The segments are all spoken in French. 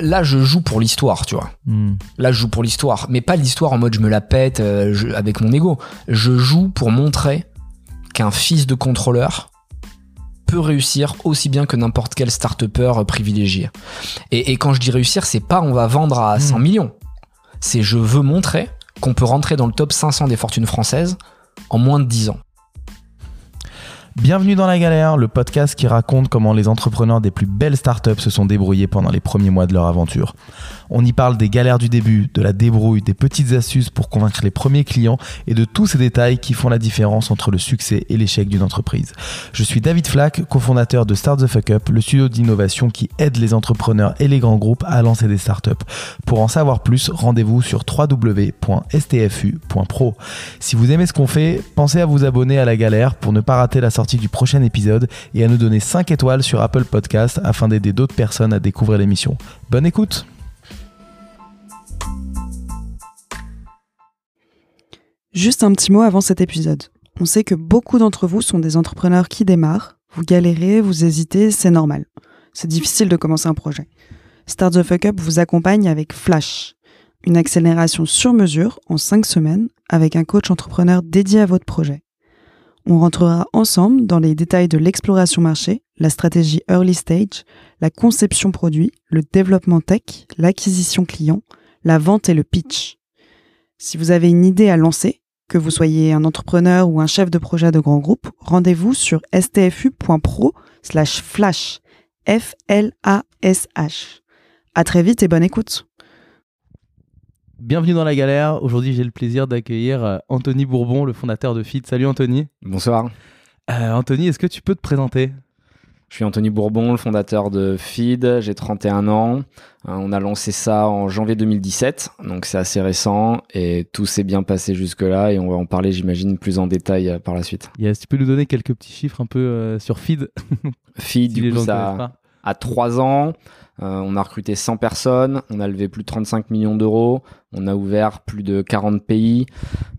là, je joue pour l'histoire, tu vois. Hmm. Là, je joue pour l'histoire, mais pas l'histoire en mode je me la pète euh, je- avec mon ego. Je joue pour montrer qu'un fils de contrôleur peut réussir aussi bien que n'importe quel start-upper privilégié. Et, et quand je dis réussir, c'est pas on va vendre à 100 Hmm. millions. C'est je veux montrer qu'on peut rentrer dans le top 500 des fortunes françaises en moins de 10 ans. Bienvenue dans la galère, le podcast qui raconte comment les entrepreneurs des plus belles startups se sont débrouillés pendant les premiers mois de leur aventure. On y parle des galères du début, de la débrouille, des petites astuces pour convaincre les premiers clients et de tous ces détails qui font la différence entre le succès et l'échec d'une entreprise. Je suis David Flack, cofondateur de Start the Fuck Up, le studio d'innovation qui aide les entrepreneurs et les grands groupes à lancer des startups. Pour en savoir plus, rendez-vous sur www.stfu.pro. Si vous aimez ce qu'on fait, pensez à vous abonner à la galère pour ne pas rater la sortie du prochain épisode et à nous donner 5 étoiles sur Apple Podcast afin d'aider d'autres personnes à découvrir l'émission. Bonne écoute Juste un petit mot avant cet épisode. On sait que beaucoup d'entre vous sont des entrepreneurs qui démarrent. Vous galérez, vous hésitez, c'est normal. C'est difficile de commencer un projet. Start the Fuck Up vous accompagne avec Flash, une accélération sur mesure en 5 semaines avec un coach entrepreneur dédié à votre projet. On rentrera ensemble dans les détails de l'exploration marché, la stratégie early stage, la conception produit, le développement tech, l'acquisition client, la vente et le pitch. Si vous avez une idée à lancer, que vous soyez un entrepreneur ou un chef de projet de grand groupe, rendez-vous sur stfu.pro slash flash. F-L-A-S-H. À très vite et bonne écoute. Bienvenue dans la galère. Aujourd'hui, j'ai le plaisir d'accueillir euh, Anthony Bourbon, le fondateur de Feed. Salut Anthony. Bonsoir. Euh, Anthony, est-ce que tu peux te présenter? Je suis Anthony Bourbon, le fondateur de Feed. J'ai 31 ans. Euh, on a lancé ça en janvier 2017, donc c'est assez récent et tout s'est bien passé jusque-là et on va en parler, j'imagine, plus en détail par la suite. Yes, tu peux nous donner quelques petits chiffres un peu euh, sur Feed? Feed, si du coup, ça à 3 ans. Euh, on a recruté 100 personnes, on a levé plus de 35 millions d'euros, on a ouvert plus de 40 pays,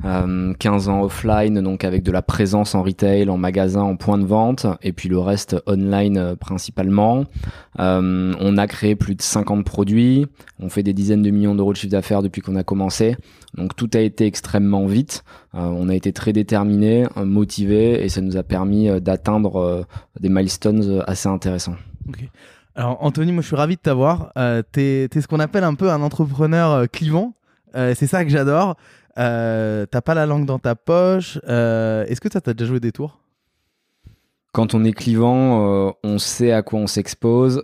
euh, 15 ans offline, donc avec de la présence en retail, en magasin, en point de vente, et puis le reste online euh, principalement. Euh, on a créé plus de 50 produits, on fait des dizaines de millions d'euros de chiffre d'affaires depuis qu'on a commencé, donc tout a été extrêmement vite. Euh, on a été très déterminés, euh, motivés, et ça nous a permis euh, d'atteindre euh, des milestones euh, assez intéressants. Alors Anthony, moi je suis ravi de t'avoir. Euh, t'es, ce qu'on appelle un peu un entrepreneur euh, clivant. Euh, c'est ça que j'adore. T'as pas la langue dans ta poche. Est-ce que ça t'a déjà joué des tours? Quand on est clivant, on sait à quoi on s'expose.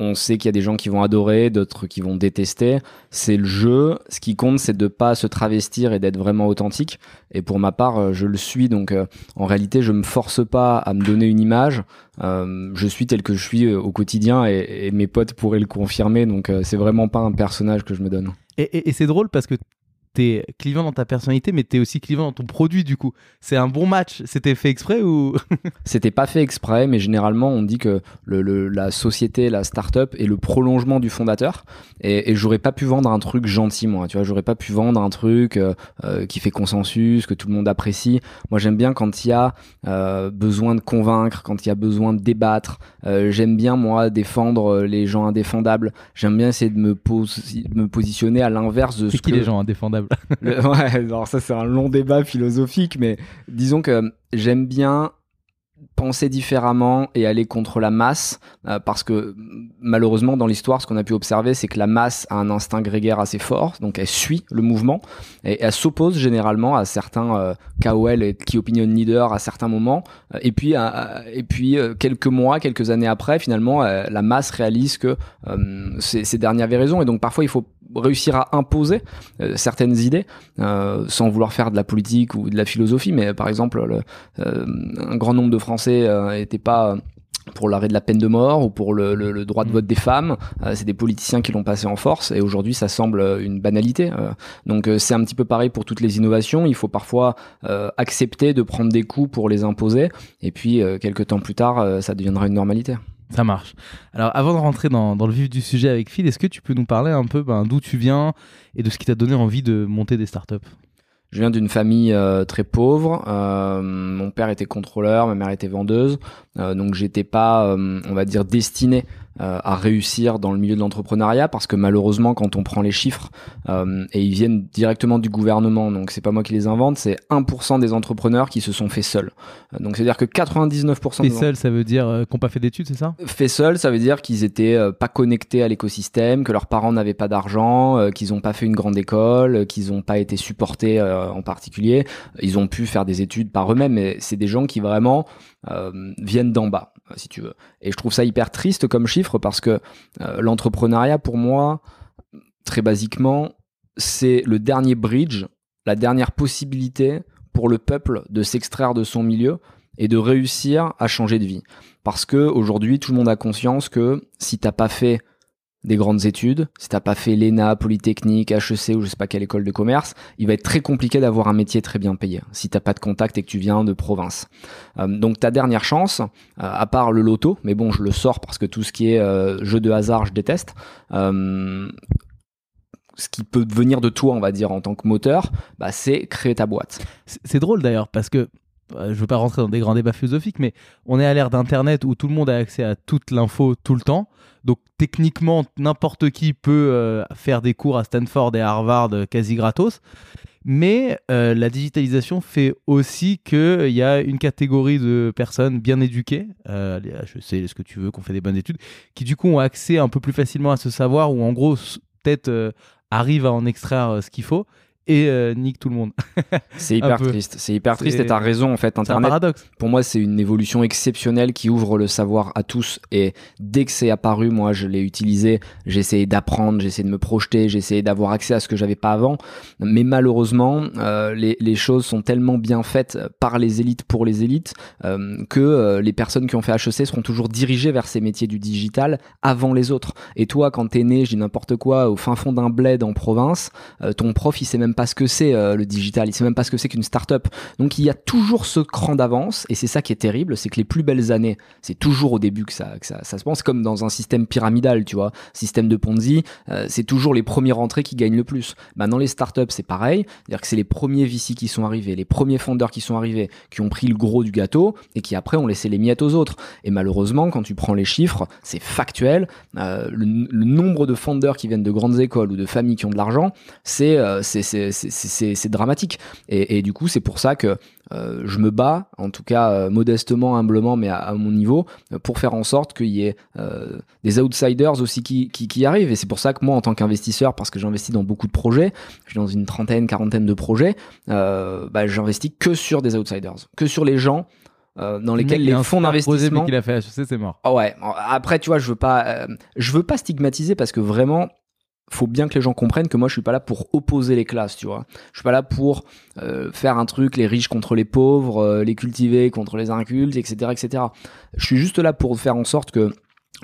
On sait qu'il y a des gens qui vont adorer, d'autres qui vont détester. C'est le jeu. Ce qui compte, c'est de pas se travestir et d'être vraiment authentique. Et pour ma part, euh, je le suis. Donc, euh, en réalité, je me force pas à me donner une image. Euh, je suis tel que je suis euh, au quotidien et, mes potes pourraient le confirmer. Donc, euh, c'est vraiment pas un personnage que je me donne. Et c'est drôle parce que t'es clivant dans ta personnalité, mais t'es aussi clivant dans ton produit du coup. C'est un bon match. C'était fait exprès ou? C'était pas fait exprès, mais généralement on dit que le, le- la société, la start-up est le prolongement du fondateur. Et, et j'aurais pas pu vendre un truc gentil, moi. Tu vois, j'aurais pas pu vendre un truc euh, euh, qui fait consensus, que tout le monde apprécie. Moi, j'aime bien quand il y a euh, besoin de convaincre, quand il y a besoin de débattre. J'aime bien moi défendre les gens indéfendables. J'aime bien essayer de me, posi- me positionner à l'inverse de ce qui que les gens indéfendables? ouais, alors ça c'est un long débat philosophique, mais disons que j'aime bien penser différemment et aller contre la masse euh, parce que malheureusement dans l'histoire ce qu'on a pu observer c'est que la masse a un instinct grégaire assez fort donc elle suit le mouvement et elle s'oppose généralement à certains euh, KOL et key opinion leaders à certains moments. Euh, et puis et puis euh, quelques mois quelques années après finalement la masse réalise que ces, derniers avaient raison et donc parfois il faut réussir à imposer euh, certaines idées euh, sans vouloir faire de la politique ou de la philosophie mais par exemple le, euh, un grand nombre de Français n'étaient pas euh, pour l'arrêt de la peine de mort ou pour le, le- le droit de Mm. vote des femmes. Euh, c'est des politiciens qui l'ont passé en force et aujourd'hui ça semble euh, une banalité. Euh, donc euh, c'est un petit peu pareil pour toutes les innovations. Il faut parfois euh, accepter de prendre des coups pour les imposer et puis euh, quelques temps plus tard euh, ça deviendra une normalité. Ça marche. Alors, avant de rentrer dans, le vif du sujet avec Phil, est-ce que tu peux nous parler un peu ben, d'où tu viens et de ce qui t'a donné envie de monter des startups? Je viens d'une famille euh, très pauvre. Euh, mon père était contrôleur, ma mère était vendeuse. Euh, donc j'étais pas, on va dire, destiné euh, à réussir dans le milieu de l'entrepreneuriat parce que malheureusement quand on prend les chiffres euh, et ils viennent directement du gouvernement donc c'est pas moi qui les invente c'est 1% des entrepreneurs qui se sont fait seuls. Euh, donc c'est à dire que 99% Fait des seul, ça veut dire qu'on pas fait d'études, c'est ça? Fait seuls, ça veut dire qu'ils étaient pas connectés à l'écosystème, que leurs parents n'avaient pas d'argent, qu'ils n'ont pas fait une grande école, qu'ils n'ont pas été supportés en particulier. Ils ont pu faire des études par eux-mêmes, mais c'est des gens qui vraiment viennent d'en bas, si tu veux. Et je trouve ça hyper triste comme chiffre parce que euh, l'entrepreneuriat, pour moi, très basiquement, c'est le dernier bridge, la dernière possibilité pour le peuple de s'extraire de son milieu et de réussir à changer de vie. Parce que aujourd'hui, tout le monde a conscience que si t'as pas fait des grandes études, si t'as pas fait l'ENA, Polytechnique, HEC ou je sais pas quelle école de commerce, il va être très compliqué d'avoir un métier très bien payé si t'as pas de contact et que tu viens de province. Euh, donc ta dernière chance, euh, à part le loto, mais bon je le sors parce que tout ce qui est euh, jeu de hasard je déteste. ce qui peut venir de toi, on va dire, en tant que moteur, bah, c'est créer ta boîte. C'est drôle d'ailleurs parce que je veux pas rentrer dans des grands débats philosophiques, mais on est à l'ère d'Internet où tout le monde a accès à toute l'info tout le temps. Donc techniquement, n'importe qui peut euh, faire des cours à Stanford et à Harvard euh, quasi gratos. Mais euh, la digitalisation fait aussi qu'il y a une catégorie de personnes bien éduquées, euh, les HEC, ce que tu veux, qu'on fait des bonnes études, qui du coup ont accès un peu plus facilement à ce savoir ou en gros peut-être euh, arrivent à en extraire euh, ce qu'il faut et euh, niquent tout le monde. C'est hyper peu. triste. C'est hyper triste et t'as raison en fait. C'est un Internet, paradoxe. pour moi, c'est une évolution exceptionnelle qui ouvre le savoir à tous. Et dès que c'est apparu, moi, je l'ai utilisé. J'ai essayé d'apprendre, j'ai essayé de me projeter, j'ai essayé d'avoir accès à ce que j'avais pas avant. Mais malheureusement, euh, les, les choses sont tellement bien faites par les élites pour les élites euh, que les personnes qui ont fait HEC seront toujours dirigées vers ces métiers du digital avant les autres. Et toi, quand t'es né, je dis n'importe quoi, au fin fond d'un bled en province, ton prof, il sait même pas ce que c'est euh, le digital, il sait même pas ce que c'est qu'une start-up. Donc il y a toujours ce cran d'avance, et c'est ça qui est terrible, c'est que les plus belles années, c'est toujours au début que ça, que ça, se pense, comme dans un système pyramidal, tu vois, système de Ponzi, euh, c'est toujours les premiers rentrés qui gagnent le plus. Dans les startups, c'est pareil, c'est-à-dire que c'est les premiers VC qui sont arrivés, les premiers fondeurs qui sont arrivés, qui ont pris le gros du gâteau, et qui après ont laissé les miettes aux autres. Et malheureusement, quand tu prends les chiffres, c'est factuel, euh, le, nombre de fondeurs qui viennent de grandes écoles ou de familles qui ont de l'argent, c'est c'est- c'est- dramatique. Et, et du coup, c'est pour ça que euh, je me bats, en tout cas euh, modestement, humblement, mais à, à mon niveau, pour faire en sorte qu'il y ait euh, des outsiders aussi qui, qui, qui arrivent. Et c'est pour ça que moi, en tant qu'investisseur, parce que j'investis dans beaucoup de projets, je suis dans une trentaine, quarantaine de projets, bah, j'investis que sur des outsiders, que sur les gens euh, dans lesquels les fonds d'investissement qu'il a fait HEC, c'est mort. ah ouais. Après, tu vois, je veux pas, euh, je veux pas stigmatiser parce que vraiment, faut bien que les gens comprennent que moi, je suis pas là pour opposer les classes, tu vois. Je suis pas là pour euh, faire un truc, les riches contre les pauvres, euh, les cultivés contre les incultes, etc., etc. Je suis juste là pour faire en sorte que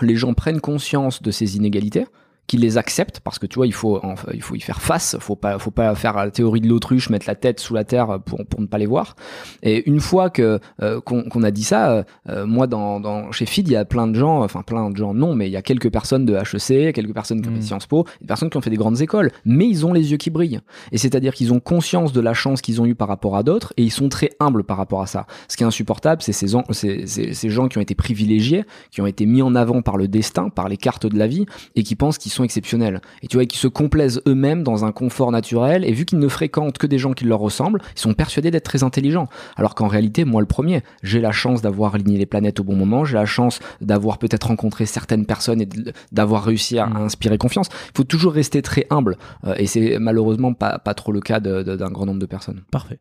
les gens prennent conscience de ces inégalités qu'ils les acceptent parce que tu vois il faut enfin, il faut y faire face faut pas faut pas faire la théorie de l'autruche mettre la tête sous la terre pour pour ne pas les voir. Et une fois que euh, qu'on a dit ça euh, euh, moi dans, dans chez Feed il y a plein de gens enfin plein de gens non mais il y a quelques personnes de HEC quelques personnes qui ont fait Mhm. Sciences Po des personnes qui ont fait des grandes écoles mais ils ont les yeux qui brillent. Et c'est-à-dire qu'ils ont conscience de la chance qu'ils ont eu par rapport à d'autres et ils sont très humbles par rapport à ça. Ce qui est insupportable c'est ces, en- ces, ces, ces gens qui ont été privilégiés qui ont été mis en avant par le destin par les cartes de la vie et qui pensent qu'ils sont exceptionnels et tu vois qui se complaisent eux-mêmes dans un confort naturel et vu qu'ils ne fréquentent que des gens qui leur ressemblent ils sont persuadés d'être très intelligents alors qu'en réalité moi le premier j'ai la chance d'avoir aligné les planètes au bon moment j'ai la chance d'avoir peut-être rencontré certaines personnes et d'avoir réussi à, Mm. inspirer confiance il faut toujours rester très humble euh, et c'est malheureusement pas, pas trop le cas d'un grand nombre de personnes Parfait.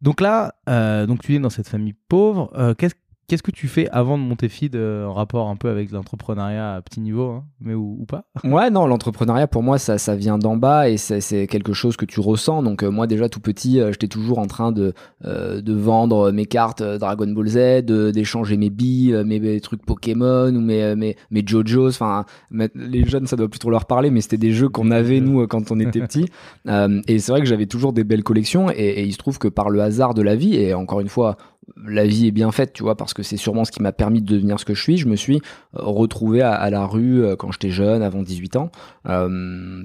Donc là, euh, donc tu es dans cette famille pauvre. Euh, Qu'est-ce qu'est-ce que tu fais avant de monter Feed euh, en rapport un peu avec l'entrepreneuriat à petit niveau, hein, mais ou, ou pas? Ouais, non, l'entrepreneuriat pour moi ça, ça vient d'en bas et c'est quelque chose que tu ressens. Donc euh, moi déjà tout petit, euh, j'étais toujours en train de de vendre mes cartes Dragon Ball Z, d'échanger mes billes, mes, mes trucs Pokémon ou mes mes, mes JoJo's. Enfin, les jeunes ça doit plus trop leur parler, mais c'était des jeux qu'on avait nous quand on était petits. Euh, et c'est vrai que j'avais toujours des belles collections et, et il se trouve que par le hasard de la vie et encore une fois la vie est bien faite, tu vois, parce que que c'est sûrement ce qui m'a permis de devenir ce que je suis. Je me suis retrouvé à, la rue quand j'étais jeune, avant 18 ans,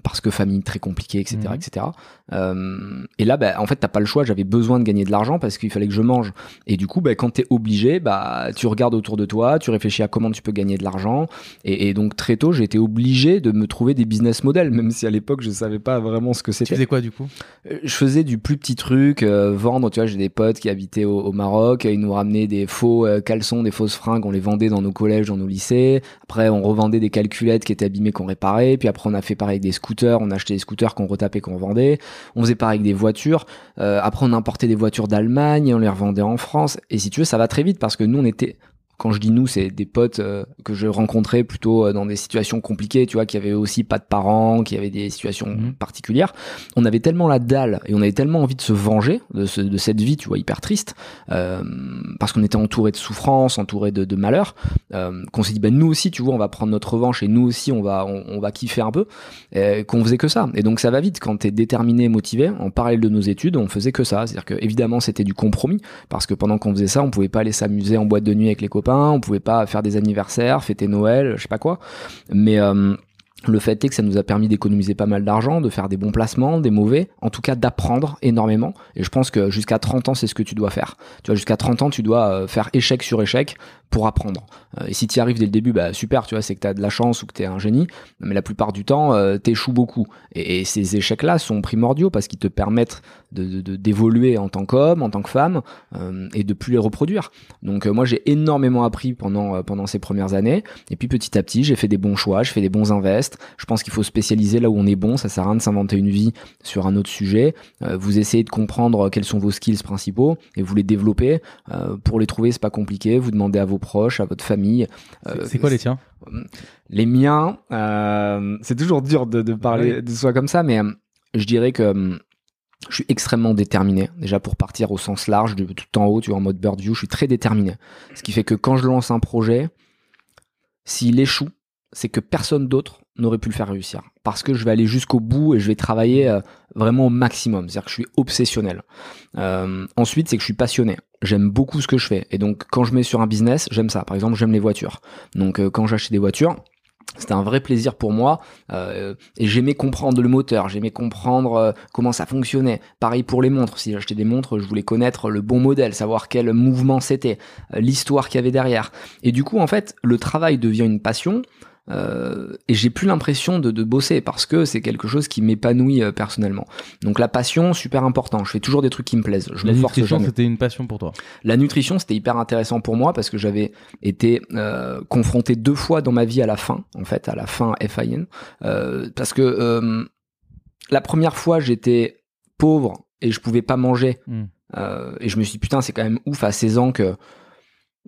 parce que famille très compliquée, etc., Mhm. etc. et là, bah, en fait, t'as pas le choix. J'avais besoin de gagner de l'argent parce qu'il fallait que je mange. Et du coup, bah, quand t'es obligé, bah, tu regardes autour de toi, tu réfléchis à comment tu peux gagner de l'argent. Et, et donc très tôt, j'ai été obligé de me trouver des business models, même si à l'époque je savais pas vraiment ce que Tu c'était. faisais quoi du coup? Euh, Je faisais du plus petit truc, euh, vendre. Tu vois, j'ai des potes qui habitaient au, au Maroc, ils nous ramenaient des faux euh, caleçons, des fausses fringues, on les vendait dans nos collèges, dans nos lycées. Après, on revendait des calculettes qui étaient abîmées qu'on réparait. Puis après, on a fait pareil avec des scooters, on achetait des scooters qu'on retapait, qu'on vendait. On faisait pareil avec des voitures. Euh, après, on importait des voitures d'Allemagne on les revendait en France. Et si tu veux, ça va très vite parce que nous, on était quand je dis nous, c'est des potes euh, que je rencontrais plutôt euh, dans des situations compliquées, tu vois, qui avaient aussi pas de parents, qui avaient des situations Mhm. particulières. On avait tellement la dalle et on avait tellement envie de se venger de, ce- de cette vie, tu vois, hyper triste, euh, parce qu'on était entouré de souffrances, entouré de, de malheurs, euh, qu'on s'est dit, ben nous aussi, tu vois, on va prendre notre revanche et nous aussi, on va, on, on va kiffer un peu, qu'on faisait que ça. Et donc ça va vite quand t'es déterminé motivé. En parallèle de nos études, on faisait que ça. C'est-à-dire que évidemment, c'était du compromis parce que pendant qu'on faisait ça, on pouvait pas aller s'amuser en boîte de nuit avec les copains, on pouvait pas faire des anniversaires, fêter Noël, je sais pas quoi. Mais euh, le fait est que ça nous a permis d'économiser pas mal d'argent, de faire des bons placements, des mauvais, en tout cas d'apprendre énormément. Et je pense que jusqu'à 30 ans, c'est ce que tu dois faire. Tu vois, jusqu'à 30 ans, tu dois euh, faire échec sur échec pour apprendre. Euh, et si tu y arrives dès le début, bah super, tu vois, c'est que tu as de la chance ou que tu es un génie. Mais la plupart du temps, euh, t'échoues beaucoup. Et, ces échecs-là sont primordiaux parce qu'ils te permettent de- de- d'évoluer en tant qu'homme, en tant que femme, euh, et de plus les reproduire. Donc euh, moi, j'ai énormément appris pendant, pendant ces premières années. Et puis petit à petit, j'ai fait des bons choix, je fais des bons invests. Je pense qu'il faut spécialiser là où on est bon. Ça sert à rien de s'inventer une vie sur un autre sujet. Vous essayez de comprendre quels sont vos skills principaux et vous les développez. Euh, pour les trouver, c'est pas compliqué. Vous demandez à vos proches, à votre famille. C'est- Euh, quoi les tiens les miens, euh, c'est toujours dur de, de parler Oui. de soi comme ça, mais euh, je dirais que euh, je suis extrêmement déterminé. Déjà pour partir au sens large, de tout en haut, tu vois, en mode bird view, je suis très déterminé. Ce qui fait que quand je lance un projet, s'il échoue, c'est que personne d'autre n'aurait pu le faire réussir. Parce que je vais aller jusqu'au bout et je vais travailler euh, vraiment au maximum. C'est-à-dire que je suis obsessionnel. Euh, ensuite, c'est que je suis passionné. J'aime beaucoup ce que je fais. Et donc, quand je mets sur un business, j'aime ça. Par exemple, j'aime les voitures. Donc, euh, quand j'achète des voitures, c'était un vrai plaisir pour moi et j'aimais comprendre le moteur, j'aimais comprendre comment ça fonctionnait. Pareil pour les montres, si j'achetais des montres, je voulais connaître le bon modèle, savoir quel mouvement c'était, l'histoire qu'il y avait derrière. Et du coup, en fait, le travail devient une passion euh, et j'ai plus l'impression de, de bosser parce que c'est quelque chose qui m'épanouit euh, personnellement. Donc la passion, super important. Je fais toujours des trucs qui me plaisent. Je La me force nutrition, c'était une passion pour toi. La nutrition, c'était hyper intéressant pour moi parce que j'avais été euh, confronté deux fois dans ma vie à la faim, en fait, à la faim FIN. Euh, parce que euh, la première fois, j'étais pauvre et je pouvais pas manger. Hmm. Euh, et je me suis dit, putain, c'est quand même ouf à 16 ans que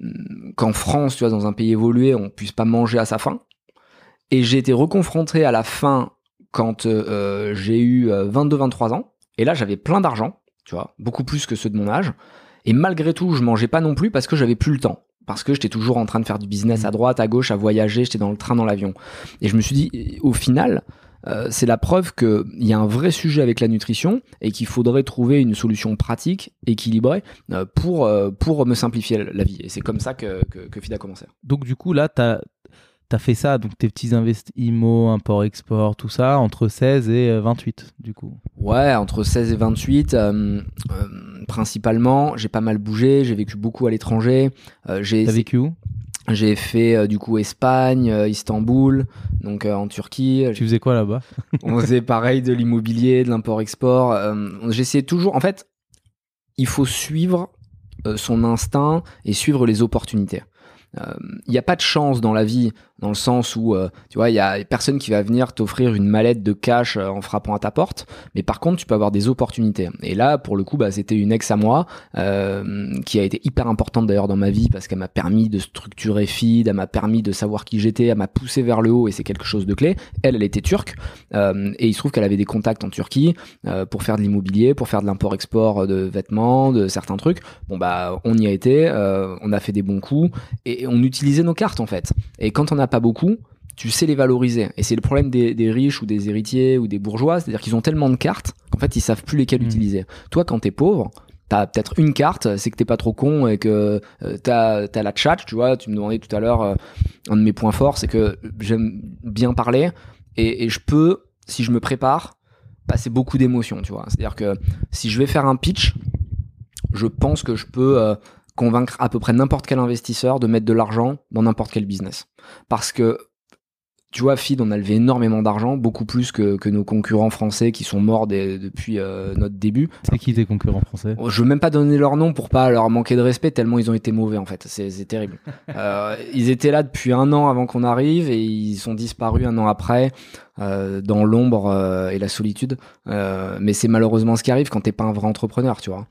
hum, qu'en France, tu vois, dans un pays évolué, on puisse pas manger à sa faim. Et j'ai été reconfronté à la faim quand euh, j'ai eu 22-23 ans. Et là, j'avais plein d'argent, tu vois, beaucoup plus que ceux de mon âge. Et malgré tout, je mangeais pas non plus parce que j'avais plus le temps. Parce que j'étais toujours en train de faire du business à droite, à gauche, à voyager, j'étais dans le train, dans l'avion. Et je me suis dit, au final, euh, c'est la preuve qu'il y a un vrai sujet avec la nutrition et qu'il faudrait trouver une solution pratique, équilibrée, euh, pour, euh, pour me simplifier la vie. Et c'est comme ça que, que, que FID a commencé. Donc du coup, là, tu as, fait ça, donc tes petits invests IMO, import-export, tout ça, entre 16 et euh, 28, du coup. Ouais, entre 16 et 28, euh, euh, principalement, j'ai pas mal bougé, j'ai vécu beaucoup à l'étranger. Euh, j'ai T'as vécu où? J'ai fait euh, du coup Espagne, euh, Istanbul, donc euh, en Turquie. Tu faisais quoi là-bas? On faisait pareil de l'immobilier, de l'import-export. Euh, J'essayais toujours. En fait, il faut suivre euh, son instinct et suivre les opportunités. Il n'y a pas de chance dans la vie, dans le sens où, euh, tu vois, il y a personne qui va venir t'offrir une mallette de cash euh, en frappant à ta porte, mais par contre, tu peux avoir des opportunités. Et là, pour le coup, bah, c'était une ex à moi, euh, qui a été hyper importante d'ailleurs dans ma vie, parce qu'elle m'a permis de structurer feed, elle m'a permis de savoir qui j'étais, elle m'a poussé vers le haut, et c'est quelque chose de clé. Elle, elle était turque, euh, et il se trouve qu'elle avait des contacts en Turquie euh, pour faire de l'immobilier, pour faire de l'import-export de vêtements, de certains trucs. Bon, bah, on y a été, euh, on a fait des bons coups, et on utilisait nos cartes en fait. Et quand on n'a pas beaucoup, tu sais les valoriser. Et c'est le problème des, des, riches ou des héritiers ou des bourgeois, c'est-à-dire qu'ils ont tellement de cartes qu'en fait ils savent plus lesquelles Mmh. utiliser. Toi, quand t'es pauvre, T'as peut-être une carte, c'est que t'es pas trop con et que euh, t'as as la chat, tu vois. Tu me demandais tout à l'heure, euh, un de mes points forts, c'est que j'aime bien parler et, et je peux, si je me prépare, passer beaucoup d'émotions, tu vois. C'est-à-dire que si je vais faire un pitch, je pense que je peux euh, convaincre à peu près n'importe quel investisseur de mettre de l'argent dans n'importe quel business. Parce que tu vois, Feed, on a levé énormément d'argent, beaucoup plus que, que nos concurrents français qui sont morts des- depuis euh, notre début. C'est qui tes concurrents français? Je veux même pas donner leur nom pour pas leur manquer de respect tellement ils ont été mauvais en fait. C'est c'est terrible. Euh, ils étaient là depuis un an avant qu'on arrive et ils sont disparus un an après euh, dans l'ombre euh, et la solitude. Euh, mais c'est malheureusement ce qui arrive quand t'es pas un vrai entrepreneur, tu vois.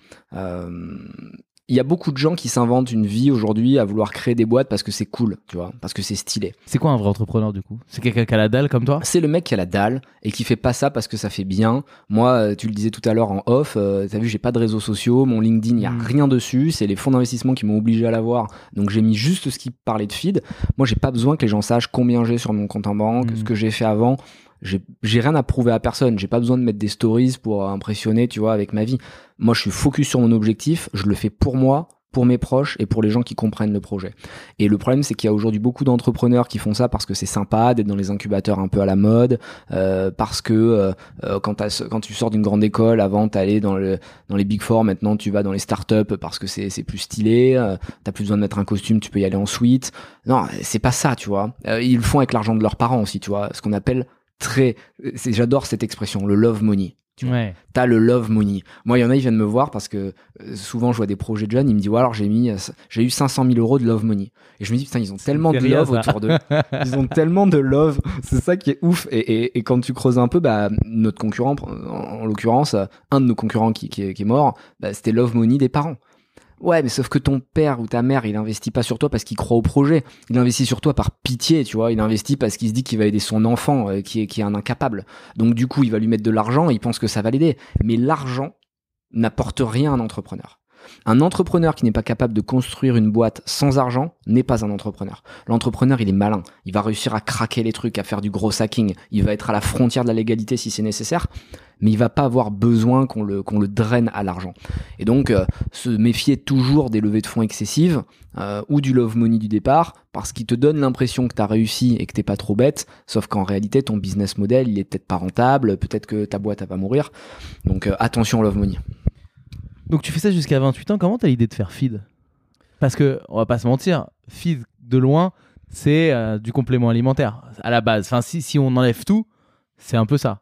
Il y a beaucoup de gens qui s'inventent une vie aujourd'hui à vouloir créer des boîtes parce que c'est cool, tu vois, parce que c'est stylé. C'est quoi un vrai entrepreneur du coup? C'est quelqu'un qui a la dalle comme toi? C'est le mec qui a la dalle et qui fait pas ça parce que ça fait bien. Moi, euh, tu le disais tout à l'heure en off, euh, t'as vu, j'ai pas de réseaux sociaux, mon LinkedIn, il y a Mm. rien dessus. C'est les fonds d'investissement qui m'ont obligé à l'avoir. Donc j'ai mis juste ce qui parlait de feed. Moi, j'ai pas besoin que les gens sachent combien j'ai sur mon compte en banque, Mm. ce que j'ai fait avant. J'ai rien à prouver à personne. J'ai pas besoin de mettre des stories pour impressionner, tu vois, avec ma vie. Moi, je suis focus sur mon objectif. Je le fais pour moi, pour mes proches et pour les gens qui comprennent le projet. Et le problème, c'est qu'il y a aujourd'hui beaucoup d'entrepreneurs qui font ça parce que c'est sympa d'être dans les incubateurs un peu à la mode, euh, parce que euh, euh, quand, tu sors d'une grande école, avant t'allais dans, le, dans les big four, maintenant tu vas dans les startups parce que c'est c'est plus stylé, euh, t'as plus besoin de mettre un costume, tu peux y aller en suite. Non, c'est pas ça, tu vois. Euh, ils le font avec l'argent de leurs parents aussi, tu vois. Ce qu'on appelle très... c'est- J'adore cette expression, le love money. Tu vois. Ouais. T'as le love money. Moi, il y en a, ils viennent me voir parce que euh, souvent, je vois des projets de jeunes, ils me disent, ouais, alors j'ai mis, euh, j'ai eu 500 000 euros de love money. Et je me dis, putain, ils ont tellement de love ça. autour d'eux. Ils ont tellement de love. C'est ça qui est ouf. Et, et, et quand tu creuses un peu, bah, notre concurrent, en, en l'occurrence, euh, un de nos concurrents qui, qui, est, qui est mort, bah, c'était love money des parents. Ouais, mais sauf que ton père ou ta mère, il investit pas sur toi parce qu'il croit au projet. Il investit sur toi par pitié, tu vois. Il investit parce qu'il se dit qu'il va aider son enfant, euh, qui est, qui est un incapable. Donc du coup, il va lui mettre de l'argent il pense que ça va l'aider. Mais l'argent n'apporte rien à un entrepreneur. Un entrepreneur qui n'est pas capable de construire une boîte sans argent n'est pas un entrepreneur. L'entrepreneur, il est malin. Il va réussir à craquer les trucs, à faire du gros hacking. Il va être à la frontière de la légalité si c'est nécessaire. Mais il va pas avoir besoin qu'on le, le draine à l'argent. Et donc, euh, se méfier toujours des levées de fonds excessives euh, ou du love money du départ parce qu'il te donne l'impression que tu as réussi et que t'es pas trop bête. Sauf qu'en réalité, ton business model, il est peut-être pas rentable. Peut-être que ta boîte, elle va mourir. Donc, euh, attention love money. Donc tu fais ça jusqu'à 28 ans, comment t'as l'idée de faire feed? Parce que, on va pas se mentir, feed de loin, c'est euh, du complément alimentaire à la base. Enfin, si, si on enlève tout, c'est un peu ça.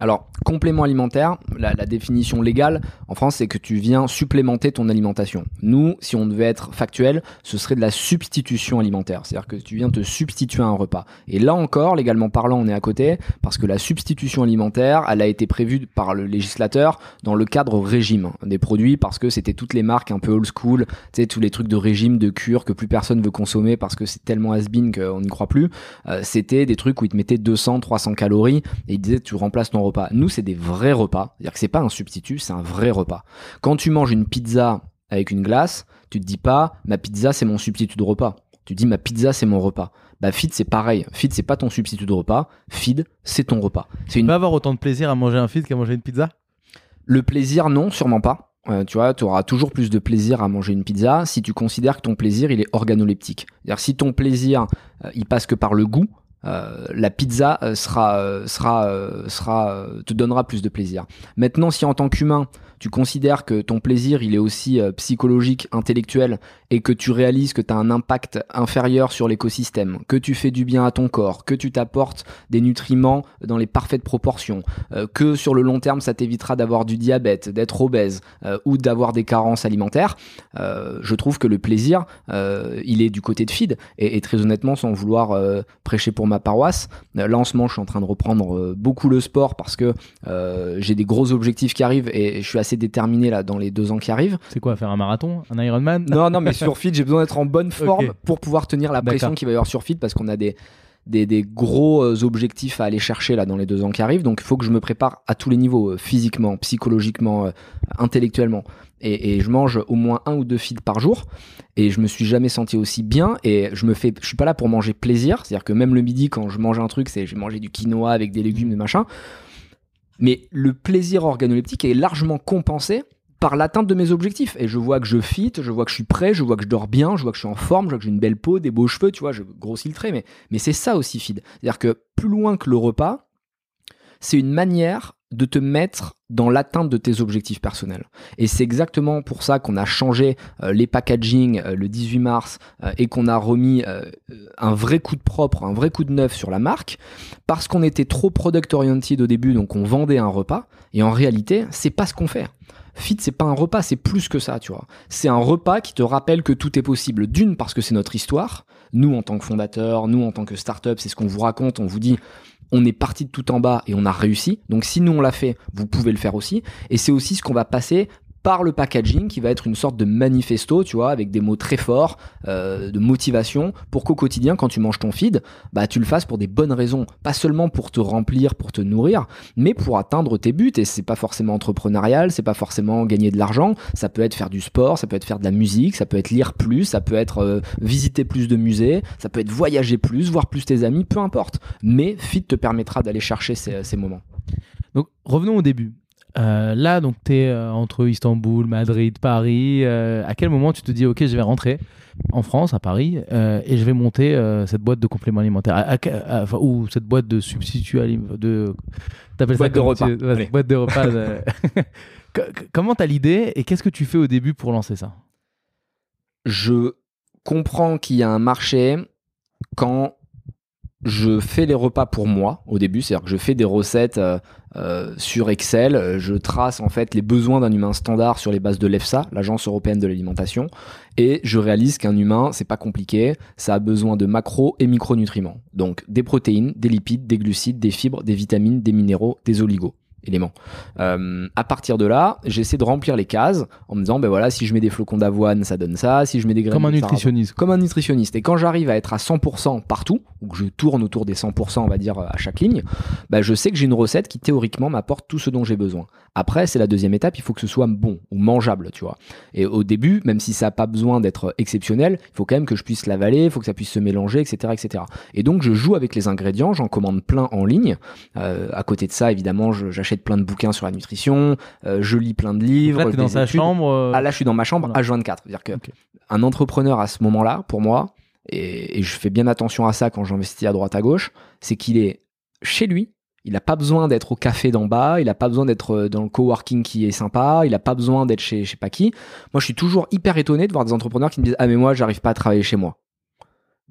Alors, complément alimentaire, la, la définition légale en France, c'est que tu viens supplémenter ton alimentation. Nous, si on devait être factuel, ce serait de la substitution alimentaire. C'est-à-dire que tu viens te substituer à un repas. Et là encore, légalement parlant, on est à côté, parce que la substitution alimentaire, elle a été prévue par le législateur dans le cadre régime des produits, parce que c'était toutes les marques un peu old school, tu sais, tous les trucs de régime, de cure que plus personne veut consommer parce que c'est tellement has-been qu'on n'y croit plus. Euh, c'était des trucs où ils te mettaient 200, 300 calories et ils disaient tu remplaces ton repas. Nous, c'est des vrais repas. C'est-à-dire que c'est pas un substitut, c'est un vrai repas. Quand tu manges une pizza avec une glace, tu te dis pas ma pizza c'est mon substitut de repas. Tu dis ma pizza c'est mon repas. Bah feed c'est pareil. Feed c'est pas ton substitut de repas. Feed c'est ton repas. C'est Tu une vas avoir autant de plaisir à manger un feed qu'à manger une pizza? Le plaisir, non, sûrement pas. Euh, tu vois, tu auras toujours plus de plaisir à manger une pizza si tu considères que ton plaisir, il est organoleptique. C'est-à-dire si ton plaisir, euh, il passe que par le goût, euh, la pizza euh, sera, euh, sera, sera, te donnera plus de plaisir. Maintenant, si en tant qu'humain, tu considères que ton plaisir, il est aussi psychologique, intellectuel, et que tu réalises que tu as un impact inférieur sur l'écosystème, que tu fais du bien à ton corps, que tu t'apportes des nutriments dans les parfaites proportions, euh, que sur le long terme, ça t'évitera d'avoir du diabète, d'être obèse euh, ou d'avoir des carences alimentaires, euh, je trouve que le plaisir, il est du côté de feed. Et, et très honnêtement, sans vouloir prêcher pour ma paroisse, là en ce moment, je suis en train de reprendre beaucoup le sport parce que j'ai des gros objectifs qui arrivent et je suis assez déterminé là dans les deux ans qui arrivent. C'est quoi, faire un marathon Un Ironman? Non, non, mais sur feed, j'ai besoin d'être en bonne forme pour pouvoir tenir la pression qu'il va y avoir sur feed parce qu'on a des, des, des gros euh, objectifs à aller chercher là dans les deux ans qui arrivent. Donc il faut que je me prépare à tous les niveaux, euh, physiquement, psychologiquement, euh, intellectuellement. Et, et je mange au moins un ou deux feeds par jour. Et je me suis jamais senti aussi bien. Et je me fais, je suis pas là pour manger plaisir. C'est-à-dire que même le midi, quand je mange un truc, c'est je vais manger du quinoa avec des légumes, des machins. Mais le plaisir organoleptique est largement compensé par l'atteinte de mes objectifs. Et je vois que je fit, je vois que je suis prêt, je vois que je dors bien, je vois que je suis en forme, je vois que j'ai une belle peau, des beaux cheveux, tu vois, je grossis le trait. Mais, mais c'est ça aussi, feed. C'est-à-dire que plus loin que le repas, c'est une manière de te mettre dans l'atteinte de tes objectifs personnels. Et c'est exactement pour ça qu'on a changé euh, les packaging euh, le 18 mars euh, et qu'on a remis un vrai coup de propre, un vrai coup de neuf sur la marque, parce qu'on était trop product oriented au début, donc on vendait un repas, et en réalité, c'est pas ce qu'on fait. Fit, c'est pas un repas, c'est plus que ça, tu vois. C'est un repas qui te rappelle que tout est possible. D'une, parce que c'est notre histoire. Nous, en tant que fondateurs, nous, en tant que startup, c'est ce qu'on vous raconte. On vous dit, on est parti de tout en bas et on a réussi. Donc si nous on l'a fait, vous pouvez le faire aussi. Et c'est aussi ce qu'on va passer par le packaging qui va être une sorte de manifesto, tu vois, avec des mots très forts, euh, de motivation, pour qu'au quotidien, quand tu manges ton feed, bah tu le fasses pour des bonnes raisons, pas seulement pour te remplir, pour te nourrir, mais pour atteindre tes buts. Et c'est pas forcément entrepreneurial, c'est pas forcément gagner de l'argent, ça peut être faire du sport, ça peut être faire de la musique, ça peut être lire plus, ça peut être euh, visiter plus de musées, ça peut être voyager plus, voir plus tes amis, peu importe. Mais feed te permettra d'aller chercher ces, ces moments. Donc revenons au début. Euh, là, donc, tu es euh, entre Istanbul, Madrid, Paris. Euh, à quel moment tu te dis, OK, je vais rentrer en France, à Paris, et je vais monter cette boîte de compléments alimentaires? Ou cette boîte de substituts alimentaires de... T'appelles boîte ça de repas. Tu... boîte de repas. Comment t'as l'idée et qu'est-ce que tu fais au début pour lancer ça? Je comprends qu'il y a un marché quand je fais les repas pour moi au début, c'est-à-dire que je fais des recettes euh, euh, sur Excel, je trace en fait les besoins d'un humain standard sur les bases de l'EFSA, l'Agence européenne de l'alimentation, et je réalise qu'un humain, c'est pas compliqué, ça a besoin de macro et micronutriments, donc des protéines, des lipides, des glucides, des fibres, des vitamines, des minéraux, des oligos éléments. Euh, à partir de là, j'essaie de remplir les cases en me disant, ben voilà, si je mets des flocons d'avoine, ça donne ça. Si je mets des graines comme un nutritionniste, comme un nutritionniste. Et quand j'arrive à être à 100% partout, ou que je tourne autour des 100%, on va dire à chaque ligne, ben je sais que j'ai une recette qui théoriquement m'apporte tout ce dont j'ai besoin. Après, c'est la deuxième étape, il faut que ce soit bon ou mangeable, tu vois. Et au début, même si ça n'a pas besoin d'être exceptionnel, il faut quand même que je puisse l'avaler, il faut que ça puisse se mélanger, etc., etc. Et donc, je joue avec les ingrédients, j'en commande plein en ligne. Euh, à côté de ça, évidemment, j'achète plein de bouquins sur la nutrition, euh, je lis plein de livres. Là, es dans sa chambre. Euh, ah là, je suis dans ma chambre H24. C'est-à-dire que un entrepreneur à ce moment-là, pour moi, et, et je fais bien attention à ça quand j'investis à droite à gauche, c'est qu'il est chez lui il n'a pas besoin d'être au café d'en bas, il n'a pas besoin d'être euh, dans le coworking qui est sympa, il n'a pas besoin d'être chez je sais pas qui. Moi, je suis toujours hyper étonné de voir des entrepreneurs qui me disent Ah, mais moi, j'arrive pas à travailler chez moi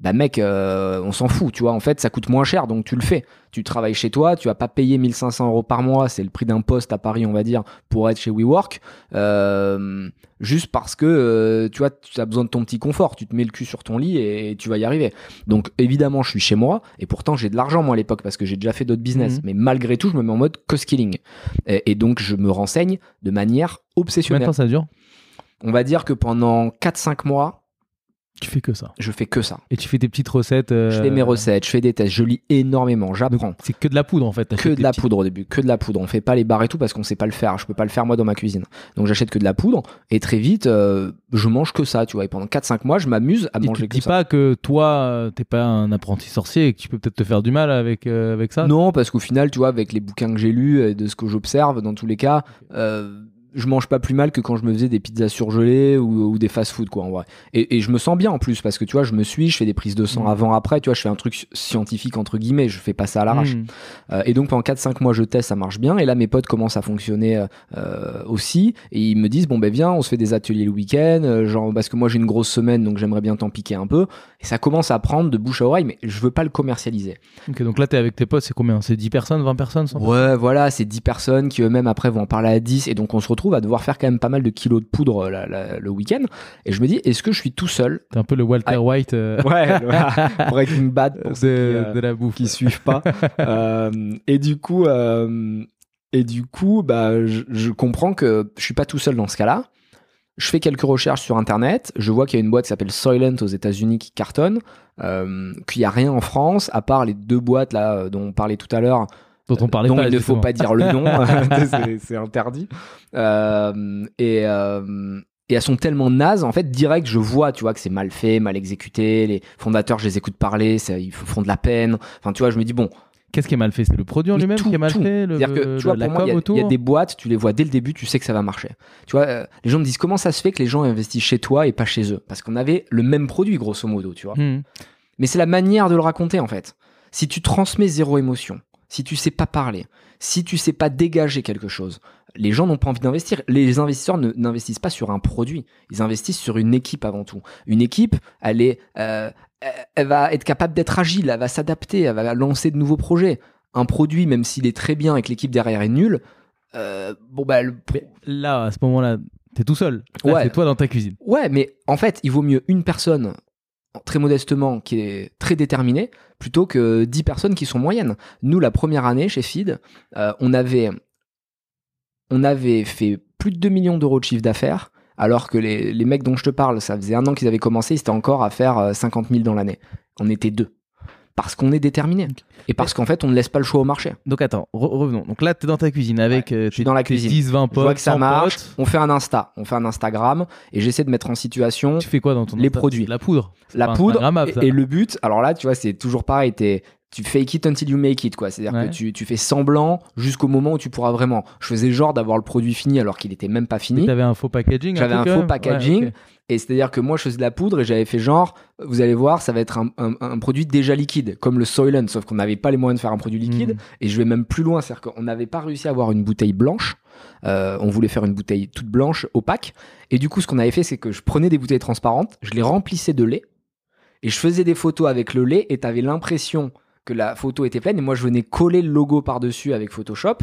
bah mec, euh, on s'en fout, tu vois. En fait, ça coûte moins cher, donc tu le fais. Tu travailles chez toi, tu vas pas payer 1500 euros par mois, c'est le prix d'un poste à Paris, on va dire, pour être chez WeWork, euh, juste parce que euh, tu vois, tu as besoin de ton petit confort. Tu te mets le cul sur ton lit et, tu vas y arriver. Donc évidemment, je suis chez moi et pourtant j'ai de l'argent moi à l'époque parce que j'ai déjà fait d'autres business. Mhm. Mais malgré tout, je me mets en mode co-skilling et, et, donc je me renseigne de manière obsessionnelle. Combien de temps ça dure? On va dire que pendant 4-5 mois tu fais que ça. Je fais que ça. Et tu fais tes petites recettes. Euh, je fais mes recettes, je fais des tests, je lis énormément, j'apprends. C'est que de la poudre en fait. Que de la poudre au début, que de la poudre. On fait pas les barres et tout parce qu'on sait pas le faire. Je peux pas le faire moi dans ma cuisine. Donc j'achète que de la poudre et très vite, euh, je mange que ça, tu vois. Et pendant 4-5 mois, je m'amuse à manger que ça. Tu dis pas que toi, euh, t'es pas un apprenti sorcier et que tu peux peut-être te faire du mal avec, avec ça? Non, parce qu'au final, tu vois, avec les bouquins que j'ai lus et de ce que j'observe, dans tous les cas, je mange pas plus mal que quand je me faisais des pizzas surgelées ou, des fast-food quoi en vrai. Et, je me sens bien en plus parce que tu vois, je me suis, je fais des prises de sang mm. avant après, tu vois, je fais un truc scientifique entre guillemets, je fais pas ça à l'arrache. Mm. Euh, et donc pendant 4-5 mois je teste, ça marche bien. Et là mes potes commencent à fonctionner euh, euh, aussi et ils me disent bon ben viens, on se fait des ateliers le week-end, genre parce que moi j'ai une grosse semaine donc j'aimerais bien t'en piquer un peu. Et ça commence à prendre de bouche à oreille, mais je veux pas le commercialiser. Ok donc là t'es avec tes potes, c'est combien? C'est 10 personnes, 20 personnes Ouais voilà, c'est 10 personnes qui eux-mêmes après vont en parler à 10 et donc on se retrouve à devoir faire quand même pas mal de kilos de poudre euh, le week-end. Et je me dis, est-ce que je suis tout seul T'es un peu le Walter White. Euh, ouais, Breaking Bad pour de, euh, de, la bouffe. qui suivent pas. et du coup, et du coup, bah, je, comprends que je suis pas tout seul dans ce cas-là. Je fais quelques recherches sur internet. Je vois qu'il y a une boîte qui s'appelle Soylent aux États-Unis qui cartonne. qu'il n'y a rien en France à part les deux boîtes là dont on parlait tout à l'heure dont on parlait dont il ne faut pas dire le nom, c'est interdit. Euh, et, euh, et elles sont tellement nazes, en fait, direct, je vois, tu vois, que c'est mal fait, mal exécuté. Les fondateurs, je les écoute parler, ça, ils font de la peine. Enfin, tu vois, je me dis, bon, Qu'est-ce qui est mal fait? C'est le produit en lui-même qui est mal tout. fait le, C'est-à-dire que, tu vois, pour moi, il y y, a des boîtes, tu les vois dès le début, tu sais que ça va marcher. Tu vois, euh, les gens me disent comment ça se fait que les gens investissent chez toi et pas chez eux? Parce qu'on avait le même produit, grosso modo, tu vois. Hmm. Mais c'est la manière de le raconter, en fait. Si tu transmets zéro émotion, si tu sais pas parler, si tu sais pas dégager quelque chose, les gens n'ont pas envie d'investir. Les investisseurs ne- n'investissent pas sur un produit, ils investissent sur une équipe avant tout. Une équipe, elle est, euh, elle- elle va être capable d'être agile, elle va s'adapter, elle va lancer de nouveaux projets. Un produit, même s'il est très bien et que l'équipe derrière est nulle, euh, bon bah le- là, à ce moment-là, t'es tout seul. Là, Ouais. C'est toi dans ta cuisine. Ouais, mais en fait, il vaut mieux une personne, très modestement, qui est très déterminée, plutôt que 10 personnes qui sont moyennes. Nous, la première année chez Feed, euh, on, avait, on avait fait plus de 2 millions d'euros de chiffre d'affaires, alors que les, les mecs dont je te parle, ça faisait un an qu'ils avaient commencé, ils étaient encore à faire euh, 50 000 dans l'année. On était deux. Parce qu'on est déterminé. Et parce qu'en fait, on ne laisse pas le choix au marché. Donc attends, re- revenons. Donc là, t'es dans ta cuisine avec euh, je suis tes- dans la cuisine. 10, 20 Je potes. vois que ça 100 marche. potes. On fait un Insta, on fait un Instagram, et j'essaie de mettre en situation Tu fais quoi dans ton Les Insta? produits. La poudre. La poudre et, et le but alors là tu vois c'est toujours pareil t'es- tu fake it until you make it quoi. C'est à dire Ouais. que tu, tu fais semblant jusqu'au moment où tu pourras vraiment. Je faisais genre d'avoir le produit fini alors qu'il était même pas fini. T'avais un faux packaging J'avais un faux packaging. Ouais, et c'est à dire que moi je faisais de la poudre et j'avais fait genre vous allez voir ça va être un, un- un produit déjà liquide comme le Soylent sauf qu'on n'avait pas les moyens de faire un produit liquide. Mhm. et je vais même plus loin c'est à dire qu'on n'avait pas réussi à avoir une bouteille blanche. Euh, on voulait faire une bouteille toute blanche opaque. Et du coup ce qu'on avait fait c'est que je prenais des bouteilles transparentes je les remplissais de lait. Et je faisais des photos avec le lait et t'avais l'impression que la photo était pleine. Et moi je venais coller le logo par dessus avec Photoshop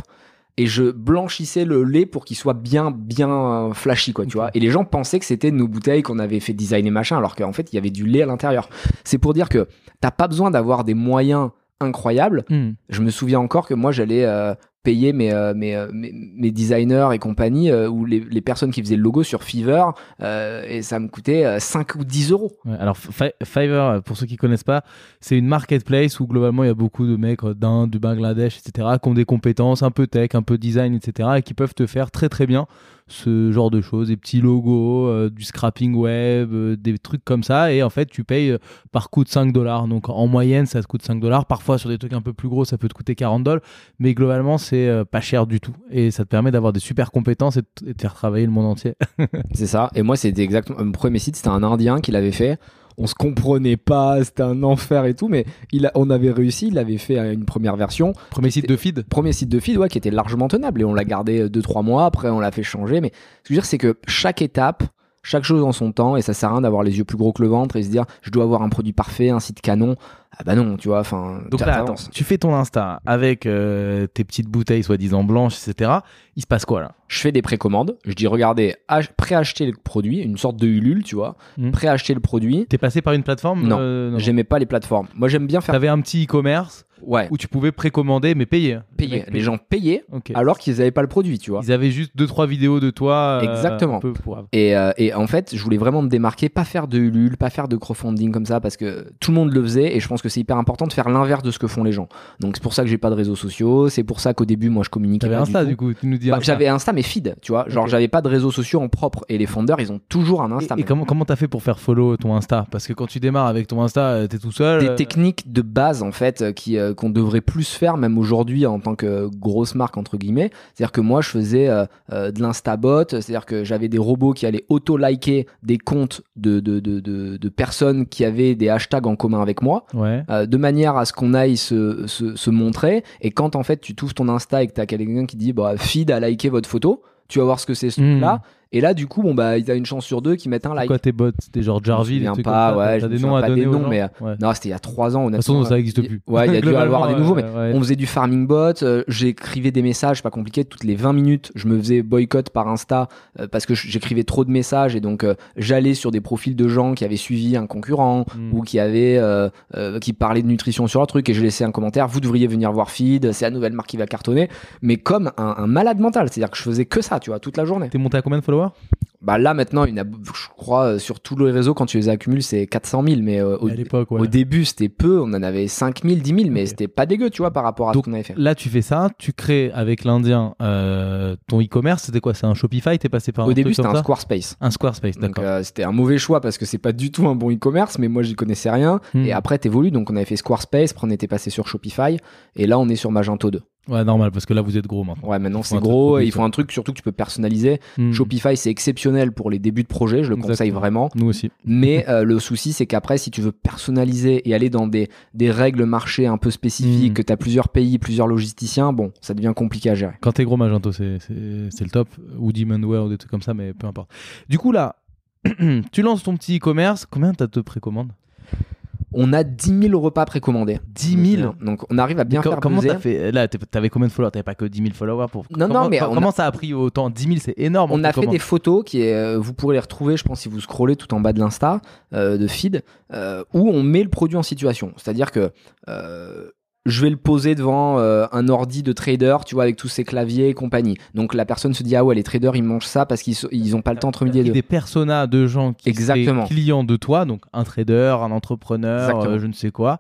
et je blanchissais le lait pour qu'il soit bien bien flashy quoi tu vois. Et les gens pensaient que c'était nos bouteilles qu'on avait fait designer machin alors qu'en fait il y avait du lait à l'intérieur. C'est pour dire que t'as pas besoin d'avoir des moyens incroyables. Hmm. je me souviens encore que moi j'allais euh, payer mes, euh, euh, mes, designers et compagnie euh, ou les, personnes qui faisaient le logo sur Fiverr et ça me coûtait euh, 5 ou 10 euros alors Fi- Fiverr, pour ceux qui connaissent pas, c'est une marketplace où globalement il y a beaucoup de mecs d'Inde, du Bangladesh, etc., qui ont des compétences un peu tech, un peu design, etc., et qui peuvent te faire très très bien ce genre de choses, des petits logos, euh, du scrapping web, euh, des trucs comme ça, et en fait tu payes euh, par coût de 5 dollars. Donc en moyenne ça te coûte 5 dollars, parfois sur des trucs un peu plus gros ça peut te coûter 40 dollars, mais globalement c'est pas cher du tout, et ça te permet d'avoir des super compétences et de, et de faire travailler le monde entier. c'est ça. Et moi c'était exactement mon premier site c'était un indien qui l'avait fait on se comprenait pas c'était un enfer et tout mais il a, on avait réussi il avait fait euh, une première version. Premier site de feed. Premier site de feed ouais, qui était largement tenable et on l'a gardé 2-3 mois après on l'a fait changer mais ce que je veux dire c'est que chaque étape chaque chose en son temps et ça sert à rien d'avoir les yeux plus gros que le ventre et se dire je dois avoir un produit parfait un site canon ah bah non tu vois enfin Donc là, attends, tu fais ton Insta avec euh, tes petites bouteilles soi-disant blanches, etc. Il se passe quoi là? Je fais des précommandes je dis regardez ach- préacheter le produit une sorte de Ulule tu vois Mhm. préacheter le produit T'es passé par une plateforme Non, euh, j'aimais pas les plateformes moi j'aime bien faire T'avais un petit e-commerce ouais où tu pouvais précommander mais payer. payer les gens payaient Ok. alors qu'ils n'avaient pas le produit tu vois Ils avaient juste deux trois vidéos de toi. euh, Exactement. un peu pour- Et, euh, et en fait, je voulais vraiment me démarquer, pas faire de Ulule, pas faire de crowdfunding comme ça, parce que tout le monde le faisait, et je pense que c'est hyper important de faire l'inverse de ce que font les gens. Donc c'est pour ça que j'ai pas de réseaux sociaux, c'est pour ça qu'au début, moi, je communiquais T'avais pas Insta du coup. Tu nous dis. Bah, j'avais Insta mais feed, tu vois, genre Ok. j'avais pas de réseaux sociaux en propre, et les fondeurs, ils ont toujours un Insta. Et, et comment comment t'as fait pour faire follow ton Insta? Parce que quand tu démarres avec ton Insta, euh, t'es tout seul. des euh, techniques de base en fait qui euh, qu'on devrait plus faire même aujourd'hui en tant que grosse marque entre guillemets c'est à dire que moi je faisais euh, euh, de l'instabot c'est à dire que j'avais des robots qui allaient auto liker des comptes de, de, de, personnes qui avaient des hashtags en commun avec moi Ouais. de manière à ce qu'on aille se, se, se montrer et quand en fait tu touches ton insta et que t'as quelqu'un qui dit bah feed a liké votre photo tu vas voir ce que c'est ce Hmm. truc là et là du coup bon bah il a une chance sur deux qui mettent un like Quoi tes bots T'es genre Jarvis, des pas, comme ça. ouais, des noms à donner des noms, gens mais, Ouais. non, c'était il y a trois ans. De toute façon, ça n'existe plus. Ouais, il y a dû avoir des nouveaux, mais on faisait du farming bot. euh, J'écrivais des messages, pas compliqué, toutes les 20 minutes. Je me faisais boycott par Insta euh, parce que j'écrivais trop de messages et donc euh, j'allais sur des profils de gens qui avaient suivi un concurrent Hmm. ou qui avaient qui parlaient de nutrition sur un truc et je laissais un commentaire. Vous devriez venir voir Feed, c'est la nouvelle marque qui va cartonner. Mais comme un, un malade mental, c'est-à-dire que je faisais que ça, tu vois, toute la journée. T'es monté à combien de followers Bah là maintenant, il y en a, je crois, euh, sur tous les réseaux, quand tu les accumules, c'est 400 000. Mais euh, au, ouais. début, c'était peu. On en avait 5 000, 10 000, mais c'était pas dégueu, tu vois, par rapport à Donc, ce qu'on avait fait. Là, tu fais ça, tu crées avec l'Indien euh, ton e-commerce. C'était quoi C'est un Shopify T'es passé par un Au début, c'était un Squarespace. Un Squarespace, Donc d'accord. euh, c'était un mauvais choix parce que c'est pas du tout un bon e-commerce, mais moi j'y connaissais rien. Hmm. Et après t'évolues, donc on avait fait Squarespace, après on était passé sur Shopify, et là on est sur Magento 2. Ouais, normal, parce que là, vous êtes gros maintenant. Ouais, maintenant c'est gros, plus, font un truc surtout que tu peux personnaliser. Hmm. Shopify c'est exceptionnel pour les débuts de projet, je le conseille vraiment. Nous aussi. Mais euh, le souci, c'est qu'après, si tu veux personnaliser et aller dans des, des règles marché un peu spécifiques, Mm. que tu as plusieurs pays, plusieurs logisticiens, bon, ça devient compliqué à gérer. Quand t'es gros Magento, c'est le top. Ou Demandware ou des trucs comme ça, mais peu importe. Du coup, là, tu lances ton petit e-commerce. Combien t'as de précommandes? On a 10 000 repas précommandés. 10 000 Donc on arrive à bien faire Comment t'as fait Là, t'avais combien de followers? T'avais pas que 10 000 followers pour. Non, comment, non, mais co- on a- comment ça a pris autant? 10 000, c'est énorme. On a fait des photos qui est, euh, vous pourrez les retrouver, je pense, si vous scrollez tout en bas de l'insta euh, de feed, euh, où on met le produit en situation. C'est-à-dire que euh, je vais le poser devant euh, un ordi de trader, tu vois, avec tous ses claviers et compagnie. Donc la personne se dit ah ouais, les traders ils mangent ça parce qu'ils so- ils ont pas le temps entre midi et deux. des personas de gens qui Exactement. sont clients de toi, donc un trader, un entrepreneur, euh, je ne sais quoi.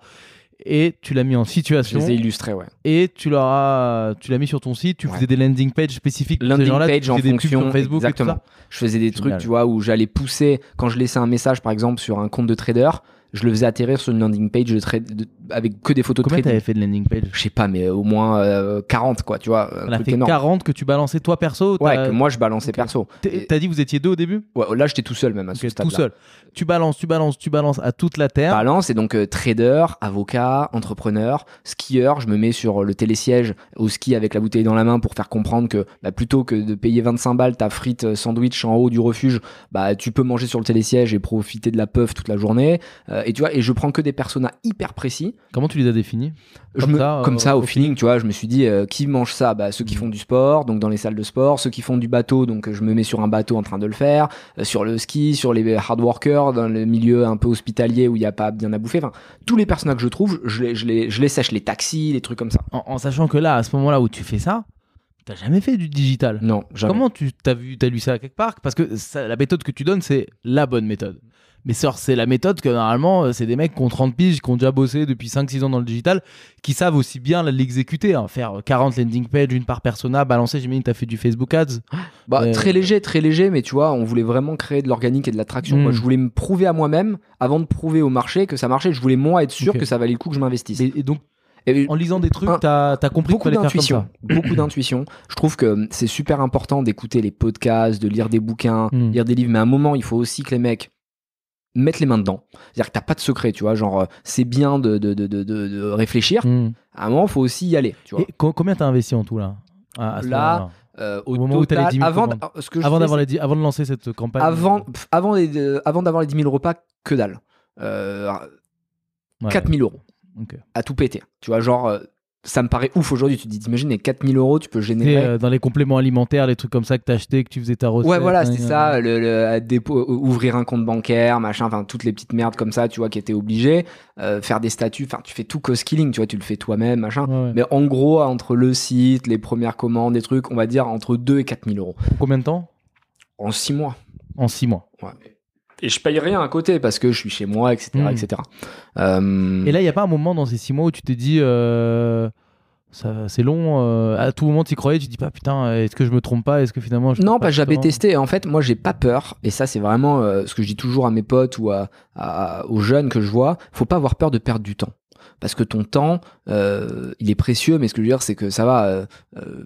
Et tu l'as mis en Je situation les ai illustrés, ouais. et tu leur as, tu l'as mis sur ton site. Tu Ouais. faisais des landing pages spécifiques pour ces Landing gens-là. page tu en des fonction, sur Facebook exactement. et tout Je faisais des Génial. trucs, tu vois, où j'allais pousser quand je laissais un message, par exemple, sur un compte de trader, je le faisais atterrir sur une landing page de trade de- avec que des photos Combien de trading. t'avais fait de landing page Je sais pas, mais au moins euh, 40, quoi, tu vois. On a fait énorme. 40 que tu balançais toi perso. Ouais, que moi je balançais perso. t'es- T'as dit vous étiez deux au début? Ouais, là j'étais tout seul même à ce Ok, stade Tout seul. Tu balances, tu balances, tu balances à toute la terre. Balance et donc euh, trader, avocat, entrepreneur, skieur. Je me mets sur le télésiège au ski avec la bouteille dans la main pour faire comprendre que bah, plutôt que de payer 25 balles ta frite euh, sandwich en haut du refuge, bah tu peux manger sur le télésiège et profiter de la puff toute la journée. Euh, et tu vois, et je prends que des personas hyper précis. Comment tu les as définis Je Comme me- ça, euh, comme ça, au au feeling, tu vois, je me suis dit, euh, qui mange ça? Bah, Ceux qui font du sport, donc dans les salles de sport, ceux qui font du bateau, donc euh, je me mets sur un bateau en train de le faire, euh, sur le ski, sur les hard workers, dans le milieu un peu hospitalier où il n'y a pas bien à bouffer. Enfin, tous les personnages que je trouve, je les, je, les, je les sèche, les taxis, les trucs comme ça. en, en sachant que là, à ce moment-là où tu fais ça, t'as jamais fait du digital. Non, jamais. Comment tu t'as vu, t'as lu ça quelque part? Parce que ça- la méthode que tu donnes, c'est la bonne méthode. Mais c'est la méthode que normalement, euh, c'est des mecs qui ont 30 piges, qui ont déjà bossé depuis 5-6 ans dans le digital, qui savent aussi bien l'exécuter. hein. Faire 40 landing pages, une par persona, balancer, j'imagine t'as fait du Facebook Ads. Bah, Euh, Très léger, très léger, mais tu vois, on voulait vraiment créer de l'organique et de l'attraction. Mm. Moi, je voulais me prouver à moi-même, avant de prouver au marché que ça marchait, je voulais moi être sûr que ça valait le coup que je m'investisse. Et, et donc, Et- en lisant des trucs, t'as as compris beaucoup d'intuition, beaucoup d'intuition. Je trouve que c'est super important d'écouter les podcasts, de lire des bouquins, Mm. lire des livres, mais à un moment, il faut aussi que les mecs mettent les mains dedans. C'est-à-dire que t'as pas de secret, tu vois, genre euh, c'est bien de, de, de, de, de- de réfléchir. Hmm. À un moment, il faut aussi y aller, tu vois. Et co- combien t'as investi en tout là? À- à ce Là, Euh, au, au moment où t'as les total, 10 000 avant, commandes. d- ce que je avant fais, d'avoir les dix- avant de lancer cette campagne. avant, pff, avant, les- euh, avant d'avoir les 10 000 repas, que dalle. Euh, Ouais. 4 000 euros Ok. à tout péter. Tu vois, genre, ça me paraît ouf aujourd'hui. Tu te dis, t'imagines, les 4 000 euros, tu peux générer. euh, dans les compléments alimentaires, les trucs comme ça que t'as acheté, que tu faisais ta recette. Ouais, voilà, c'était hein, ça, le, le- dépôt, ouvrir un compte bancaire, machin, enfin toutes les petites merdes comme ça, tu vois, qui étaient obligées, euh, faire des statuts, enfin tu fais tout co-skilling, tu vois, tu le fais toi-même, machin. Ouais, ouais. Mais en gros, entre le site, les premières commandes, des trucs, on va dire entre 2 et 4 000 euros. Combien de temps? En 6 mois. En 6 mois. Et je paye rien à côté parce que je suis chez moi, etc. Mm. etc. Euh, Et là, il n'y a pas un moment dans ces 6 mois où tu t'es dit, euh, c'est long, euh, à tout moment tu y croyais, tu te dis pas, putain, est-ce que je me trompe pas? Est-ce que finalement je Non, pas parce que j'avais testé. En fait, moi, j'ai pas peur. Et ça, c'est vraiment euh, ce que je dis toujours à mes potes ou à, à- aux jeunes que je vois. Faut pas avoir peur de perdre du temps. Parce que ton temps, euh, il est précieux, mais ce que je veux dire, c'est que ça va, euh, euh,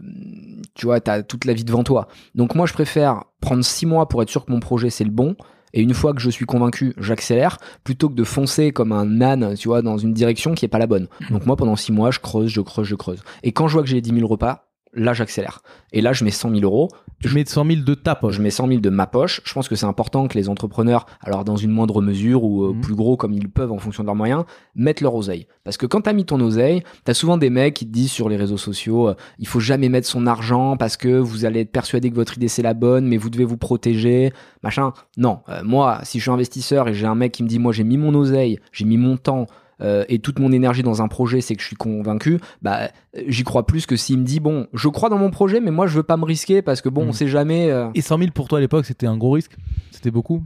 tu vois, t'as toute la vie devant toi. Donc moi, je préfère prendre six mois pour être sûr que mon projet, c'est le bon. Et une fois que je suis convaincu, j'accélère, plutôt que de foncer comme un âne, tu vois, dans une direction qui est pas la bonne. Donc moi, pendant six mois, je creuse, je creuse, je creuse. Et quand je vois que j'ai les 10 000 repas, là, j'accélère. Et là, je mets 100 000 euros. Tu mets 100 000 de ta poche. Je mets 100 000 de ma poche. Je pense que c'est important que les entrepreneurs, alors dans une moindre mesure ou euh, Mhm. plus gros comme ils peuvent en fonction de leurs moyens, mettent leur oseille. Parce que quand t'as mis ton oseille, t'as souvent des mecs qui te disent sur les réseaux sociaux, euh, il faut jamais mettre son argent parce que vous allez être persuadé que votre idée c'est la bonne, mais vous devez vous protéger, machin. Non, Euh, moi, si je suis investisseur et j'ai un mec qui me dit, moi j'ai mis mon oseille, j'ai mis mon temps, euh, et toute mon énergie dans un projet, c'est que je suis convaincu, bah, j'y crois plus que s'il me dit, bon, je crois dans mon projet, mais moi, je veux pas me risquer parce que bon, Mm. on sait jamais. euh, Et 100 000 pour toi à l'époque, c'était un gros risque? C'était beaucoup?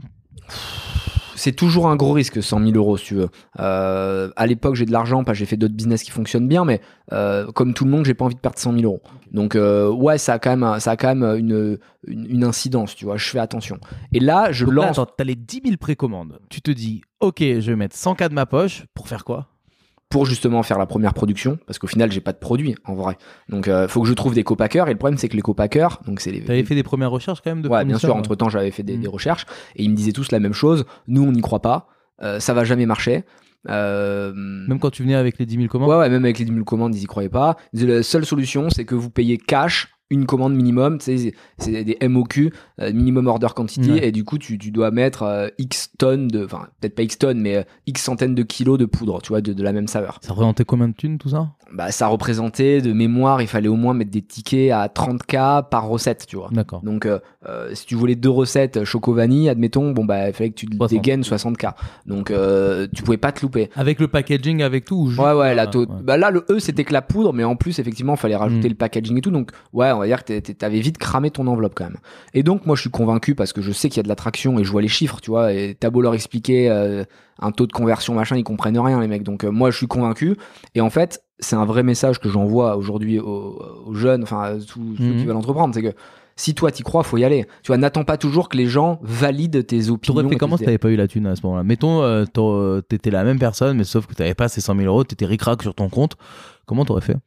C'est toujours un gros risque, 100 000 euros, si tu veux. Euh, à l'époque, j'ai de l'argent, parce que j'ai fait d'autres business qui fonctionnent bien, mais euh, comme tout le monde, j'ai pas envie de perdre 100 000 euros. Donc, euh, ouais, ça a quand même, ça a quand même une, une, une incidence, tu vois. Je fais attention. Et là, je Donc là, lance attends, t'as les 10 000 précommandes. Tu te dis, ok, je vais mettre 100K de ma poche pour faire quoi? Pour justement faire la première production, parce qu'au final, j'ai pas de produit en vrai. Donc, euh, faut que je trouve des copackers. Et le problème, c'est que les copackers, donc c'est les. T'avais fait des premières recherches quand même de Ouais, bien sûr. Entre temps, j'avais fait des, Mm. des recherches et ils me disaient tous la même chose. Nous, on n'y croit pas. Euh, ça va jamais marcher. Euh, Même quand tu venais avec les 10 000 commandes? Ouais, ouais, même avec les 10 000 commandes, ils y croyaient pas. La seule solution, c'est que vous payez cash une commande minimum, c'est- c'est des MOQ, euh, minimum order quantity, Ouais. et du coup, tu, tu dois mettre euh, X tonnes de, enfin, peut-être pas X tonnes, mais euh, X centaines de kilos de poudre, tu vois, de, de la même saveur. Ça représentait combien de thunes tout ça? Bah, ça représentait, de mémoire, il fallait au moins mettre des tickets à 30K par recette, tu vois. D'accord. Donc, euh, euh, si tu voulais deux recettes euh, choco vanille, admettons, bon, bah, il fallait que tu 60. dégaines 60K. Donc, euh, tu pouvais pas te louper. Avec le packaging, avec tout ou juste- Ouais, ouais, taux- ouais. Bah là, le E, c'était que la poudre, mais en plus, effectivement, il fallait rajouter Mm. le packaging et tout. Donc, ouais, on va dire que t'avais vite cramé ton enveloppe quand même. Et donc, moi, je suis convaincu parce que je sais qu'il y a de l'attraction et je vois les chiffres, tu vois. Et t'as beau leur expliquer euh, un taux de conversion, machin, ils comprennent rien, les mecs. Donc, euh, moi, je suis convaincu. Et en fait, c'est un vrai message que j'envoie aujourd'hui aux, aux jeunes, enfin, à tous ceux Mhm. qui veulent entreprendre. C'est que si toi, t'y crois, faut y aller. Tu vois, n'attends pas toujours que les gens valident tes opinions. T'aurais fait comment si t'avais pas eu la thune à ce moment-là? Mettons, euh, t'aurais- t'étais la même personne, mais sauf que t'avais pas ces 100 000 euros, t'étais ric-rac sur ton compte. Comment t'aurais fait?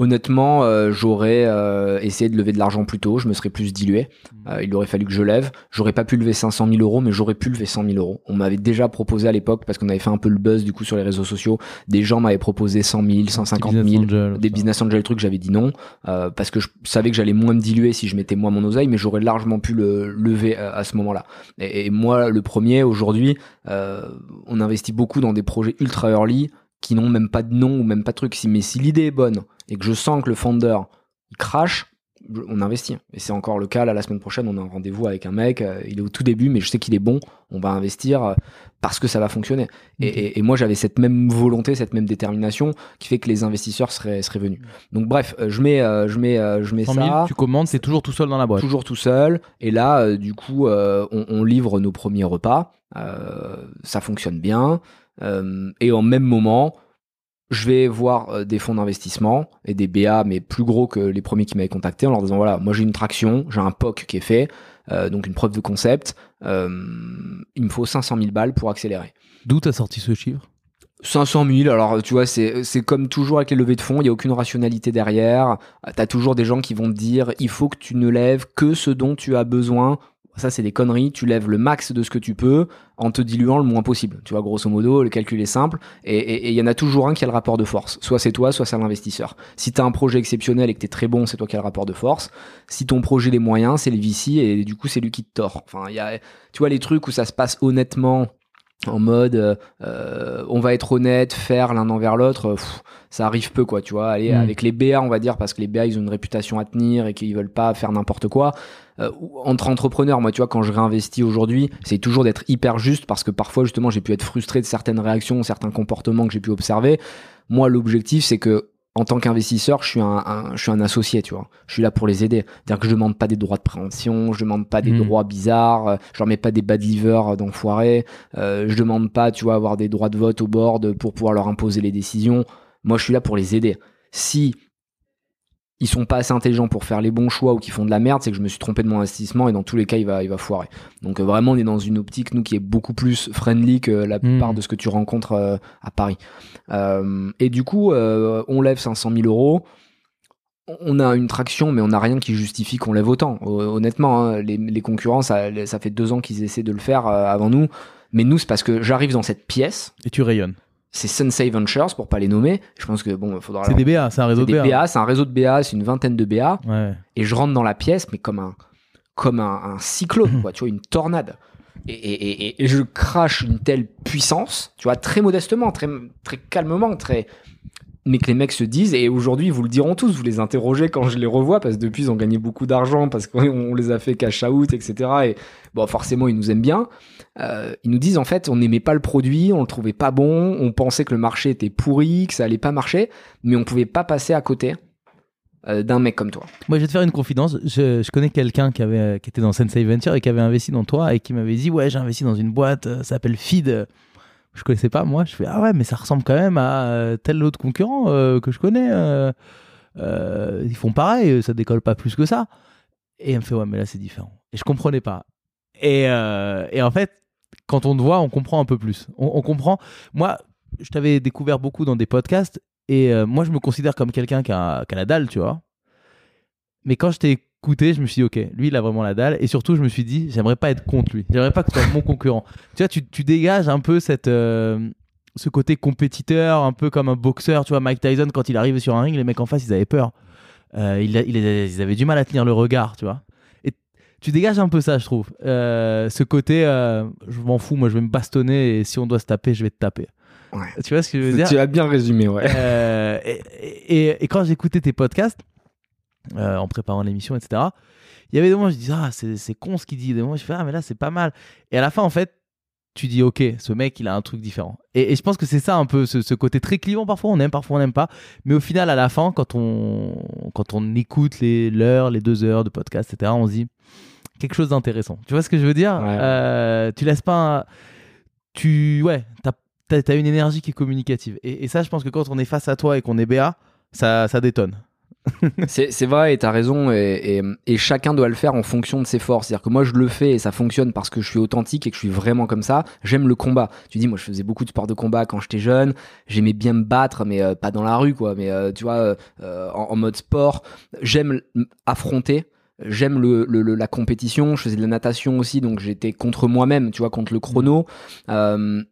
Honnêtement, euh, j'aurais euh, essayé de lever de l'argent plus tôt, je me serais plus dilué. Euh, il aurait fallu que je lève. J'aurais pas pu lever 500 000 euros, mais j'aurais pu lever 100 000 euros. On m'avait déjà proposé à l'époque, parce qu'on avait fait un peu le buzz du coup sur les réseaux sociaux, des gens m'avaient proposé 100 000, 150 000, Business angel, des business angel trucs, j'avais dit non, euh, parce que je savais que j'allais moins me diluer si je mettais moins mon oseille, mais j'aurais largement pu le lever euh, à ce moment-là. Et, et moi, le premier, aujourd'hui, euh, on investit beaucoup dans des projets ultra early qui n'ont même pas de nom ou même pas de truc. Si, mais si l'idée est bonne et que je sens que le founder il crache, on investit. Et c'est encore le cas là la semaine prochaine. On a un rendez-vous avec un mec. euh, il est au tout début, mais je sais qu'il est bon. On va investir euh, parce que ça va fonctionner. Et, Ok. et- et moi j'avais cette même volonté, cette même détermination qui fait que les investisseurs seraient, seraient venus. Donc bref, euh, je mets, je mets, je mets 100 000, ça tu commandes, c'est toujours tout seul dans la boîte. toujours tout seul. Et là, du coup, on, on livre nos premiers repas. Euh, ça fonctionne bien. Euh, et en même moment, je vais voir euh, des fonds d'investissement et des BA, mais plus gros que les premiers qui m'avaient contacté, en leur disant voilà, moi j'ai une traction, j'ai un POC qui est fait, euh, donc une preuve de concept. Euh, il me faut 500 000 balles pour accélérer. D'où t'as sorti ce chiffre? 500 000, alors tu vois, c'est c'est comme toujours avec les levées de fonds, il n'y a aucune rationalité derrière. Tu as toujours des gens qui vont te dire il faut que tu ne lèves que ce dont tu as besoin. Ça, c'est des conneries. Tu lèves le max de ce que tu peux en te diluant le moins possible. Tu vois, grosso modo, le calcul est simple. Et il y en a toujours un qui a le rapport de force. Soit c'est toi, soit c'est l'investisseur. Si tu as un projet exceptionnel et que tu es très bon, c'est toi qui as le rapport de force. Si ton projet les moyens, c'est le VC et du coup, c'est lui qui te tord. Enfin, y a, tu vois, les trucs où ça se passe honnêtement en mode euh, euh, on va être honnête, faire l'un envers l'autre, euh, ça arrive peu quoi, tu vois. Allez, Mm. avec les BA, on va dire, parce que les BA, ils ont une réputation à tenir et qu'ils veulent pas faire n'importe quoi. Euh, entre entrepreneurs, moi, tu vois, quand je réinvestis aujourd'hui, c'est toujours d'être hyper juste parce que parfois, justement, j'ai pu être frustré de certaines réactions, certains comportements que j'ai pu observer. Moi, l'objectif, c'est que en tant qu'investisseur, je suis un, un- je suis un associé, tu vois. Je suis là pour les aider. C'est-à-dire que je demande pas des droits de préemption, je demande pas des Mm. droits bizarres, euh, je leur mets pas des bad livers d'enfoirés, euh, je demande pas, tu vois, avoir des droits de vote au board pour pouvoir leur imposer les décisions. Moi, je suis là pour les aider. Si ils sont pas assez intelligents pour faire les bons choix ou qu'ils font de la merde, c'est que je me suis trompé de mon investissement et dans tous les cas, il va, il va foirer. Donc euh, vraiment, on est dans une optique, nous, qui est beaucoup plus friendly que la plupart Mm. de ce que tu rencontres euh, à Paris. Euh, et du coup, on lève 500 000 euros. On a une traction, mais on n'a rien qui justifie qu'on lève autant. Hon- Honnêtement, hein, les, les concurrents, ça, ça fait deux ans qu'ils essaient de le faire avant nous. Mais nous, c'est parce que j'arrive dans cette pièce. Et tu rayonnes. C'est Sensei Ventures, pour pas les nommer. Je pense que bon, il faudra. C'est leur- des BA, c'est un réseau de BA. BA, c'est un réseau de BA, c'est une vingtaine de BA Ouais. et je rentre dans la pièce, mais comme un, comme un, un cyclone, quoi, tu vois, une tornade. Et, et- et- et je crache une telle puissance, tu vois, très modestement, très, très calmement, très. Mais que les mecs se disent, et aujourd'hui vous le diront tous, vous les interrogez quand je les revois, parce que depuis ils ont gagné beaucoup d'argent, parce qu'on les a fait cash out, etc. Et bon, forcément ils nous aiment bien. Euh, ils nous disent en fait, on n'aimait pas le produit, on le trouvait pas bon, on pensait que le marché était pourri, que ça allait pas marcher, mais on pouvait pas passer à côté euh, d'un mec comme toi. Moi, je vais te faire une confidence. Je, je connais quelqu'un qui, avait, qui était dans Sensei Venture et qui avait investi dans toi et qui m'avait dit Ouais, j'ai investi dans une boîte, euh, ça s'appelle Feed. Je connaissais pas, moi. Je fais Ah ouais, mais ça ressemble quand même à euh, tel autre concurrent euh, que je connais. euh, ils font pareil, ça décolle pas plus que ça. Et elle me fait Ouais, mais là, c'est différent. Et je comprenais pas. Et, et en fait, quand on te voit, on comprend un peu plus. On, comprend. Moi, je t'avais découvert beaucoup dans des podcasts et moi, je me considère comme quelqu'un qui a, qui a la dalle, tu vois. Mais quand je t'ai écouté, je me suis dit, ok, lui, il a vraiment la dalle. Et surtout, je me suis dit, j'aimerais pas être contre lui. J'aimerais pas que tu sois mon concurrent. Tu vois, tu, tu dégages un peu cette, euh, ce côté compétiteur, un peu comme un boxeur. Tu vois, Mike Tyson, quand il arrivait sur un ring, les mecs en face, ils avaient peur. Euh, il a- il a- ils avaient du mal à tenir le regard, tu vois. Et tu dégages un peu ça, je trouve. Euh, ce côté, je m'en fous, moi, je vais me bastonner et si on doit se taper, je vais te taper. Ouais. Tu vois ce que je veux dire Tu as bien résumé, ouais. euh, et, et- et quand j'écoutais tes podcasts, euh, en préparant l'émission, etc., il y avait des moments où je disais, ah, c'est con ce qu'il dit. Des moments où je fais, ah, mais là, c'est pas mal. Et à la fin, en fait, tu dis, ok, ce mec, il a un truc différent. Et, et je pense que c'est ça un peu, ce, ce côté très clivant. Parfois, on aime, parfois, on n'aime pas. Mais au final, à la fin, quand on, quand on écoute les- l'heure, les deux heures de podcast, etc., on se dit quelque chose d'intéressant. Tu vois ce que je veux dire? Ouais. Euh, Tu laisses pas. un- Tu. Ouais, t'as t'as une énergie qui est communicative. Et, et ça, je pense que quand on est face à toi et qu'on est BA, ça, ça détonne. C'est vrai, et t'as raison, et, et, et chacun doit le faire en fonction de ses forces. C'est-à-dire que moi, je le fais et ça fonctionne parce que je suis authentique et que je suis vraiment comme ça. J'aime le combat. Tu dis, moi, je faisais beaucoup de sport de combat quand j'étais jeune. J'aimais bien me battre, mais euh, pas dans la rue, quoi. Mais euh, tu vois, euh, en, en mode sport. J'aime affronter. J'aime le, le- le- la compétition. Je faisais de la natation aussi, donc j'étais contre moi-même, tu vois, contre le chrono. Euh,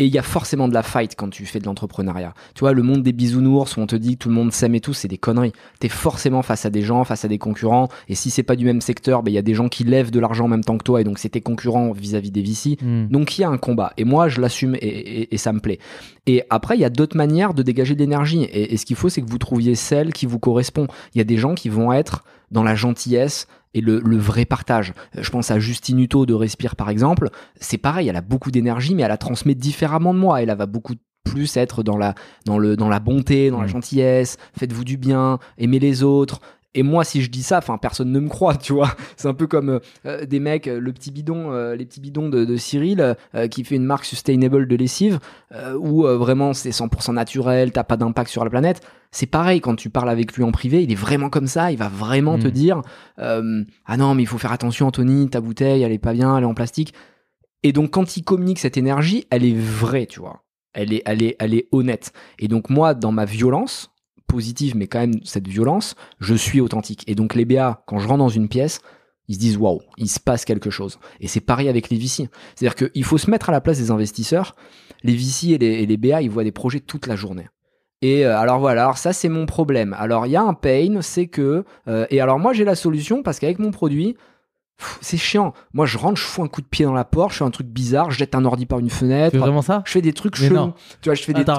et il y a forcément de la fight quand tu fais de l'entrepreneuriat. Tu vois, le monde des bisounours où on te dit que tout le monde s'aime et tout, c'est des conneries. T'es forcément face à des gens, face à des concurrents. Et si c'est pas du même secteur, ben, il y a des gens qui lèvent de l'argent en même temps que toi. Et donc, c'est tes concurrents vis-à-vis des VC. Donc il y a un combat et moi je l'assume et, et- et ça me plaît. Et après il y a d'autres manières de dégager de l'énergie et, et ce qu'il faut c'est que vous trouviez celle qui vous correspond. Il y a des gens qui vont être dans la gentillesse et le, le vrai partage. Euh, Je pense à Justine Hutto de Respire par exemple. C'est pareil, elle a beaucoup d'énergie mais elle la transmet différemment de moi. Elle, elle va beaucoup plus être dans la, dans le, dans la bonté, dans la Mm. gentillesse, faites-vous du bien, aimez les autres. Et moi, si je dis ça, enfin, personne ne me croit, tu vois. C'est un peu comme euh, euh, des mecs, euh, le petit bidon, euh, les petits bidons de, de Cyril, euh, qui fait une marque sustainable de lessive, où vraiment c'est 100% naturel, t'as pas d'impact sur la planète. C'est pareil quand tu parles avec lui en privé, il est vraiment comme ça, il va vraiment te Mm. dire, ah non, mais il faut faire attention, Anthony, ta bouteille, elle est pas bien, elle est en plastique. Et donc, quand il communique cette énergie, elle est vraie, tu vois. Elle est, elle est, elle est honnête. Et donc, moi, dans ma violence, positive, mais quand même cette violence, je suis authentique. Et donc, les BA, quand je rentre dans une pièce, ils se disent waouh, il se passe quelque chose. Et c'est pareil avec les VC. C'est-à-dire qu'il faut se mettre à la place des investisseurs. Les VC et les, BA, ils voient des projets toute la journée. Et euh, alors voilà, alors ça c'est mon problème. Alors il y a un pain, c'est que euh, et alors moi j'ai la solution parce qu'avec mon produit, c'est chiant. Moi je rentre, je fous un coup de pied dans la porte, je fais un truc bizarre, je jette un ordi par une fenêtre, fais vraiment ça? Je fais des trucs chelous. Tu vois, je fais des trucs.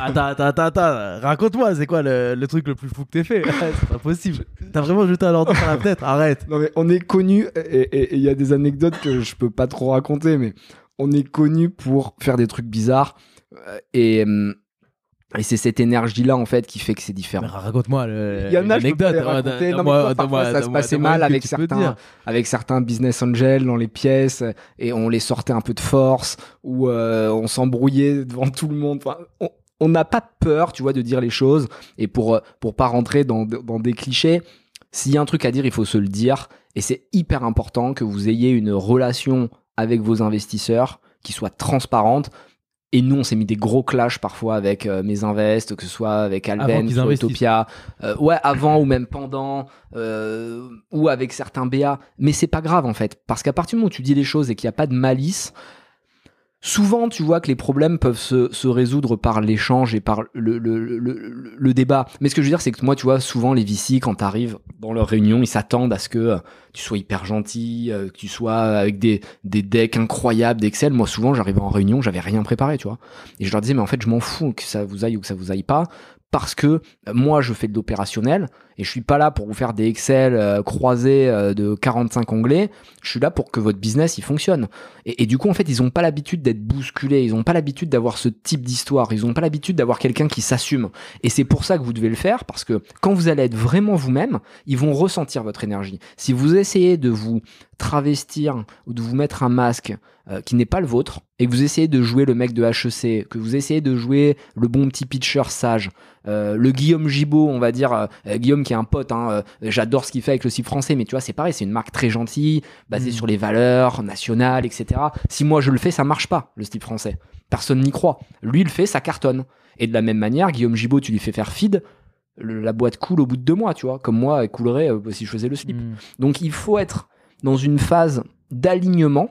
attends, attends, attends. Raconte-moi, c'est quoi le, le truc le plus fou que t'aies fait? C'est pas possible. T'as vraiment jeté un ordi par la fenêtre? Arrête. Non mais on est connu et il y a des anecdotes que je peux pas trop raconter, mais on est connu pour faire des trucs bizarres euh, et hum, et c'est cette énergie là en fait qui fait que c'est différent. Raconte-moi le- Il y en a, l'anecdote. toi, parfois, ça se passait mal avec certains, dire. avec certains business angels dans les pièces et on les sortait un peu de force ou euh, on s'embrouillait devant tout le monde. Enfin, on- on n'a pas peur, tu vois, de dire les choses et pour euh, pour pas rentrer dans, dans des clichés. S'il y a un truc à dire, il faut se le dire et c'est hyper important que vous ayez une relation avec vos investisseurs qui soit transparente. Et nous, on s'est mis des gros clashs parfois avec euh, mes invests, que ce soit avec sur investissent. Utopia, euh, ouais, avant ou même pendant, euh, ou avec certains BA. Mais c'est pas grave en fait, parce qu'à partir du moment où tu dis les choses et qu'il n'y a pas de malice, souvent tu vois que les problèmes peuvent se, résoudre par l'échange et par le, débat. Mais ce que je veux dire, c'est que moi, tu vois, souvent les VC, quand tu arrives dans leur réunion, ils s'attendent à ce que euh, tu sois hyper gentil, euh, que tu sois avec des, des decks incroyables d'Excel. Moi, souvent, j'arrivais en réunion, j'avais rien préparé, tu vois. Et je leur disais, mais en fait, je m'en fous que ça vous aille ou que ça vous aille pas. Parce que euh, moi je fais de l'opérationnel et je suis pas là pour vous faire des Excel euh, croisés euh, de 45 onglets. Je suis là pour que votre business il fonctionne. Et, et du coup en fait ils ont pas l'habitude d'être bousculés, ils ont pas l'habitude d'avoir ce type d'histoire, ils ont pas l'habitude d'avoir quelqu'un qui s'assume. Et c'est pour ça que vous devez le faire parce que quand vous allez être vraiment vous-même, ils vont ressentir votre énergie. Si vous essayez de vous travestir ou de vous mettre un masque euh, qui n'est pas le vôtre et que vous essayez de jouer le mec de HEC, que vous essayez de jouer le bon petit pitcher sage, euh, le Guillaume Gibaud, on va dire, euh, Guillaume qui est un pote, hein, j'adore ce qu'il fait avec le site français, mais tu vois, c'est pareil, c'est une marque très gentille, basée Mm. sur les valeurs nationales, etc. Si moi je le fais, ça marche pas, le style français. Personne n'y croit. Lui le fait, ça cartonne. Et de la même manière, Guillaume Gibaud, tu lui fais faire feed, le- la boîte coule au bout de deux mois, tu vois, comme moi, elle coulerait euh, si je faisais le slip. Mm. Donc il faut être dans une phase d'alignement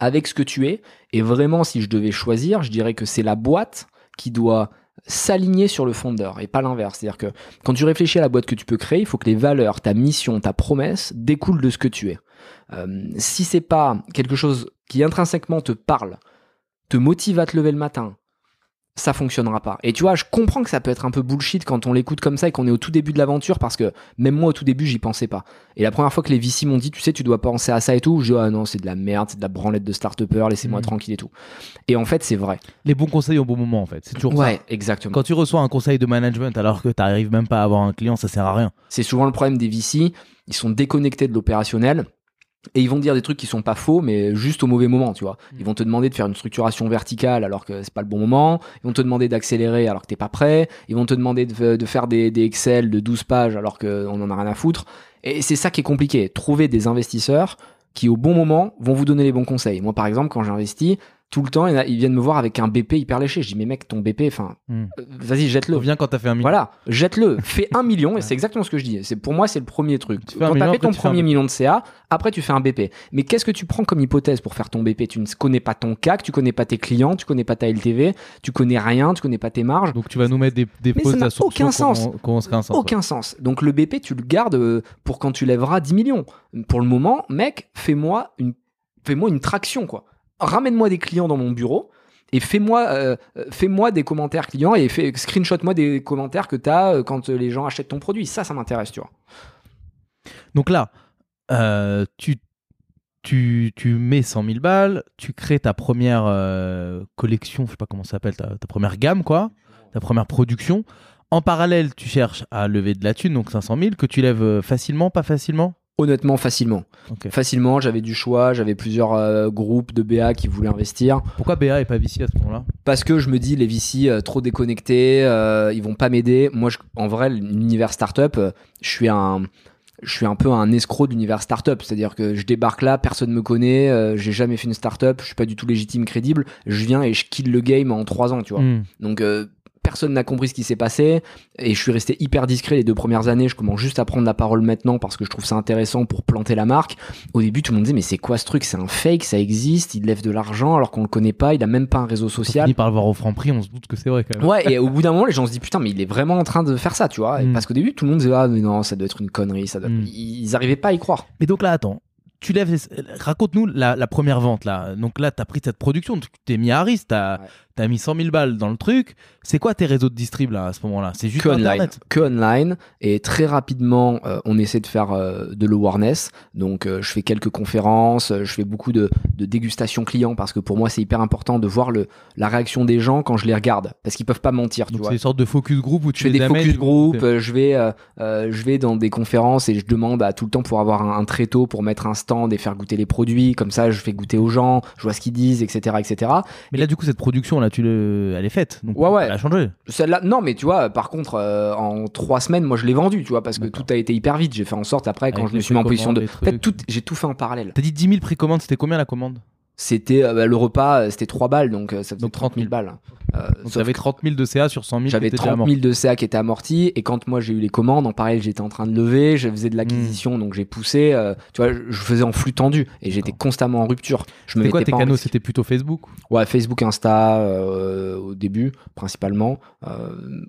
avec ce que tu es. Et vraiment, si je devais choisir, je dirais que c'est la boîte qui doit s'aligner sur le fondeur et pas l'inverse. C'est-à-dire que quand tu réfléchis à la boîte que tu peux créer, il faut que les valeurs, ta mission, ta promesse découlent de ce que tu es. Euh, si c'est pas quelque chose qui intrinsèquement te parle, te motive à te lever le matin, ça fonctionnera pas. Et tu vois, je comprends que ça peut être un peu bullshit quand on l'écoute comme ça et qu'on est au tout début de l'aventure parce que même moi au tout début j'y pensais pas. Et la première fois que les VC m'ont dit, tu sais, tu dois penser à ça et tout, je dis, ah non, c'est de la merde, c'est de la branlette de start-upper, laissez-moi Mhm. tranquille et tout. Et en fait, c'est vrai. Les bons conseils au bon moment, en fait. C'est toujours ça. Ouais, exactement. Quand tu reçois un conseil de management alors que tu n'arrives même pas à avoir un client, ça sert à rien. C'est souvent le problème des VC, ils sont déconnectés de l'opérationnel. Et ils vont te dire des trucs qui sont pas faux, mais juste au mauvais moment, tu vois. Ils vont te demander de faire une structuration verticale alors que c'est pas le bon moment. Ils vont te demander d'accélérer alors que t'es pas prêt. Ils vont te demander de, de faire des, des Excel de 12 pages alors qu'on en a rien à foutre. Et c'est ça qui est compliqué. Trouver des investisseurs qui, au bon moment, vont vous donner les bons conseils. Moi, par exemple, quand j'investis, tout le temps, ils viennent me voir avec un BP hyper léché. Je dis, mais mec, ton BP, enfin, Hmm. euh, vas-y, jette-le. Reviens quand t'as fait un million. Voilà, jette-le, fais un million, et c'est exactement ce que je dis. C'est pour moi, c'est le premier truc. Tu Quand t'as fait ton premier million de CA, après tu fais un BP. Mais qu'est-ce que tu prends comme hypothèse pour faire ton BP Tu ne connais pas ton CAC, tu connais pas tes clients, tu connais pas ta LTV, tu connais rien, tu connais pas tes marges. Donc tu vas nous mettre des, des Mais ça n'a aucun sens. Aucun sens. Donc le BP, tu le gardes euh, pour quand tu lèveras 10 millions. Pour le moment, mec, fais-moi une, fais-moi une traction, quoi. Ramène-moi des clients dans mon bureau et fais-moi euh, euh, fais-moi des commentaires clients et fais, screenshot-moi des commentaires que tu as quand euh, les gens achètent ton produit. Ça, ça m'intéresse, tu vois. Donc là, euh, tu, tu, tu mets 100 000 balles, tu crées ta première euh, collection, je sais pas comment ça s'appelle, ta, première gamme, quoi, ta première production. En parallèle, tu cherches à lever de la thune, donc 500 000, que tu lèves euh, facilement, pas facilement? Honnêtement, facilement. Facilement, j'avais du choix, j'avais plusieurs euh, groupes de BA qui voulaient investir. Pourquoi BA et pas VC à ce moment-là? Parce que je me dis, les VC euh, trop déconnectés, euh, ils vont pas m'aider. Moi, je- en vrai, l'univers startup, je suis un. Je suis un peu un escroc d'univers startup, c'est-à-dire que je débarque là, personne me connaît, j'ai jamais fait une startup, je suis pas du tout légitime, crédible, je viens et je kill le game en trois ans, tu vois. Hmm. Donc euh, personne n'a compris ce qui s'est passé et je suis resté hyper discret les deux premières années. Je commence juste à prendre la parole maintenant parce que je trouve ça intéressant pour planter la marque. Au début, tout le monde disait mais c'est quoi ce truc? C'est un fake, ça existe, il lève de l'argent alors qu'on le connaît pas, il a même pas un réseau On social. finit par le voir au franc prix, on se doute que c'est vrai quand même. Ouais, et au bout d'un moment, les gens se disent putain, mais il est vraiment en train de faire ça, tu vois. Mm. Parce qu'au début, tout le monde disait ah, mais non, ça doit être une connerie, ça doit... Mm. Ils arrivaient pas à y croire. Mais donc là, attends. Tu lèves. les- Raconte-nous la, la première vente là. Donc là, tu as pris cette production, tu t'es mis à risque, tu as, Ouais. Mis 100 000 balles dans le truc. C'est quoi tes réseaux de distrib là à ce moment-là? C'est juste que online, Internet que online et très rapidement euh, on essaie de faire euh, de l'awareness donc euh, je fais quelques conférences je fais beaucoup de, de dégustation clients parce que pour moi c'est hyper important de voir le, la réaction des gens quand je les regarde parce qu'ils peuvent pas mentir tu Donc vois c'est une sorte de focus group où tu je fais les des focus group, je vais, je vais dans des conférences et je demande à tout le temps pour avoir un, un tréteau pour mettre un stand et faire goûter les produits. Comme ça, je fais goûter aux gens, je vois ce qu'ils disent, etc., etc. Mais là, du coup, cette production là, tu le... elle est faite. Donc Ouais, ouais. elle a changé. Celle-là, non, mais tu vois, par contre, euh, en trois semaines, moi, je l'ai vendu, tu vois, parce que tout a été hyper vite. J'ai fait en sorte après, quand Avec je me suis mis en position de, tout, j'ai tout fait en parallèle. T'as dit 10 000 précommandes, c'était combien la commande? C'était euh, bah, le repas, euh, c'était 3 balles, donc euh, ça faisait Donc 30 000 balles. Euh, Donc sauf t'avais 30 000 de CA sur 100 000. J'avais t'étais déjà 30 mort. 000 de CA qui étaient amortis et quand moi j'ai eu les commandes, en parallèle j'étais en train de lever, je faisais de Hmm. l'acquisition donc j'ai poussé, tu vois, je faisais en flux tendu et j'étais constamment en rupture. Je me quoi tes canaux. C'était plutôt Facebook Ouais, Facebook, Insta au début principalement.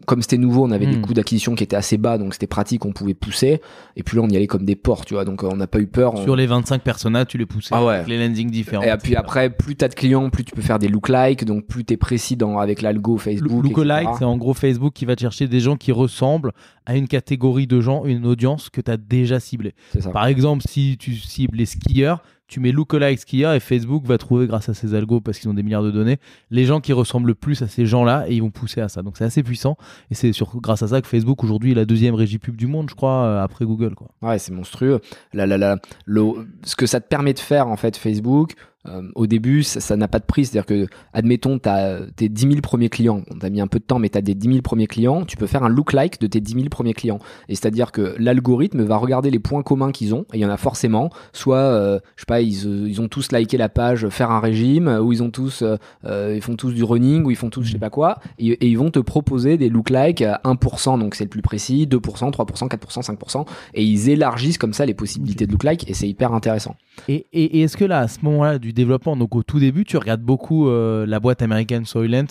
Comme c'était nouveau, on avait des Hmm. coûts d'acquisition qui étaient assez bas donc c'était pratique, on pouvait pousser et puis là on y allait comme des porcs, tu vois, donc on n'a pas eu peur. on- Sur les 25 personas, tu les poussais. Ah ouais. Avec les landings différents. Et puis après, plus t'as de clients, plus tu peux faire des lookalikes, donc plus t'es précis dans, avec l'algo Facebook. Lookalike, etc. c'est en gros Facebook qui va te chercher des gens qui ressemblent à une catégorie de gens, une audience que tu as déjà ciblée. Par exemple, si tu cibles les skieurs, tu mets lookalike skieur et Facebook va trouver grâce à ses algos parce qu'ils ont des milliards de données les gens qui ressemblent le plus à ces gens-là et ils vont pousser à ça. Donc c'est assez puissant et c'est sur grâce à ça que Facebook aujourd'hui est la deuxième régie pub du monde, je crois, euh, après Google quoi. Ouais, c'est monstrueux. La, la, la, le, ce que ça te permet de faire, en fait, Facebook, euh, au début, ça n'a pas de prix. C'est-à-dire que, admettons, tu as tes 10 000 premiers clients. On t'a mis un peu de temps, mais tu as des 10 000 premiers clients. Tu peux faire un look-like de tes 10 000 premiers clients. Et c'est-à-dire que l'algorithme va regarder les points communs qu'ils ont. Et il y en a forcément. Soit, euh, je sais pas, ils, euh, ils ont tous liké la page faire un régime, ou ils ont tous, euh, euh, ils font tous du running, ou ils font tous je sais pas quoi. Et, et ils vont te proposer des look-like à 1%, donc c'est le plus précis, 2%, 3%, 4%, 5%. Et ils élargissent comme ça les possibilités de look-like. Et c'est hyper intéressant. Et, et- et est-ce que là, à ce moment-là du développement, donc au tout début, tu regardes beaucoup euh, la boîte américaine Soylent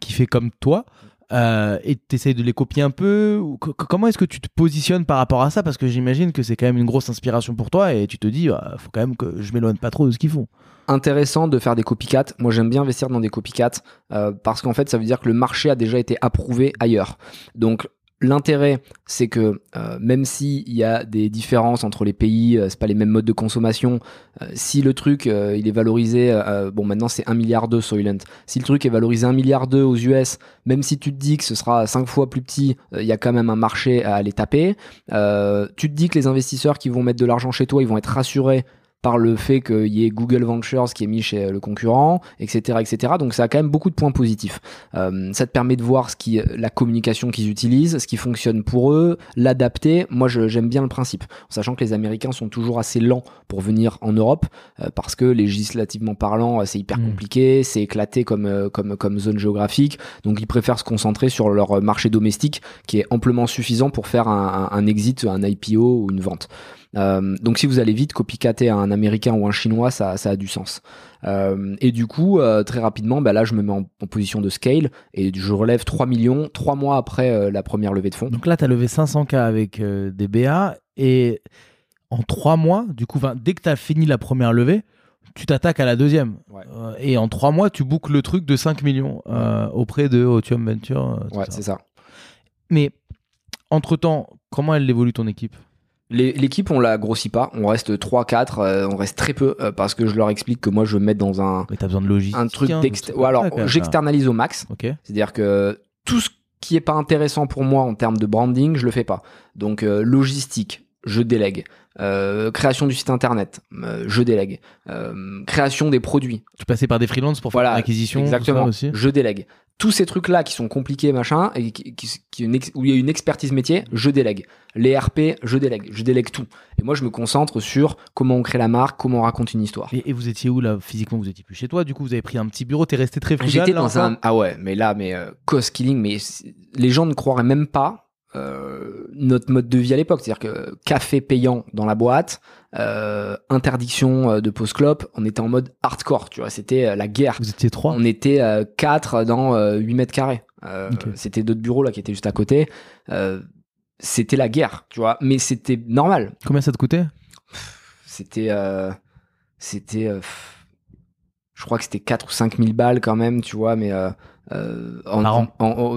qui fait comme toi euh, et tu essayes de les copier un peu Comment est-ce que tu te positionnes par rapport à ça? Parce que j'imagine que c'est quand même une grosse inspiration pour toi et tu te dis, ah, faut quand même que je m'éloigne pas trop de ce qu'ils font. intéressant de faire des copycats. Moi, j'aime bien investir dans des copycats euh, parce qu'en fait, ça veut dire que le marché a déjà été approuvé ailleurs. Donc, l'intérêt, c'est que euh, même s'il y a des différences entre les pays, euh, c'est pas les mêmes modes de consommation. euh, si le truc, il est valorisé, bon, maintenant c'est 1 milliard 2 Soylent. Si le truc est valorisé 1 milliard 2 aux US, même si tu te dis que ce sera 5 fois plus petit, il y a quand même un marché à aller taper. Tu te dis que les investisseurs qui vont mettre de l'argent chez toi, ils vont être rassurés par le fait qu'il y ait Google Ventures qui est mis chez le concurrent, etc., etc. Donc ça a quand même beaucoup de points positifs. Euh, ça te permet de voir ce qui, la communication qu'ils utilisent, ce qui fonctionne pour eux, l'adapter. Moi, j'aime bien le principe, en sachant que les Américains sont toujours assez lents pour venir en Europe, euh, parce que législativement parlant, euh, c'est hyper Mm. compliqué, c'est éclaté comme, euh, comme, comme zone géographique. Donc ils préfèrent se concentrer sur leur euh, marché domestique, qui est amplement suffisant pour faire un, un- un exit, un IPO ou une vente. Euh, donc si vous allez vite copycater un américain ou un chinois, ça, ça a du sens. Euh, et du coup, euh, très rapidement, bah là, je me mets en, en position de scale et je relève 3 millions trois mois après la première levée de fonds. Donc là, tu as levé 500K avec des BA et en trois mois, du coup, dès que tu as fini la première levée, tu t'attaques à la deuxième. Ouais. Euh, et en trois mois, tu boucles le truc de 5 millions euh, auprès de Otium Venture. euh, Ouais, c'est ça. Mais entre-temps, comment elle évolue ton équipe? L'équipe, on la grossit pas, on reste 3-4, euh, on reste très peu euh, parce que je leur explique que moi, je veux me mettre dans un, Mais tu as besoin de logistique. un truc hein, Ou alors, j'externalise au max. C'est-à-dire que tout ce qui est pas intéressant pour moi en termes de branding, je le fais pas. Donc euh, logistique, je délègue. Euh, création du site internet, euh, je délègue. Euh, création des produits, Tu passais par des freelances pour faire voilà, l'acquisition exactement. aussi Je délègue. Tous ces trucs-là qui sont compliqués, machin, et qui, où il y a une expertise métier, je délègue. Les RP, je délègue. Je délègue tout. Et moi, je me concentre sur comment on crée la marque, comment on raconte une histoire. et, et vous étiez où là Physiquement, vous étiez plus chez toi. Du coup, vous avez pris un petit bureau. T'es resté très frugal. J'étais dans un ah ouais mais là mais cost killing mais les gens ne croiraient même pas euh, notre mode de vie à l'époque. C'est-à-dire que café payant dans la boîte euh, interdiction euh, de pause clope on était en mode hardcore tu vois. C'était la guerre. Vous étiez trois. on était euh, quatre dans euh, 8 mètres carrés. C'était d'autres bureaux là qui étaient juste à côté. C'était la guerre tu vois. Mais c'était normal. Combien ça te coûtait? C'était c'était je crois que c'était 4 ou 5 000 balles quand même tu vois. Mais euh, en,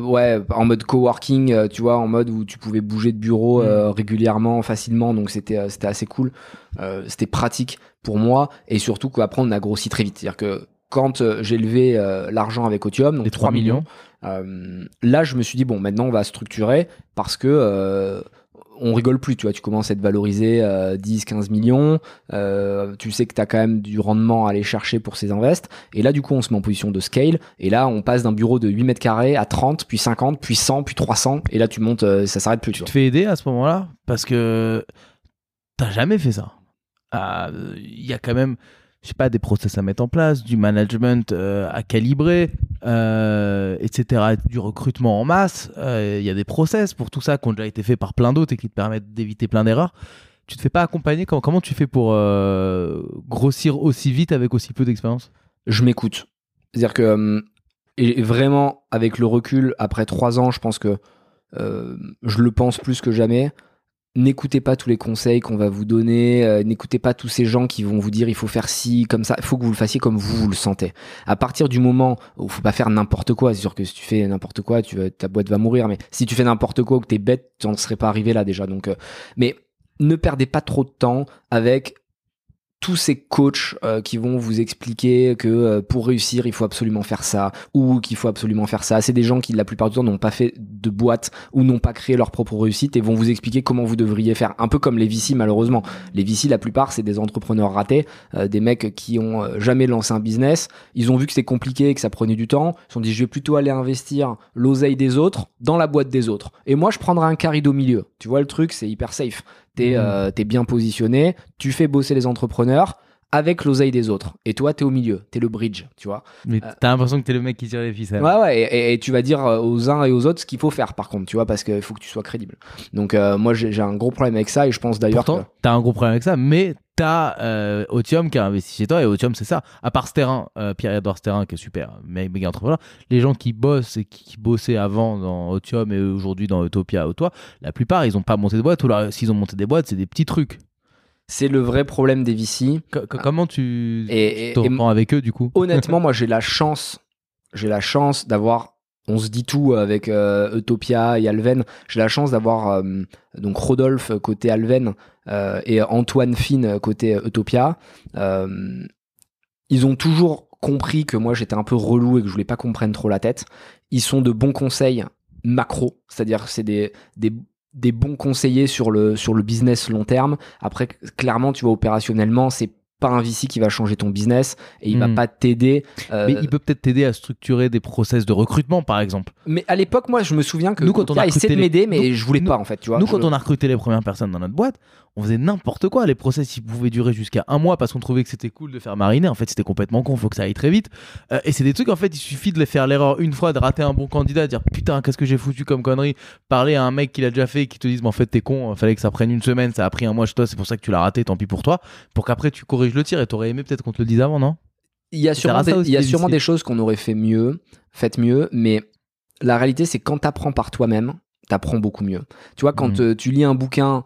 ouais en mode coworking euh, tu vois en mode où tu pouvais bouger de bureau Mm. euh, régulièrement facilement donc c'était c'était assez cool. C'était pratique pour moi et surtout qu'après on a grossi très vite. C'est à dire que quand j'ai levé l'argent avec Otium, donc Les 3 3 millions, là je me suis dit bon maintenant on va structurer parce que on rigole plus, tu vois, tu commences à être valorisé euh, 10, 15 millions, euh, tu sais que tu as quand même du rendement à aller chercher pour ces invests, et là du coup on se met en position de scale, et là on passe d'un bureau de 8 mètres carrés à 30, puis 50, puis 100, puis 300, et là tu montes, euh, ça s'arrête plus, tu Tu te fais aider à ce moment-là Parce que t'as jamais fait ça. Ah, Il y a quand même, je sais pas, des process à mettre en place, du management euh, à calibrer, euh, etc. Du recrutement en masse. Euh, Il y a des process pour tout ça qui ont déjà été faits par plein d'autres et qui te permettent d'éviter plein d'erreurs. Tu te fais pas accompagner? Comment, comment tu fais pour grossir aussi vite avec aussi peu d'expérience? Je m'écoute. C'est-à-dire que, euh, et vraiment, avec le recul, après 3 ans, je pense que je le pense plus que jamais, n'écoutez pas tous les conseils qu'on va vous donner, euh, n'écoutez pas tous ces gens qui vont vous dire il faut faire ci, comme ça, il faut que vous le fassiez comme vous, vous le sentez. À partir du moment où il faut pas faire n'importe quoi, c'est sûr que si tu fais n'importe quoi, tu ta boîte va mourir, mais si tu fais n'importe quoi ou que t'es bête, tu n'en serais pas arrivé là déjà. Donc, euh, mais ne perdez pas trop de temps avec tous ces coachs euh, qui vont vous expliquer que euh, pour réussir, il faut absolument faire ça ou qu'il faut absolument faire ça. C'est des gens qui, la plupart du temps, n'ont pas fait de boîte ou n'ont pas créé leur propre réussite et vont vous expliquer comment vous devriez faire. Un peu comme les VC, malheureusement. Les VC, la plupart, c'est des entrepreneurs ratés, euh, des mecs qui ont jamais lancé un business. Ils ont vu que c'était compliqué et que ça prenait du temps. Ils se sont dit, je vais plutôt aller investir l'oseille des autres dans la boîte des autres. Et moi, je prendrai un carré au milieu. Tu vois, le truc, c'est hyper safe. T'es Mhm. euh, t'es bien positionné, tu fais bosser les entrepreneurs avec l'oseille des autres. Et toi, t'es au milieu, t'es le bridge, tu vois. Mais Euh, t'as l'impression que t'es le mec qui tire les ficelles. Ouais, ouais, et, et- et tu vas dire euh, aux uns et aux autres ce qu'il faut faire, par contre, tu vois, parce qu'il faut que tu sois crédible. Donc, euh, moi, j'ai j'ai un gros problème avec ça, et je pense d'ailleurs Pourtant, que. t'as un gros problème avec ça, mais t'as euh, Otium qui a investi chez toi, et Otium, c'est ça. À part Sterrin, euh, Pierre-Edouard Sterrin, qui est super, mais méga entrepreneur, les gens qui bossent et qui, qui bossaient avant dans Otium et aujourd'hui dans Utopia ou toi, la plupart, ils ont pas monté de boîte, ou s'ils ont monté des boîtes, c'est des petits trucs. C'est le vrai problème des VC. Co- co- comment tu Et- et- reprends avec eux, du coup? Honnêtement, moi, j'ai la chance, j'ai la chance d'avoir. On se dit tout avec euh, Utopia et Alven. J'ai la chance d'avoir euh, donc Rodolphe côté Alven et Antoine Finn côté Utopia. Euh, ils ont toujours compris que moi j'étais un peu relou et que je voulais pas qu'on prenne trop la tête. Ils sont de bons conseils macro, c'est-à-dire que c'est des, des, des bons conseillers sur le, sur le business long terme. Après, clairement, tu vois, opérationnellement, c'est pas un VC qui va changer ton business et il va Hmm. pas t'aider. euh, Mais il peut peut-être t'aider à structurer des process de recrutement, par exemple. mais à l'époque, moi, je me souviens que Nous, quand on a Utopia essayait de m'aider, mais nous- je voulais nous- pas en fait, tu vois. Nous, quand on a recruté les premières personnes dans notre boîte, on faisait n'importe quoi. Les process, ils pouvaient durer jusqu'à un mois parce qu'on trouvait que c'était cool de faire mariner. En fait, c'était complètement con. Faut que ça aille très vite. Euh, et c'est des trucs, en fait, il suffit de les faire l'erreur une fois, de rater un bon candidat, de dire putain, qu'est-ce que j'ai foutu comme connerie. Parler à un mec qui l'a déjà fait et qui te dise, mais en fait, t'es con. euh, Fallait que ça prenne une semaine. Ça a pris un mois chez toi. C'est pour ça que tu l'as raté. Tant pis pour toi. Pour qu'après, tu corriges le tir. Et t'aurais aimé peut-être qu'on te le dise avant, non? Il y a sûrement, des, aussi, il y a les sûrement VC. des choses qu'on aurait fait mieux, faites mieux, mais la réalité, c'est quand t'apprends par toi-même, t'apprends beaucoup mieux. Tu vois, quand Mhm. euh, tu lis un bouquin,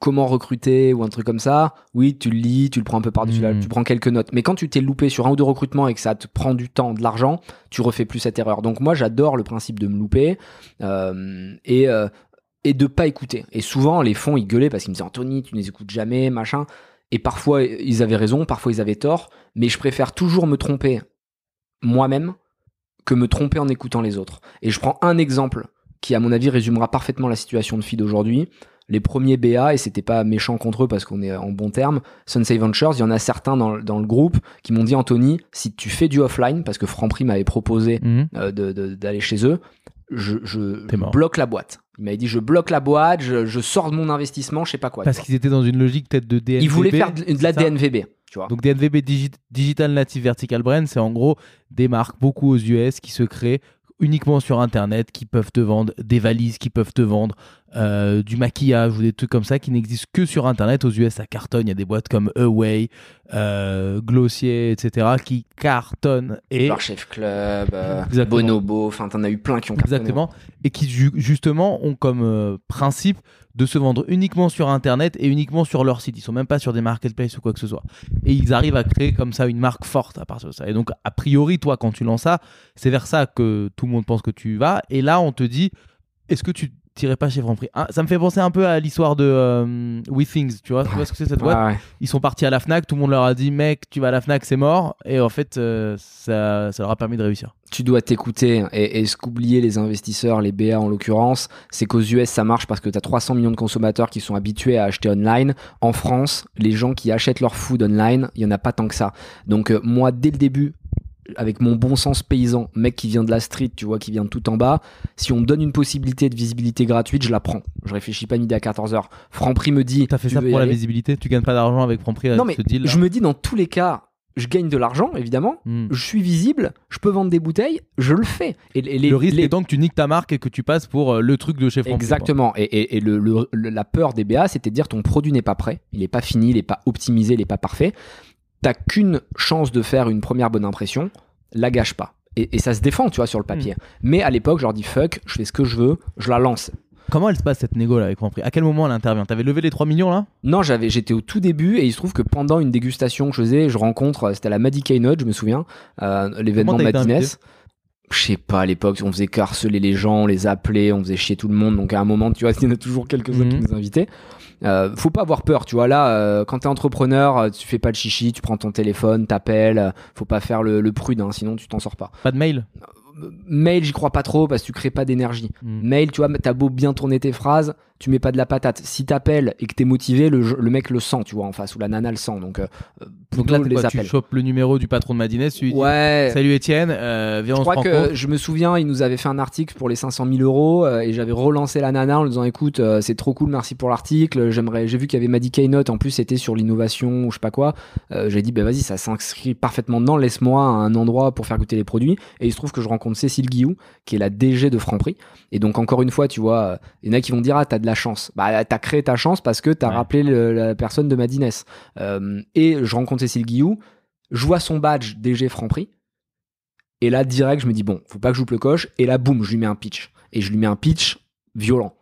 comment recruter ou un truc comme ça, oui, tu le lis, tu le prends un peu par-dessus, Mhm. tu prends quelques notes. Mais quand tu t'es loupé sur un ou deux recrutements et que ça te prend du temps, de l'argent, tu refais plus cette erreur. Donc moi, j'adore le principe de me louper euh, et euh, et de pas écouter. Et souvent, les fonds, ils gueulaient parce qu'ils me disaient Anthony, tu ne les écoutes jamais, machin. Et parfois, ils avaient raison, parfois, ils avaient tort. Mais je préfère toujours me tromper moi-même que me tromper en écoutant les autres. Et je prends un exemple qui, à mon avis, résumera parfaitement la situation de Feed aujourd'hui. Les premiers BA, et c'était pas méchant contre eux parce qu'on est en bon terme, Sunsei Ventures, il y en a certains dans, dans le groupe qui m'ont dit Anthony, si tu fais du offline, parce que Franprix m'avait proposé euh, de- de- d'aller chez eux, je, bloque la boîte. Il m'avait dit je bloque la boîte, je, je sors de mon investissement, je sais pas quoi. Parce qu'ils étaient dans une logique peut-être de DNVB. Ils voulaient faire de, de la DNVB, tu vois. Donc DNVB Digi- Digital Native Vertical Brand, c'est en gros des marques beaucoup aux US qui se créent uniquement sur Internet, qui peuvent te vendre des valises, qui peuvent te vendre euh, du maquillage ou des trucs comme ça qui n'existent que sur Internet. Aux US, ça cartonne. Il y a des boîtes comme Away, euh, Glossier, etc. qui cartonnent. Et Leur chef club, euh. Bonobo, enfin t'en as eu plein qui ont cartonné. Exactement. Et qui ju- justement ont comme euh, principe de se vendre uniquement sur Internet et uniquement sur leur site. Ils sont même pas sur des marketplaces ou quoi que ce soit. Et ils arrivent à créer comme ça une marque forte à partir de ça. Et donc, a priori, toi, quand tu lances ça, c'est vers ça que tout le monde pense que tu vas. Et là, on te dit, est-ce que tu t'irais pas chez Franprix Ah, Ça me fait penser un peu à l'histoire de euh, WeThings. Tu vois, tu vois ce que c'est cette boîte Ouais, ouais. Ils sont partis à la Fnac, tout le monde leur a dit, mec, tu vas à la Fnac, c'est mort. Et en fait, euh, ça, ça leur a permis de réussir. tu dois t'écouter et, et ce qu'oubliaient les investisseurs, les BA en l'occurrence, c'est qu'aux US ça marche parce que tu as 300 millions de consommateurs qui sont habitués à acheter online. En France, les gens qui achètent leur food online, il y en a pas tant que ça. Donc euh, moi dès le début avec mon bon sens paysan, mec qui vient de la street, tu vois, qui vient de tout en bas, si on me donne une possibilité de visibilité gratuite, je la prends. Je réfléchis pas midi à 14h. Franprix me dit T'as fait ça pour la visibilité Tu gagnes pas d'argent avec Franprix avec Non mais ce deal je me dis dans tous les cas, je gagne de l'argent évidemment, Hmm. je suis visible, je peux vendre des bouteilles, je le fais. Et les- le risque les- étant que tu niques ta marque et que tu passes pour euh, le truc de chez Franprix. Exactement. Et, et- et le- le- le- la peur des BA, c'était de dire ton produit n'est pas prêt, il n'est pas fini, il n'est pas optimisé, il n'est pas parfait. T'as qu'une chance de faire une première bonne impression, la gâche pas. Et, et ça se défend, tu vois, sur le papier. Mais à l'époque, je leur dis fuck, je fais ce que je veux, je la lance. Comment elle se passe cette négo là avec Franprix? À quel moment elle intervient? T'avais levé les 3 millions là? Non, j'avais, j'étais au tout début et il se trouve que pendant une dégustation que je faisais, je rencontre, c'était à la Maddy Keynote, je me souviens, euh, l'événement invité? Je sais pas, à l'époque, on faisait harceler les gens, on les appelait, on faisait chier tout le monde. Donc à un moment, tu vois, il y en a toujours quelques-uns qui Mhm. nous invitaient. Euh, faut pas avoir peur, tu vois. Là, euh, quand t'es entrepreneur, euh, tu fais pas de chichi, tu prends ton téléphone, t'appelles. faut pas faire le, le prude, sinon tu t'en sors pas. Pas de mail? Mail, j'y crois pas trop parce que tu crées pas d'énergie. Hmm. Mail, tu vois, t'as beau bien tourner tes phrases, tu mets pas de la patate. Si t'appelles et que t'es motivé, le, le mec le sent, tu vois, en face, ou la nana le sent. Donc, euh, Donc là, t'es les quoi, tu appels. chopes le numéro du patron de Madinès, tu lui dis Ouais. Salut Étienne, euh, viens Je on se crois rencontre. que je me souviens, il nous avait fait un article pour les 500 000 euros euh, et j'avais relancé la nana en lui disant écoute, euh, c'est trop cool, merci pour l'article. J'aimerais, j'ai vu qu'il y avait Maddy Keynote en plus, c'était sur l'innovation ou je sais pas quoi. Euh, j'ai dit bah vas-y, ça s'inscrit parfaitement dedans. Laisse-moi un endroit pour faire goûter les produits. Et il se trouve que je rencontre Cécile Guillou, qui est la DG de Franprix. Et donc encore une fois, tu vois, euh, il y en a qui vont dire ah t'as de la chance. Bah t'as créé ta chance parce que t'as Ouais. rappelé le- la personne de Madinès. Euh, et je rencontre Cécile Guillou, je vois son badge DG Franprix. Et là, direct, je me dis, bon, faut pas que j'oupe le coche. Et là, boum, je lui mets un pitch. Et je lui mets un pitch violent.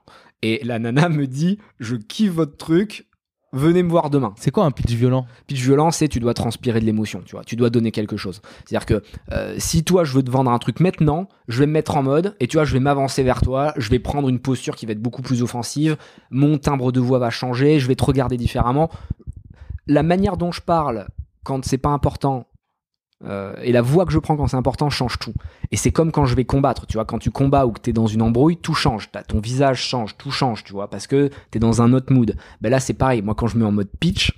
Et la nana me dit, je kiffe votre truc, venez me voir demain. C'est quoi un pitch violent? Pitch violent, c'est tu dois transpirer de l'émotion, tu vois. Tu dois donner quelque chose. C'est-à-dire que euh, si toi, je veux te vendre un truc maintenant, je vais me mettre en mode et tu vois, je vais m'avancer vers toi, je vais prendre une posture qui va être beaucoup plus offensive, mon timbre de voix va changer, je vais te regarder différemment. La manière dont je parle quand c'est pas important euh, et la voix que je prends quand c'est important change tout. Et c'est comme quand je vais combattre, tu vois, quand tu combats ou que t'es dans une embrouille, tout change. T'as- ton visage change, tout change, tu vois, parce que t'es dans un autre mood. Ben là, c'est pareil. Moi, quand je mets en mode pitch,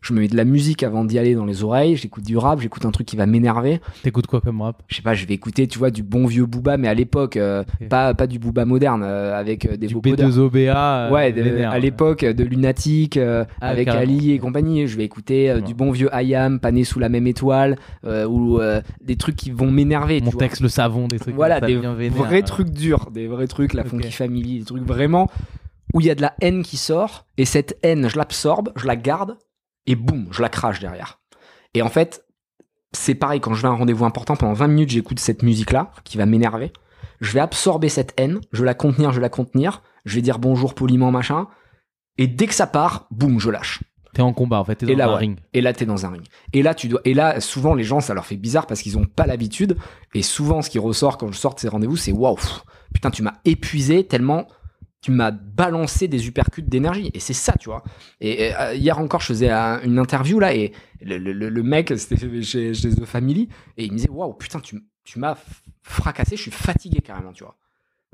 je me mets de la musique avant d'y aller dans les oreilles, j'écoute du rap, j'écoute un truc qui va m'énerver. T'écoutes quoi comme rap Je sais pas, je vais écouter, tu vois, du bon vieux Booba, mais à l'époque, euh, pas, pas du Booba moderne, euh, avec euh, des Du vocodeurs. B2OBA euh, Ouais, de- vénère. à l'époque de Lunatic, Ah, avec carrément. Ali et compagnie. Je vais écouter Ouais. du bon vieux Ayam, pané sous la même étoile, ou des trucs qui vont m'énerver. tu Mon vois. texte, le savon, des trucs Voilà, des vénère, vrais ouais. trucs durs, des vrais trucs, la. Funky Family, des trucs vraiment où il y a de la haine qui sort, et cette haine, je l'absorbe, je la garde, et boum, je la crache derrière. Et en fait, c'est pareil, quand je vais à un rendez-vous important, pendant 20 minutes, j'écoute cette musique-là, qui va m'énerver. Je vais absorber cette haine, je vais la contenir, je vais la contenir, je vais dire bonjour poliment, machin, et dès que ça part, boum, je lâche. T'es en combat en fait, t'es dans Et là, un ouais. ring. Et là, t'es dans un ring. Et là, tu dois. Et là, souvent, les gens, ça leur fait bizarre parce qu'ils ont pas l'habitude. Et souvent, ce qui ressort quand je sors de ces rendez-vous, c'est waouh, putain, tu m'as épuisé tellement tu m'as balancé des uppercuts d'énergie. Et c'est ça, tu vois. Et, euh, hier encore, je faisais euh, une interview là et le, mec, c'était chez, chez The Family, et il me disait waouh, putain, tu, tu m'as fracassé, je suis fatigué carrément, tu vois.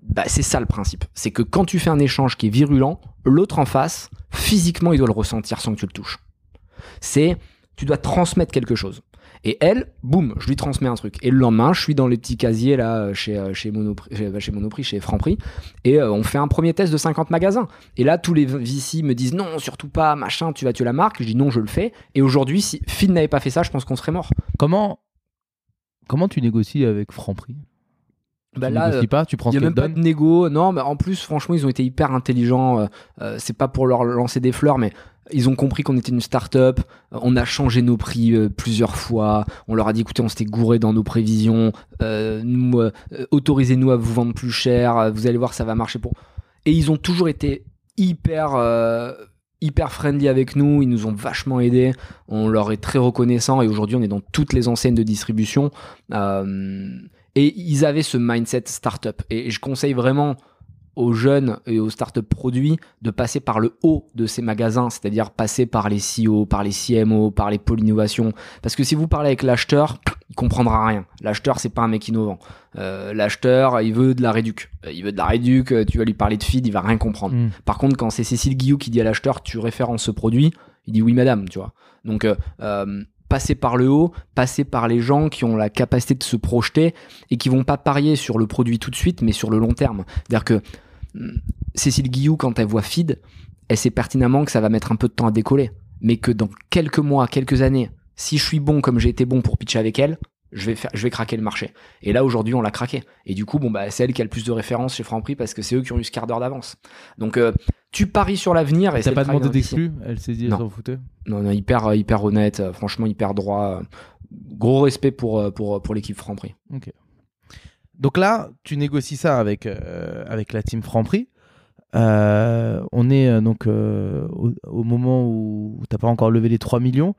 Bah, c'est ça le principe. C'est que quand tu fais un échange qui est virulent, l'autre en face, physiquement, il doit le ressentir sans que tu le touches. C'est, tu dois transmettre quelque chose. Et elle, boum, je lui transmets un truc. Et le lendemain, je suis dans les petits casiers là chez euh, chez Monoprix, chez, chez Monoprix, chez Franprix, et euh, on fait un premier test de 50 magasins. Et là, tous les VC me disent non, surtout pas, machin, tu vas tuer la marque. Je dis non, je le fais. Et aujourd'hui, si Phil n'avait pas fait ça, je pense qu'on serait mort. Comment, comment tu négocies avec Franprix? Bah Tu là, négocies pas, tu prends Il n'y a même pas de négo. Non, mais en plus, franchement, ils ont été hyper intelligents. Euh, euh, c'est pas pour leur lancer des fleurs, mais ils ont compris qu'on était une start-up. Euh, on a changé nos prix euh, plusieurs fois. On leur a dit écoutez, on s'était gouré dans nos prévisions. Euh, nous, autorisez-nous à vous vendre plus cher. Vous allez voir, ça va marcher pour. Et ils ont toujours été hyper. hyper friendly avec nous, ils nous ont vachement aidés, on leur est très reconnaissant et aujourd'hui on est dans toutes les enseignes de distribution. Et ils avaient ce mindset startup. Et je conseille vraiment aux jeunes et aux startup produits de passer par le haut de ces magasins, c'est-à-dire passer par les CEO, par les CMO, par les pôles innovation. Parce que si vous parlez avec l'acheteur, il comprendra rien. L'acheteur, c'est pas un mec innovant. Euh, l'acheteur, il veut de la réduc. Il veut de la réduc, euh, tu vas lui parler de feed, il va rien comprendre. Hmm. Par contre, quand c'est Cécile Guillou qui dit à l'acheteur, tu références ce produit, il dit oui madame, tu vois. Donc, euh, euh, passer par le haut, passer par les gens qui ont la capacité de se projeter et qui vont pas parier sur le produit tout de suite, mais sur le long terme. C'est-à-dire que hum, Cécile Guillou, quand elle voit feed, elle sait pertinemment que ça va mettre un peu de temps à décoller, mais que dans quelques mois, quelques années, si je suis bon comme j'ai été bon pour pitcher avec elle, je vais, je vais craquer le marché. Et là, aujourd'hui, on l'a craqué. Et du coup, bon, bah, c'est elle qui a le plus de références chez Franprix parce que c'est eux qui ont eu ce quart d'heure d'avance. Donc, euh, tu paries sur l'avenir et T'as pas demandé d'exclus Elle s'est dit, elle Non. s'en foutait Non, non, hyper, euh, hyper honnête, euh, franchement, hyper droit. euh, Gros respect pour, pour, pour l'équipe Franprix. Donc là, tu négocies ça avec, euh, avec la team Franprix. Euh, on est euh, donc au, au moment où t'as pas encore levé les 3 millions.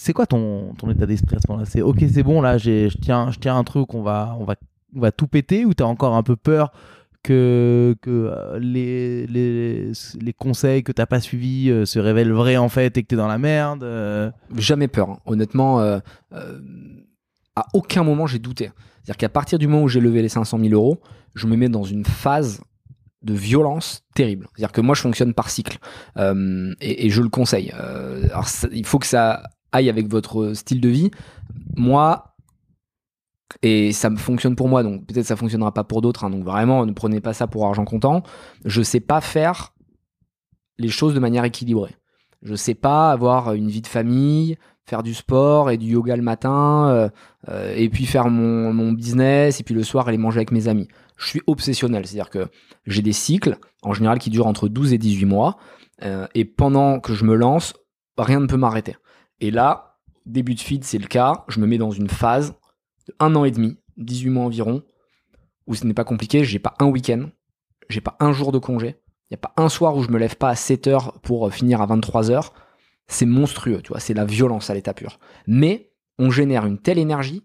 C'est quoi ton, ton état d'esprit à ce moment-là? C'est ok, c'est bon, là, je tiens, tiens un truc, on va, on va, on va tout péter ou t'as encore un peu peur que, euh, les, les, les conseils que t'as pas suivis euh, se révèlent vrais en fait et que t'es dans la merde euh Jamais peur. hein. Honnêtement, à aucun moment j'ai douté. C'est-à-dire qu'à partir du moment où j'ai levé les 500 000 euros, je me mets dans une phase de violence terrible. C'est-à-dire que moi, je fonctionne par cycle. Et, je le conseille. Il faut que ça aille avec votre style de vie. Moi, et ça fonctionne pour moi, donc peut-être ça fonctionnera pas pour d'autres. hein. donc vraiment, ne prenez pas ça pour argent comptant. Je sais pas faire les choses de manière équilibrée. Je sais pas avoir une vie de famille, faire du sport et du yoga le matin, euh, euh, et puis faire mon, mon business, et puis le soir aller manger avec mes amis. Je suis obsessionnel, c'est-à-dire que j'ai des cycles, en général, qui durent entre 12 et 18 mois, euh, et pendant que je me lance, rien ne peut m'arrêter. Et là, début de feed, c'est le cas, je me mets dans une phase de un an et demi, 18 mois environ, où ce n'est pas compliqué, j'ai pas un week-end, j'ai pas un jour de congé, il n'y a pas un soir où je me lève pas à 7 heures pour euh, finir à 23 heures. C'est monstrueux, tu vois, c'est la violence à l'état pur. Mais on génère une telle énergie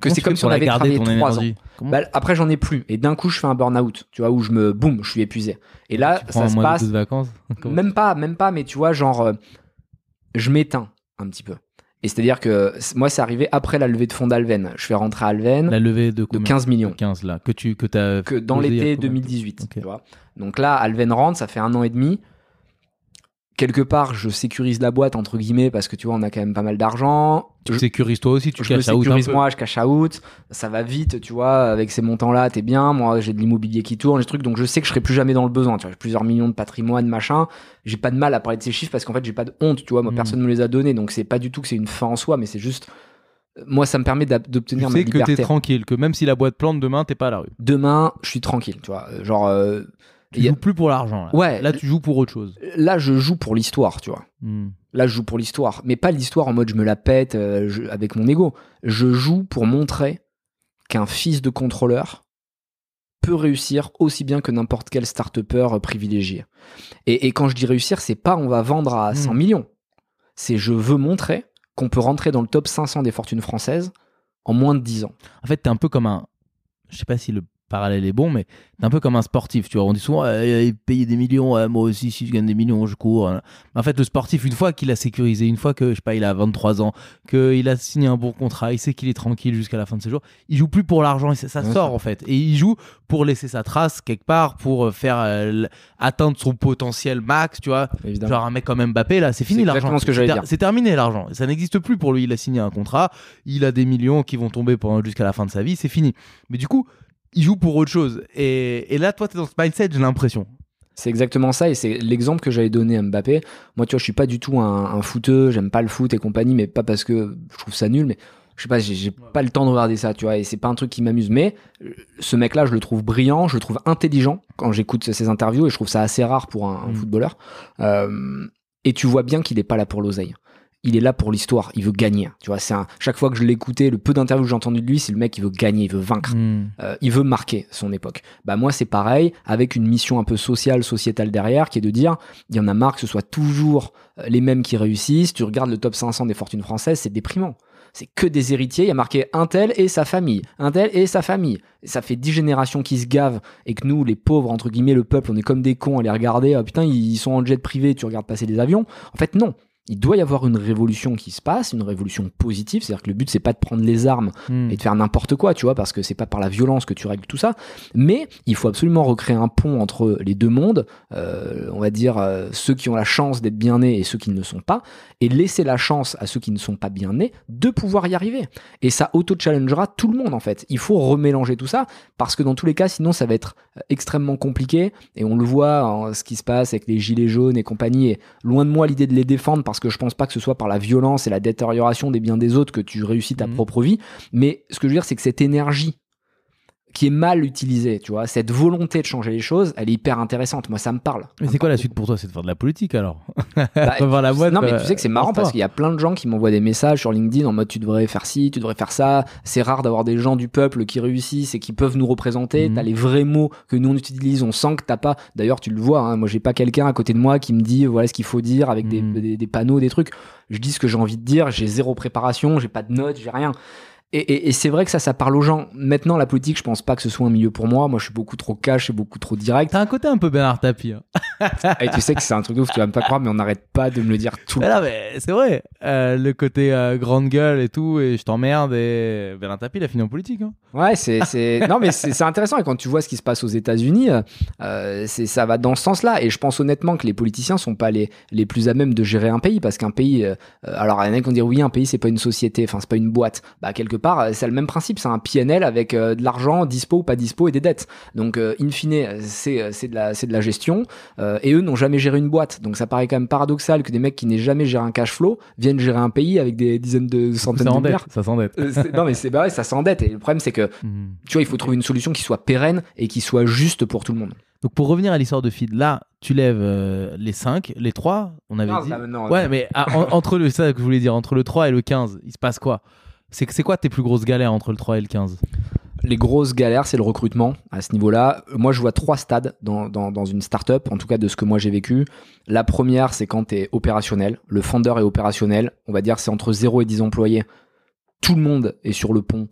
que c'est comme si on avait travaillé ton 3 ans. Bah, après, j'en ai plus. Et d'un coup, je fais un burn-out, tu vois, où je me, boum, je suis épuisé. Et là, tu ça se passe, de vacances Comment- même pas, même pas, mais tu vois, genre, euh, je m'éteins un petit peu. Et c'est-à-dire que moi, c'est arrivé après la levée de fonds d'Alven. Je fais rentrer Alven La levée de de combien 15 millions. De 15 là que tu que t'as que dans l'été combien 2018. Ok. Tu vois Donc là, Alven rentre, ça fait un an et demi. Quelque part, je sécurise la boîte, entre guillemets, parce que tu vois, on a quand même pas mal d'argent. Tu Je- sécurises toi aussi, tu je caches out un sécurise moi, je cash out, ça va vite, tu vois, avec ces montants-là, t'es bien, moi j'ai de l'immobilier qui tourne, des trucs, donc je sais que je serai plus jamais dans le besoin, tu vois, j'ai plusieurs millions de patrimoine, machin, j'ai pas de mal à parler de ces chiffres parce qu'en fait j'ai pas de honte, tu vois, moi Mm. personne me les a donnés, donc c'est pas du tout que c'est une fin en soi, mais c'est juste, moi ça me permet Tu d'obtenir ma sais que liberté. t'es tranquille, que même si la boîte plante demain, t'es pas à la rue. Demain, je suis tranquille, tu vois, euh, genre, euh, Tu a- joues plus pour l'argent. Là. Ouais. Là, tu joues pour autre chose. là je joue pour l'histoire, tu vois. Hmm. Là, je joue pour l'histoire, mais pas l'histoire en mode je me la pète euh, je- avec mon ego. Je joue pour montrer qu'un fils de contrôleur peut réussir aussi bien que n'importe quel start-upper euh, privilégié. Et, et quand je dis réussir, c'est pas on va vendre à 100 Mm. millions. C'est je veux montrer qu'on peut rentrer dans le top 500 des fortunes françaises en moins de 10 ans. En fait, t'es un peu comme un. Je sais pas si le parallèle est bon, mais t'es un peu comme un sportif. Tu vois, on dit souvent, euh, payer des millions, ouais, moi aussi, si je gagne des millions, je cours. En fait, le sportif, une fois qu'il a sécurisé, une fois que, je sais pas, il a 23 ans, qu'il a signé un bon contrat, il sait qu'il est tranquille jusqu'à la fin de ses jours, il joue plus pour l'argent, ça, sort en fait. Et il joue pour laisser sa trace quelque part, pour euh, faire euh, atteindre son potentiel max, tu vois. Évidemment. Genre un mec comme Mbappé, là, c'est fini C'est l'argent. C'est ter-. C'est terminé l'argent. Ça n'existe plus pour lui. Il a signé un contrat, il a des millions qui vont tomber jusqu'à la fin de sa vie, c'est fini. Mais du coup, il joue pour autre chose. Et, et là, toi, t'es dans ce mindset, j'ai l'impression. C'est exactement ça, et c'est l'exemple que j'avais donné à Mbappé. Moi, tu vois, je suis pas du tout un, un footeux, j'aime pas le foot et compagnie, mais pas parce que je trouve ça nul, mais je sais pas, j'ai pas le temps de regarder ça, tu vois, et c'est pas un truc qui m'amuse. Mais euh, ce mec-là, je le trouve brillant, je le trouve intelligent quand j'écoute ses interviews, et je trouve ça assez rare pour un, un Mm. footballeur. Euh, et tu vois bien qu'il est pas là pour l'oseille. Il est là pour l'histoire, il veut gagner. Tu vois, c'est un, chaque fois que je l'écoutais, le peu d'interviews que j'ai entendu de lui, c'est le mec qui veut gagner, il veut vaincre. Euh, il veut marquer son époque. Bah moi c'est pareil, avec une mission un peu sociale, sociétale derrière, qui est de dire, il y en a marre que ce soit toujours euh, les mêmes qui réussissent. Tu regardes le top 500 des fortunes françaises, c'est déprimant. C'est que des héritiers. Il y a marqué un tel et sa famille, un tel et sa famille. Ça fait dix générations qui se gavent et que nous, les pauvres entre guillemets, le peuple, on est comme des cons à les regarder. Ah, putain, ils sont en jet privé, tu regardes passer des avions. En fait, non. Il doit y avoir une révolution qui se passe, une révolution positive. C'est-à-dire que le but c'est pas de prendre les armes Hmm. et de faire n'importe quoi, tu vois, parce que c'est pas par la violence que tu règles tout ça. Mais il faut absolument recréer un pont entre les deux mondes, euh, on va dire euh, ceux qui ont la chance d'être bien nés et ceux qui ne le sont pas, et laisser la chance à ceux qui ne sont pas bien nés de pouvoir y arriver. Et ça auto-challengera tout le monde en fait. Il faut remélanger tout ça, parce que dans tous les cas, sinon ça va être euh, extrêmement compliqué, et on le voit ce qui se passe avec les gilets jaunes et compagnie, et loin de moi l'idée de les défendre, parce que je pense pas que ce soit par la violence et la détérioration des biens des autres que tu réussis ta Mhm. propre vie, mais ce que je veux dire, c'est que cette énergie qui est mal utilisée, tu vois. Cette volonté de changer les choses, elle est hyper intéressante. Moi, ça me parle. Mais c'est quoi la suite pour toi? C'est de faire de la politique alors? Bah, la boîte, non, mais euh, tu sais que c'est marrant parce qu'il y a plein de gens qui m'envoient des messages sur LinkedIn en mode tu devrais faire ci, tu devrais faire ça. C'est rare d'avoir des gens du peuple qui réussissent et qui peuvent nous représenter. Mhm. T'as les vrais mots que nous on utilise, on sent que t'as pas. D'ailleurs, tu le vois, hein, moi j'ai pas quelqu'un à côté de moi qui me dit voilà ce qu'il faut dire avec des, Mhm. des, des panneaux, des trucs. Je dis ce que j'ai envie de dire, j'ai zéro préparation, j'ai pas de notes, j'ai rien. Et, et- et c'est vrai que ça, ça parle aux gens. Maintenant, la politique, je pense pas que ce soit un milieu pour moi. Moi, je suis beaucoup trop cash et beaucoup trop direct. T'as un côté un peu Bernard Tapie. Hein. et tu sais que c'est un truc de ouf, tu vas me pas croire, mais on n'arrête pas de me le dire tout le Mais non, mais c'est vrai. Euh, le côté euh, grande gueule et tout, et je t'emmerde. Et Bernard Tapie, il a fini en politique. Hein. Ouais, c'est, c'est... non mais c'est, c'est intéressant et quand tu vois ce qui se passe aux États-Unis, euh, c'est ça va dans ce sens-là. Et je pense honnêtement que les politiciens sont pas les, les plus à même de gérer un pays parce qu'un pays, alors il y en a qui vont dire oui, un pays c'est pas une société, enfin c'est pas une boîte. Bah quelque part euh, c'est le même principe, c'est un PNL avec euh, de l'argent dispo ou pas dispo et des dettes. Donc euh, in fine c'est, c'est de la, c'est de la gestion et eux n'ont jamais géré une boîte. Donc ça paraît quand même paradoxal que des mecs qui n'aient jamais géré un cash flow viennent gérer un pays avec des dizaines de centaines Ça de milliards. Ça s'endette. Non mais c'est bah ouais, ça s'endette et le problème c'est que Mhm. tu vois, il faut trouver une solution qui soit pérenne et qui soit juste pour tout le monde. Donc pour revenir à l'histoire de Feed, là, tu lèves euh, les 5, les 3, on avait dit. Ouais, mais ah, en- entre le ça que je voulais dire, entre le 3 et le 15, il se passe quoi? C'est quoi tes plus grosses galères entre le 3 et le 15 Les grosses galères, c'est le recrutement à ce niveau-là. Moi, je vois trois stades dans, dans, dans une startup, en tout cas de ce que moi j'ai vécu. La première, c'est quand tu es opérationnel. Le founder est opérationnel. On va dire c'est entre 0 et 10 employés. Tout le monde est sur le pont.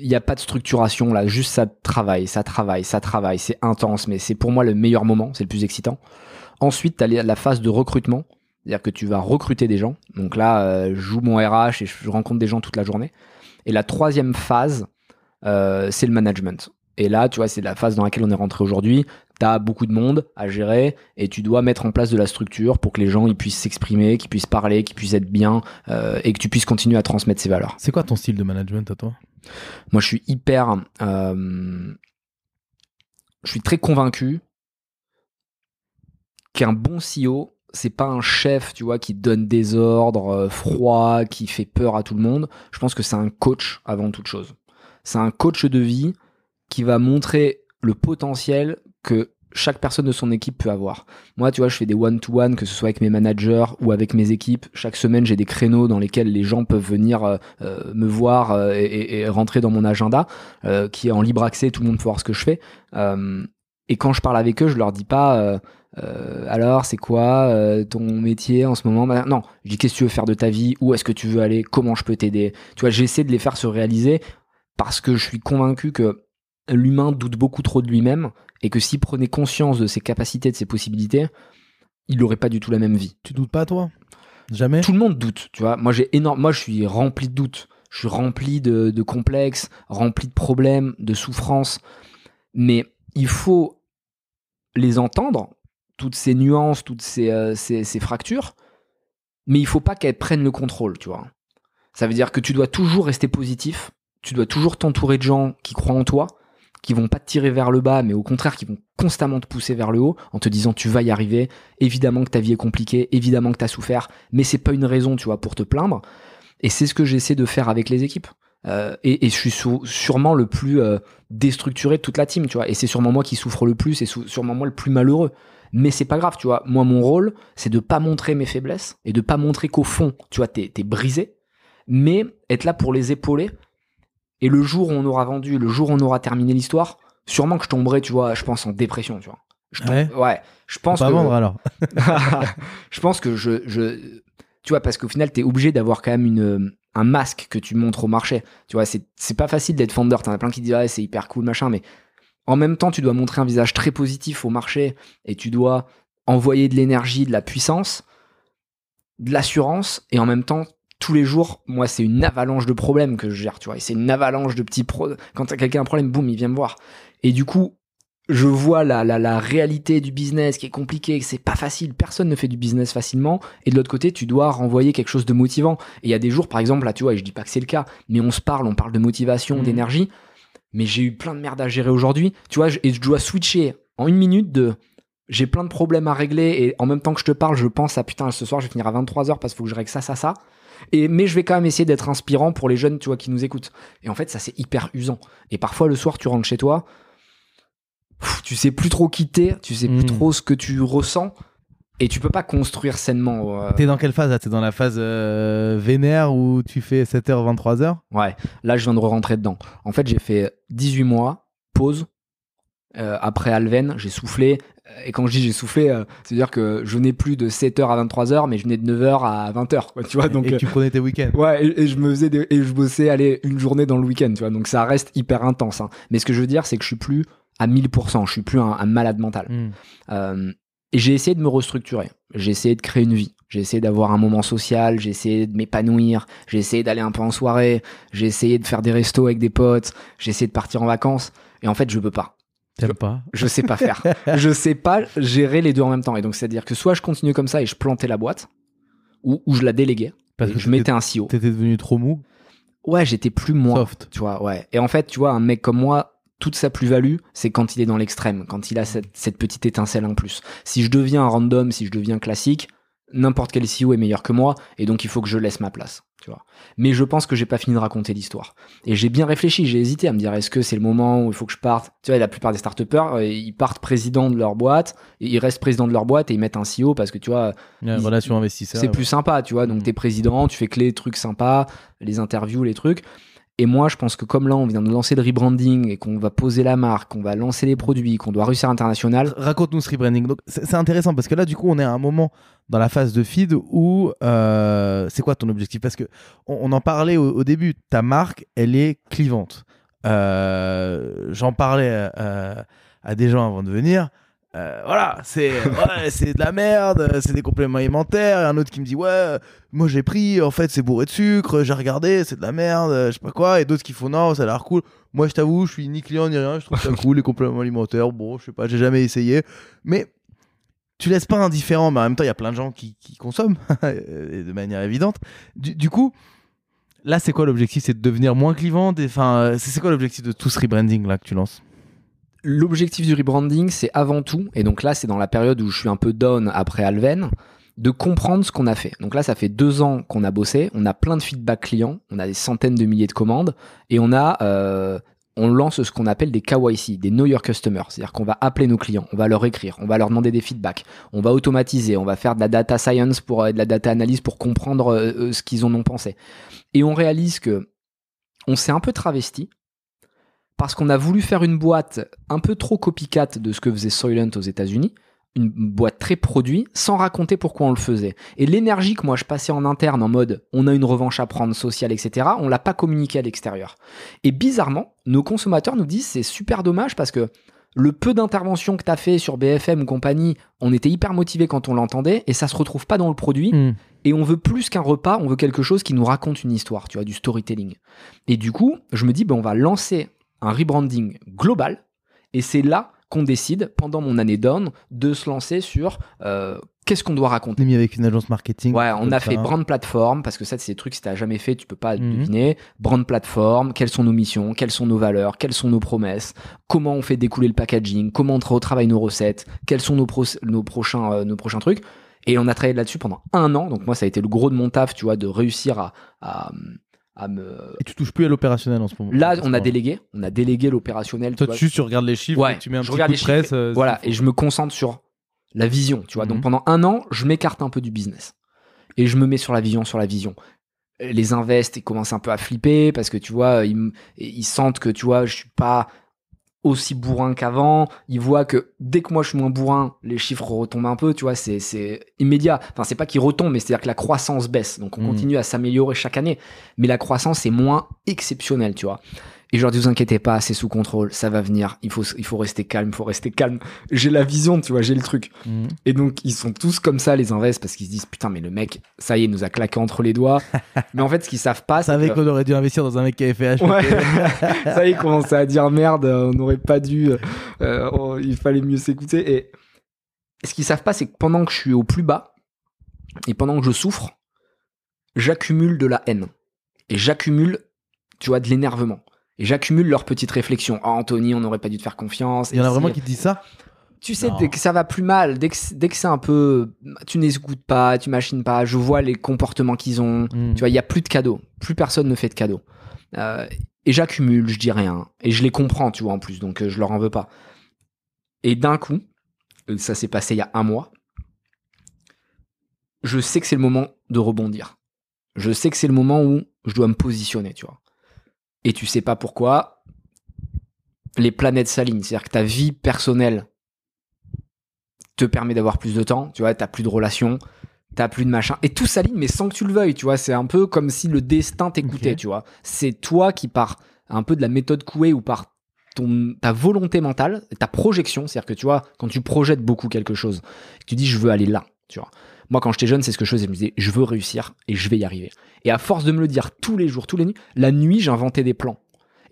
Il n'y a pas de structuration là, juste ça travaille, ça travaille, ça travaille. C'est intense, mais c'est pour moi le meilleur moment, c'est le plus excitant. Ensuite, tu as la phase de recrutement. C'est-à-dire que tu vas recruter des gens. Donc là, euh, je joue mon RH et je rencontre des gens toute la journée. Et la troisième phase, euh, c'est le management. Et là, tu vois, c'est la phase dans laquelle on est rentré aujourd'hui. Tu as beaucoup de monde à gérer et tu dois mettre en place de la structure pour que les gens ils puissent s'exprimer, qu'ils puissent parler, qu'ils puissent être bien euh, et que tu puisses continuer à transmettre ces valeurs. C'est quoi ton style de management à toi? Moi, je suis hyper. je suis très convaincu qu'un bon CEO, c'est pas un chef, tu vois, qui donne des ordres euh, froids, qui fait peur à tout le monde. Je pense que c'est un coach avant toute chose. C'est un coach de vie qui va montrer le potentiel que chaque personne de son équipe peut avoir. Moi, tu vois, je fais des one-to-one, que ce soit avec mes managers ou avec mes équipes. Chaque semaine, j'ai des créneaux dans lesquels les gens peuvent venir euh, euh, me voir euh, et, rentrer dans mon agenda, qui est en libre accès, tout le monde peut voir ce que je fais. Et quand je parle avec eux, je leur dis pas, euh, alors c'est quoi euh, ton métier en ce moment? Bah, Non, je dis qu'est-ce que tu veux faire de ta vie, où est-ce que tu veux aller, comment je peux t'aider? Tu vois, j'essaie de les faire se réaliser parce que je suis convaincu que l'humain doute beaucoup trop de lui-même et que s'il prenait conscience de ses capacités, de ses possibilités, il n'aurait pas du tout la même vie. Tu doutes pas, toi? Jamais? Tout le monde doute, tu vois. Moi, j'ai énorme. Moi, je suis rempli de doutes. Je suis rempli de, de complexes, rempli de problèmes, de souffrances. Mais il faut les entendre, toutes ces nuances, toutes ces, euh, ces, ces fractures. Mais il faut pas qu'elles prennent le contrôle, tu vois. Ça veut dire que tu dois toujours rester positif. Tu dois toujours t'entourer de gens qui croient en toi, qui vont pas te tirer vers le bas, mais au contraire qui vont constamment te pousser vers le haut en te disant tu vas y arriver. Évidemment que ta vie est compliquée, évidemment que tu as souffert, mais c'est pas une raison, tu vois, pour te plaindre. Et c'est ce que j'essaie de faire avec les équipes. Euh, et, je suis sûrement le plus euh, déstructuré de toute la team, tu vois. Et c'est sûrement moi qui souffre le plus et sûrement moi le plus malheureux. Mais c'est pas grave, tu vois. Moi, mon rôle, c'est de pas montrer mes faiblesses et de pas montrer qu'au fond, tu vois, t'es t'es brisé, mais être là pour les épauler. Et le jour où on aura vendu, le jour où on aura terminé l'histoire, sûrement que je tomberai, tu vois, je pense en dépression, tu vois. Je Ouais. tombe- ouais. Je pense pas que vendre alors. je pense que je, je tu vois, parce qu'au final, t'es obligé d'avoir quand même une, un masque que tu montres au marché. Tu vois, c'est, pas facile d'être founder. T'en as plein qui disent, ouais, c'est hyper cool, machin, mais en même temps, tu dois montrer un visage très positif au marché et tu dois envoyer de l'énergie, de la puissance, de l'assurance et en même temps, tous les jours, moi, c'est une avalanche de problèmes que je gère, tu vois. Et c'est une avalanche de petits pro. Quand quelqu'un un problème, boum, il vient me voir. Et du coup, je vois la, la, la réalité du business qui est compliquée, que c'est pas facile, personne ne fait du business facilement, et de l'autre côté, tu dois renvoyer quelque chose de motivant. Et il y a des jours, par exemple, là, tu vois, et je dis pas que c'est le cas, mais on se parle, on parle de motivation, Mhm. d'énergie, mais j'ai eu plein de merde à gérer aujourd'hui, tu vois, et je dois switcher en une minute de j'ai plein de problèmes à régler, et en même temps que je te parle, je pense à putain, ce soir, je vais finir à 23h parce qu'il faut que je règle ça, ça, ça. Et, mais je vais quand même essayer d'être inspirant pour les jeunes, tu vois, qui nous écoutent. Et en fait, ça, c'est hyper usant. Et parfois, le soir, tu rentres chez toi, tu sais plus trop quitter, tu sais plus Mm. trop ce que tu ressens, et tu peux pas construire sainement. euh, T'es dans quelle phase là? T'es dans la phase euh, vénère où tu fais 7h, 23h Ouais, là, je viens de rentrer dedans. En fait, j'ai fait 18 mois, pause. Euh, après Alven, j'ai soufflé. Et quand je dis j'ai soufflé, euh, c'est-à-dire que je venais plus de 7h à 23h, mais je venais de 9h à 20h, quoi, tu vois. Donc, Et euh, tu prenais tes week-ends. Ouais, et, et je me faisais des- et je bossais aller une journée dans le week-end, tu vois. Donc ça reste hyper intense. hein. Mais ce que je veux dire, c'est que je suis plus à 1000%, je suis plus un, un malade mental. Mm. Et j'ai essayé de me restructurer. J'ai essayé de créer une vie. J'ai essayé d'avoir un moment social. J'ai essayé de m'épanouir. J'ai essayé d'aller un peu en soirée. J'ai essayé de faire des restos avec des potes. J'ai essayé de partir en vacances. Et en fait, je peux pas. T'aimes pas? Je sais pas faire. je sais pas gérer les deux en même temps. Et donc, c'est-à-dire que soit je continue comme ça et je plantais la boîte, ou, ou je la déléguais. Parce que je mettais un CEO. T'étais devenu trop mou, Ouais, j'étais plus moi. soft. Tu vois, ouais. Et en fait, tu vois, un mec comme moi, toute sa plus-value, c'est quand il est dans l'extrême, quand il a cette, cette petite étincelle en plus. Si je deviens un random, si je deviens classique, n'importe quel CEO est meilleur que moi, et donc il faut que je laisse ma place. Tu vois. Mais je pense que j'ai pas fini de raconter l'histoire. Et j'ai bien réfléchi, j'ai hésité à me dire est-ce que c'est le moment où il faut que je parte? Tu vois, la plupart des start-upers, euh, ils partent président de leur boîte, et ils restent président de leur boîte et ils mettent un CEO parce que tu vois, Ouais, Il- relation investisseur. c'est plus sympa, tu vois. Donc, Mhm. t'es président, tu fais que les trucs sympas, les interviews, les trucs. Et moi, je pense que comme là, on vient de lancer le rebranding et qu'on va poser la marque, qu'on va lancer les produits, qu'on doit réussir à l'international. Raconte-nous ce rebranding. C'est intéressant parce que là, du coup, on est à un moment dans la phase de feed où euh, c'est quoi ton objectif? Parce que on, en parlait au, au début. Ta marque, elle est clivante. Euh, J'en parlais euh, à des gens avant de venir. Euh, voilà, c'est ouais, c'est de la merde, c'est des compléments alimentaires. Et un autre qui me dit ouais, moi j'ai pris, en fait c'est bourré de sucre, j'ai regardé, c'est de la merde, je sais pas quoi. Et d'autres qui font non, ça a l'air cool. Moi je t'avoue, je suis ni client ni rien, je trouve ça cool les compléments alimentaires. Bon, je sais pas, j'ai jamais essayé, mais tu laisses pas indifférent. Mais en même temps, il y a plein de gens qui, qui consomment et de manière évidente. Du, du coup. Là, c'est quoi l'objectif? C'est de devenir moins clivant Enfin, euh, c'est c'est quoi l'objectif de tout ce rebranding là que tu lances? L'objectif du rebranding, c'est avant tout, et donc là, c'est dans la période où je suis un peu down après Alven, de comprendre ce qu'on a fait. Donc là, ça fait deux ans qu'on a bossé, on a plein de feedback clients, on a des centaines de milliers de commandes, et on a, euh, on lance ce qu'on appelle des KYC, des Know Your Customer, c'est-à-dire qu'on va appeler nos clients, on va leur écrire, on va leur demander des feedbacks, on va automatiser, on va faire de la data science pour euh, de la data analyse pour comprendre euh, ce qu'ils en ont pensé. Et on réalise que on s'est un peu travesti parce qu'on a voulu faire une boîte un peu trop copycat de ce que faisait Soylent aux États-Unis, une boîte très produit, sans raconter pourquoi on le faisait. Et l'énergie que moi je passais en interne en mode on a une revanche à prendre sociale, etc., on l'a pas communiqué à l'extérieur. Et bizarrement, nos consommateurs nous disent c'est super dommage parce que le peu d'interventions que tu as fait sur BFM ou compagnie, on était hyper motivé quand on l'entendait et ça se retrouve pas dans le produit et on veut plus qu'un repas, on veut quelque chose qui nous raconte une histoire, tu vois, du storytelling. Et du coup, je me dis, ben, on va lancer un rebranding global, et c'est là qu'on décide, pendant mon année down, de se lancer sur euh, qu'est-ce qu'on doit raconter. On est mis avec une agence marketing. Ouais, on a fait brand platform parce que ça, c'est des trucs que si t'as jamais fait, tu peux pas Mhm. deviner. Brand platform, quelles sont nos missions, quelles sont nos valeurs, quelles sont nos promesses, comment on fait découler le packaging, comment on retravaille nos recettes, quels sont nos, pro- nos prochains, euh, nos prochains trucs. Et on a travaillé là-dessus pendant un an. Donc moi, ça a été le gros de mon taf, tu vois, de réussir à, à, à me. Et tu touches plus à l'opérationnel en ce moment. Là, on a délégué, on a délégué l'opérationnel. tu Toi, vois. tu, tu regardes les chiffres, Ouais, tu mets un je petit regarde coup les de presse. chiffres, euh, Voilà, et je me concentre sur la vision, tu vois. Donc Mhm. pendant un an, je m'écarte un peu du business. Et je me mets sur la vision, sur la vision. Les invests, ils commencent un peu à flipper parce que tu vois, ils, ils sentent que tu vois, je suis pas aussi bourrin qu'avant. Ils voient que dès que moi je suis moins bourrin, les chiffres retombent un peu, tu vois, c'est, c'est immédiat. Enfin, c'est pas qu'ils retombent, mais c'est-à-dire que la croissance baisse. Donc on Mhm. continue à s'améliorer chaque année. Mais la croissance est moins exceptionnelle, tu vois. Et je leur dis, vous inquiétez pas, c'est sous contrôle, ça va venir, il faut, il faut rester calme, il faut rester calme. J'ai la vision, tu vois, j'ai le truc. mhm. Et donc, ils sont tous comme ça, les invests, parce qu'ils se disent, putain, mais le mec, ça y est, il nous a claqué entre les doigts. mais en fait, ce qu'ils savent pas, c'est qu'on aurait dû investir dans un mec qui avait fait. Ouais, ça y est, ils commençaient à dire merde, euh, on n'aurait pas dû, euh, euh, oh, il fallait mieux s'écouter. Et ce qu'ils savent pas, c'est que pendant que je suis au plus bas et pendant que je souffre, j'accumule de la haine et j'accumule, tu vois, de l'énervement. Et j'accumule leurs petites réflexions. Ah, Anthony, on n'aurait pas dû te faire confiance. Il y en a Et vraiment qui te disent ça tu sais, Non. dès que ça va plus mal, dès que, dès que c'est un peu. Tu n'escoutes pas, tu machines pas, je vois les comportements qu'ils ont. Mm. Tu vois, il y a plus de cadeaux. Plus personne ne fait de cadeaux. Euh, et j'accumule, je dis rien. Et je les comprends, tu vois, en plus. Donc, euh, je leur en veux pas. Et d'un coup, ça s'est passé il y a un mois, je sais que c'est le moment de rebondir. Je sais que c'est le moment où je dois me positionner, tu vois. Et tu sais pas pourquoi, les planètes s'alignent. C'est-à-dire que ta vie personnelle te permet d'avoir plus de temps, tu vois, t'as plus de relations, t'as plus de machin. Et tout s'aligne, mais sans que tu le veuilles, tu vois. C'est un peu comme si le destin t'écoutait, tu vois. C'est toi qui, par un peu de la méthode Coué ou par ton, ta volonté mentale, ta projection, c'est-à-dire que tu vois, quand tu projettes beaucoup quelque chose, tu dis je veux aller là, tu vois. Moi, quand j'étais jeune, c'est ce que je faisais. Je me disais, je veux réussir et je vais y arriver. Et à force de me le dire tous les jours, tous les nuits, la nuit, j'inventais des plans.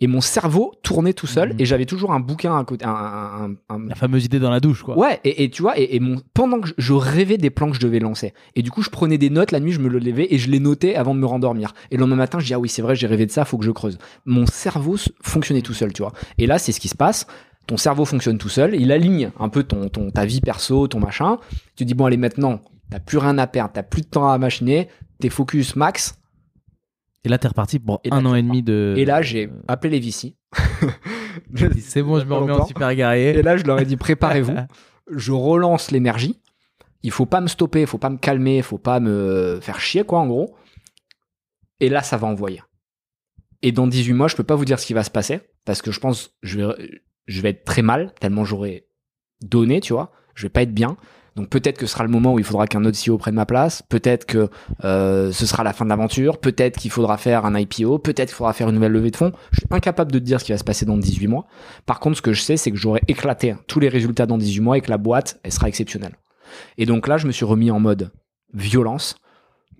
Et mon cerveau tournait tout seul Mhm. et j'avais toujours un bouquin à côté. Un, un- un- un- La fameuse idée dans la douche, quoi. Ouais, et, et tu vois, et, et mon, pendant que je, je rêvais des plans que je devais lancer. Et du coup, je prenais des notes la nuit, je me le levais et je les notais avant de me rendormir. Et le lendemain matin, je dis, ah oui, c'est vrai, j'ai rêvé de ça, faut que je creuse. Mon cerveau fonctionnait tout seul, tu vois. Et là, c'est ce qui se passe. Ton cerveau fonctionne tout seul, il aligne un peu ton, ton, ta vie perso, ton machin. Tu dis, bon, allez, maintenant, t'as plus rien à perdre, t'as plus de temps à machiner, t'es focus max. Et là, t'es reparti pour Et là, un an et demi de. Et là, j'ai appelé les Vici. Je- C'est bon, je me remets en super guerrier. Et là, je leur ai dit préparez-vous. je relance l'énergie. Il faut pas me stopper, il faut pas me calmer, il faut pas me faire chier, quoi, en gros. Et là, ça va envoyer. Et dans 18 mois, je peux pas vous dire ce qui va se passer parce que je pense je vais, je vais être très mal tellement j'aurai donné, tu vois. Je vais pas être bien. Donc peut-être que ce sera le moment où il faudra qu'un autre CEO prenne ma place. Peut-être que euh, ce sera la fin de l'aventure. Peut-être qu'il faudra faire un IPO. Peut-être qu'il faudra faire une nouvelle levée de fonds. Je suis incapable de dire ce qui va se passer dans 18 mois. Par contre, ce que je sais, c'est que j'aurai éclaté tous les résultats dans 18 mois et que la boîte, elle sera exceptionnelle. Et donc là, je me suis remis en mode violence,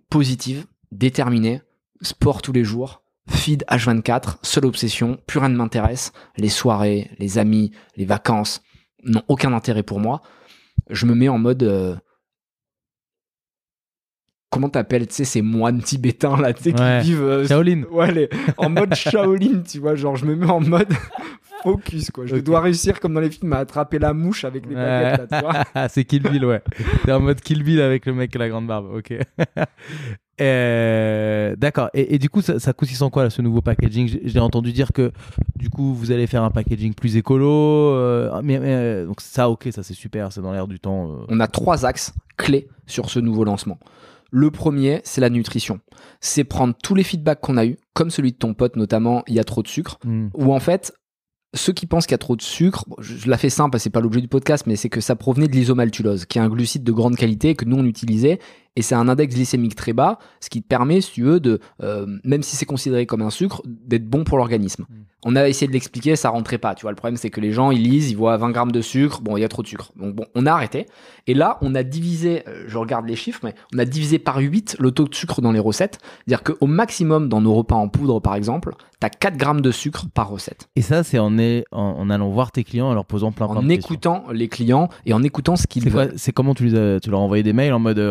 positive, déterminé, sport tous les jours, feed H24, seule obsession, plus rien ne m'intéresse. Les soirées, les amis, les vacances n'ont aucun intérêt pour moi. Je me mets en mode. euh, Comment t'appelles, tu sais, ces moines tibétains là, tu sais, Ouais. qui vivent euh, Shaolin. Ouais, les- en mode Shaolin, tu vois, genre je me mets en mode focus, quoi. Je dois réussir comme dans les films à attraper la mouche avec les baguettes, là, tu vois. C'est Kill Bill, ouais. T'es en mode Kill Bill avec le mec et la grande barbe, ok. Euh, D'accord. Et, et du coup, ça, ça consiste en quoi là, ce nouveau packaging? J'ai- entendu dire que du coup, vous allez faire un packaging plus écolo. euh, mais, mais, euh, donc ça, ok, ça c'est super, c'est dans l'air du temps. euh. On a trois axes clés sur ce nouveau lancement. Le premier, c'est la nutrition. C'est prendre tous les feedbacks qu'on a eu, comme celui de ton pote notamment, il y a trop de sucre, Hmm. où en fait, ceux qui pensent qu'il y a trop de sucre, bon, je la fais simple, c'est pas l'objet du podcast, mais c'est que ça provenait de l'isomaltulose, qui est un glucide de grande qualité que nous on utilisait, et c'est un index glycémique très bas, ce qui te permet, si tu veux, de, euh, même si c'est considéré comme un sucre, d'être bon pour l'organisme. Mm. On a essayé de l'expliquer, ça rentrait pas. Tu vois, le problème c'est que les gens ils lisent, ils voient 20 grammes de sucre, bon, il y a trop de sucre. Donc bon, on a arrêté. Et là, on a divisé, euh, je regarde les chiffres, mais on a divisé par 8 le taux de sucre dans les recettes. C'est-à-dire qu'au maximum, dans nos repas en poudre par exemple, t'as 4 grammes de sucre par recette. Et ça, c'est en, est- en, en allant voir tes clients, en leur posant plein, plein En de questions. écoutant les clients et en écoutant ce qu'ils veulent. C'est comment tu, les as- tu leur as envoyé des mails en mode euh,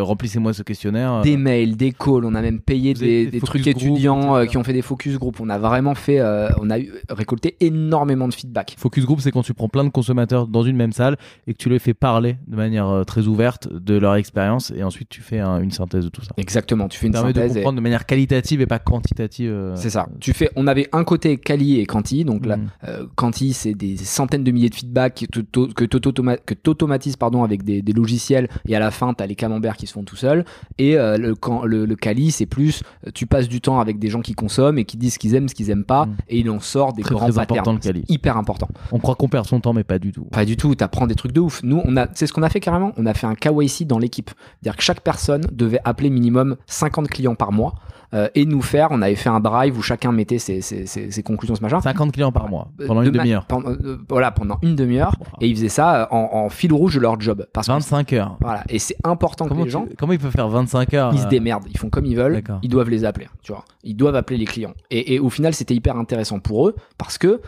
ce questionnaire euh, Des mails, des calls, on a même payé des, fait des des trucs group, étudiants euh, qui ont fait des focus group. On a vraiment fait, euh, on a eu, récolté énormément de feedback. Focus group, c'est quand tu prends plein de consommateurs dans une même salle et que tu les fais parler de manière euh, très ouverte de leur expérience et ensuite tu fais un- une synthèse de tout ça. Exactement, tu fais une de synthèse. et- comprendre de manière qualitative et pas quantitative. C'est ça. Tu fais, on avait un côté Kali et Canti, donc là. Euh, Quanti, c'est des centaines de milliers de feedbacks que que t'automatises pardon avec des, des logiciels et à la fin t'as les camemberts qui se font tout seuls et euh, le, quand, le, c'est plus euh, tu passes du temps avec des gens qui consomment et qui disent ce qu'ils aiment ce qu'ils aiment pas Mm. et il en sort des Très, grands très patterns. important, le hyper important. On croit qu'on perd son temps, mais pas du tout. pas du tout t'apprends des trucs de ouf. Nous on a c'est ce qu'on a fait carrément. On a fait un KYC dans l'équipe. C'est-à-dire que chaque personne devait appeler minimum 50 clients par mois euh, et nous faire on avait fait un drive où chacun mettait ses, ses, ses- ses conclusions ce machin 50 clients par mois, Euh, pendant de une demi-heure. pendant- euh, voilà, pendant une demi-heure. Wow. Et ils faisaient ça en, en fil rouge de leur job. Parce que, 25 heures. voilà. Et c'est important Comment, que les tu- gens, comment ils peuvent faire 25 heures ils se démerdent. Ils font comme ils veulent. D'accord. Ils doivent les appeler. Tu vois. Ils doivent appeler les clients. Et, et au final, c'était hyper intéressant pour eux parce que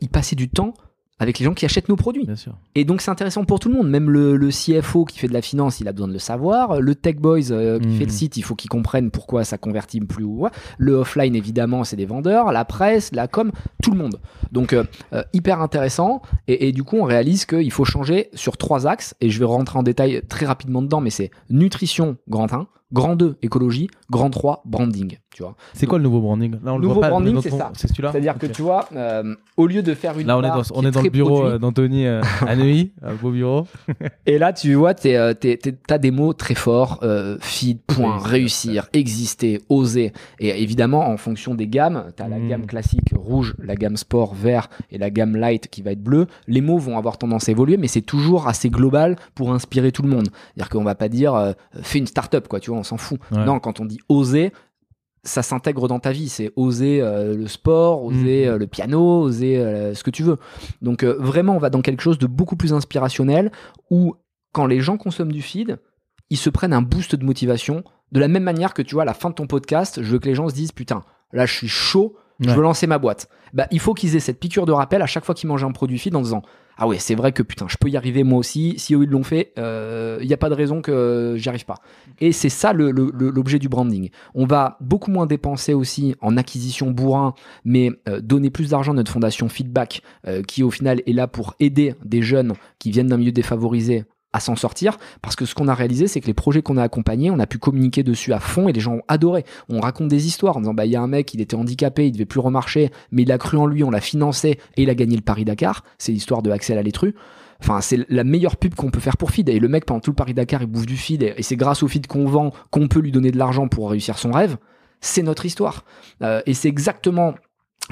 ils passaient du temps avec les gens qui achètent nos produits. Bien sûr. Et donc c'est intéressant pour tout le monde. Même le, le CFO qui fait de la finance, il a besoin de le savoir. Le Tech Boys euh, qui Mhm. fait le site, il faut qu'il comprenne pourquoi ça convertit plus ou ouais. Le offline, évidemment, c'est des vendeurs. La presse, la com, tout le monde. Donc euh, euh, hyper intéressant. Et, et du coup, on réalise qu'il faut changer sur trois axes. Et je vais rentrer en détail très rapidement dedans, mais c'est nutrition, grand 1. Grand 2, écologie. Grand 3, branding. Tu vois. C'est quoi le nouveau branding? Là, on le Nouveau voit pas, branding, c'est ça. C'est celui-là? C'est-à-dire que tu vois, euh, au lieu de faire une Là, on est dans, on est dans le bureau euh, d'Anthony euh, à Neuilly, un beau bureau. Et là, tu vois, t'es, euh, t'as des mots très forts, euh, feed, point, Réussir, exister, oser. Et évidemment, en fonction des gammes, t'as la Mm. gamme classique rouge, la gamme sport vert et la gamme light qui va être bleue. Les mots vont avoir tendance à évoluer, mais c'est toujours assez global pour inspirer tout le monde. C'est-à-dire qu'on va pas dire fais une start-up, quoi, tu vois, on s'en fout. Ouais. Non, quand on dit oser, ça s'intègre dans ta vie. C'est oser euh, le sport, oser Mhm. euh, le piano, oser euh, ce que tu veux. Donc vraiment, on va dans quelque chose de beaucoup plus inspirationnel où quand les gens consomment du feed, ils se prennent un boost de motivation. De la même manière que tu vois, à la fin de ton podcast, je veux que les gens se disent putain, là je suis chaud, je veux lancer ma boîte. Bah, il faut qu'ils aient cette piqûre de rappel à chaque fois qu'ils mangent un produit feed en disant ah ouais, c'est vrai que putain, je peux y arriver moi aussi. Si eux ils l'ont fait, il n'y a pas de raison que j'y arrive pas. Et c'est ça le- le- le- l'objet du branding. On va beaucoup moins dépenser aussi en acquisition bourrin, mais euh, donner plus d'argent à notre fondation Feedback, euh, qui au final est là pour aider des jeunes qui viennent d'un milieu défavorisé à s'en sortir, parce que ce qu'on a réalisé, c'est que les projets qu'on a accompagnés, on a pu communiquer dessus à fond et les gens ont adoré. On raconte des histoires en disant, bah, il y a un mec, il était handicapé, il devait plus remarcher, mais il a cru en lui, on l'a financé et il a gagné le Paris-Dakar. C'est l'histoire de Axel Alétru. Enfin, c'est la meilleure pub qu'on peut faire pour Feed. Et le mec, pendant tout le Paris-Dakar, il bouffe du feed. Et et c'est grâce au feed qu'on vend qu'on peut lui donner de l'argent pour réussir son rêve. C'est notre histoire. Euh, et c'est exactement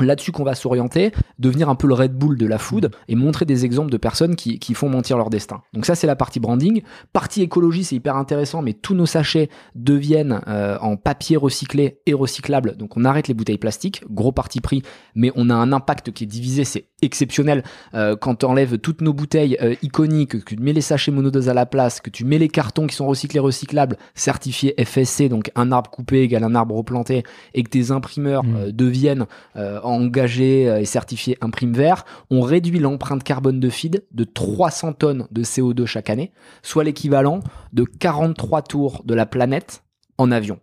là-dessus qu'on va s'orienter, devenir un peu le Red Bull de la food et montrer des exemples de personnes qui, qui font mentir leur destin. Donc ça, c'est la partie branding. Partie écologie, c'est hyper intéressant, mais tous nos sachets deviennent euh, en papier recyclé et recyclable. Donc on arrête les bouteilles plastiques, gros parti pris, mais on a un impact qui est divisé, c'est exceptionnel. Euh, quand tu enlèves toutes nos bouteilles euh, iconiques, que tu mets les sachets monodose à la place, que tu mets les cartons qui sont recyclés, recyclables, certifiés FSC, donc un arbre coupé égale un arbre replanté, et que tes imprimeurs Mm. euh, deviennent euh, engagés euh, et certifiés imprime vert, on réduit l'empreinte carbone de feed de 300 tonnes de CO2 chaque année, soit l'équivalent de 43 tours de la planète en avion.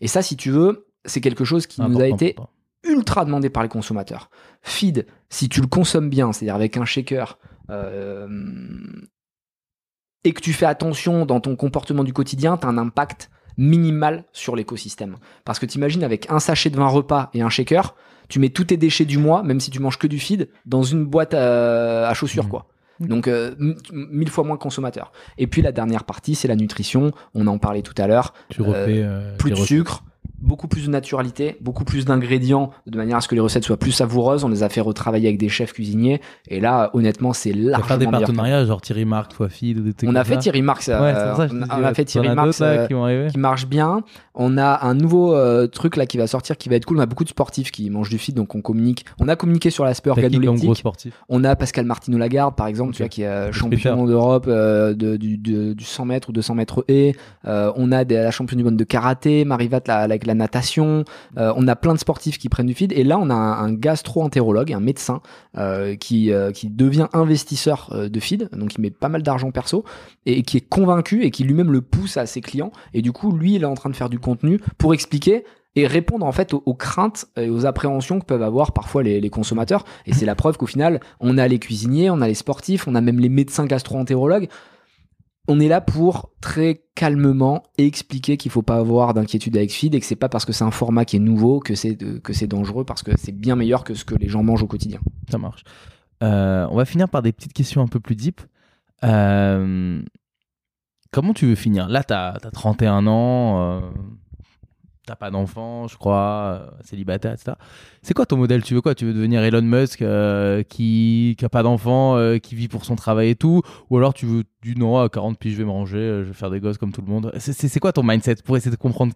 Et ça, si tu veux, c'est quelque chose qui nous a été important. Ultra demandé par les consommateurs. Feed, si tu le consommes bien, c'est-à-dire avec un shaker, euh, et que tu fais attention dans ton comportement du quotidien, tu as un impact minimal sur l'écosystème. Parce que t'imagines avec un sachet de 20 repas et un shaker, tu mets tous tes déchets du mois, même si tu manges que du feed, dans une boîte à, à chaussures, Mhm. quoi. Donc, euh, mille fois moins consommateur. Et puis la dernière partie, c'est la nutrition. On en parlait tout à l'heure Tu refais euh, plus de sucre, beaucoup plus de naturalité, beaucoup plus d'ingrédients de manière à ce que les recettes soient plus savoureuses. On les a fait retravailler avec des chefs cuisiniers et là, honnêtement, c'est largement faire des partenariats, genre Thierry Marc, ou des trucs On a fait ça. Thierry Marx, Ouais, euh, ça que je on, a- dis, on a fait Thierry euh, qui marche bien. On a un nouveau euh, truc là qui va sortir qui va être cool. On a beaucoup de sportifs qui mangent du feed, donc on communique. On a communiqué sur l'aspect organoleptique. On a Pascal Martino Lagarde, par exemple, tu vois, qui est euh, champion d'Europe euh, de- du, de- du 100 mètres ou 200 mètres et euh, on a des- la championne du monde de karaté, Marivat la- la natation. Euh, on a plein de sportifs qui prennent du feed. Et là, on a un, gastro-entérologue, un médecin euh, qui, euh, qui devient investisseur de feed, donc il met pas mal d'argent perso et, qui est convaincu et qui lui-même le pousse à ses clients. Et du coup, lui, il est en train de faire du contenu pour expliquer et répondre en fait aux, aux craintes et aux appréhensions que peuvent avoir parfois les, les consommateurs. Et c'est la preuve qu'au final, on a les cuisiniers, on a les sportifs, on a même les médecins gastro-entérologues. On est là pour très calmement expliquer qu'il faut pas avoir d'inquiétude avec feed et que c'est pas parce que c'est un format qui est nouveau que c'est de- que c'est dangereux parce que c'est bien meilleur que ce que les gens mangent au quotidien. Ça marche. Euh, on va finir par des petites questions un peu plus deep. Euh, comment tu veux finir? Là, tu as, 31 ans, euh, t'as pas d'enfant, je crois, euh, célibataire, etc. C'est quoi ton modèle? Tu veux quoi? Tu veux devenir Elon Musk euh, qui, qui a pas d'enfant, euh, qui vit pour son travail et tout? Ou alors tu veux du non, à 40 puis je vais me ranger, je vais faire des gosses comme tout le monde? C'est quoi ton mindset? Pour essayer de comprendre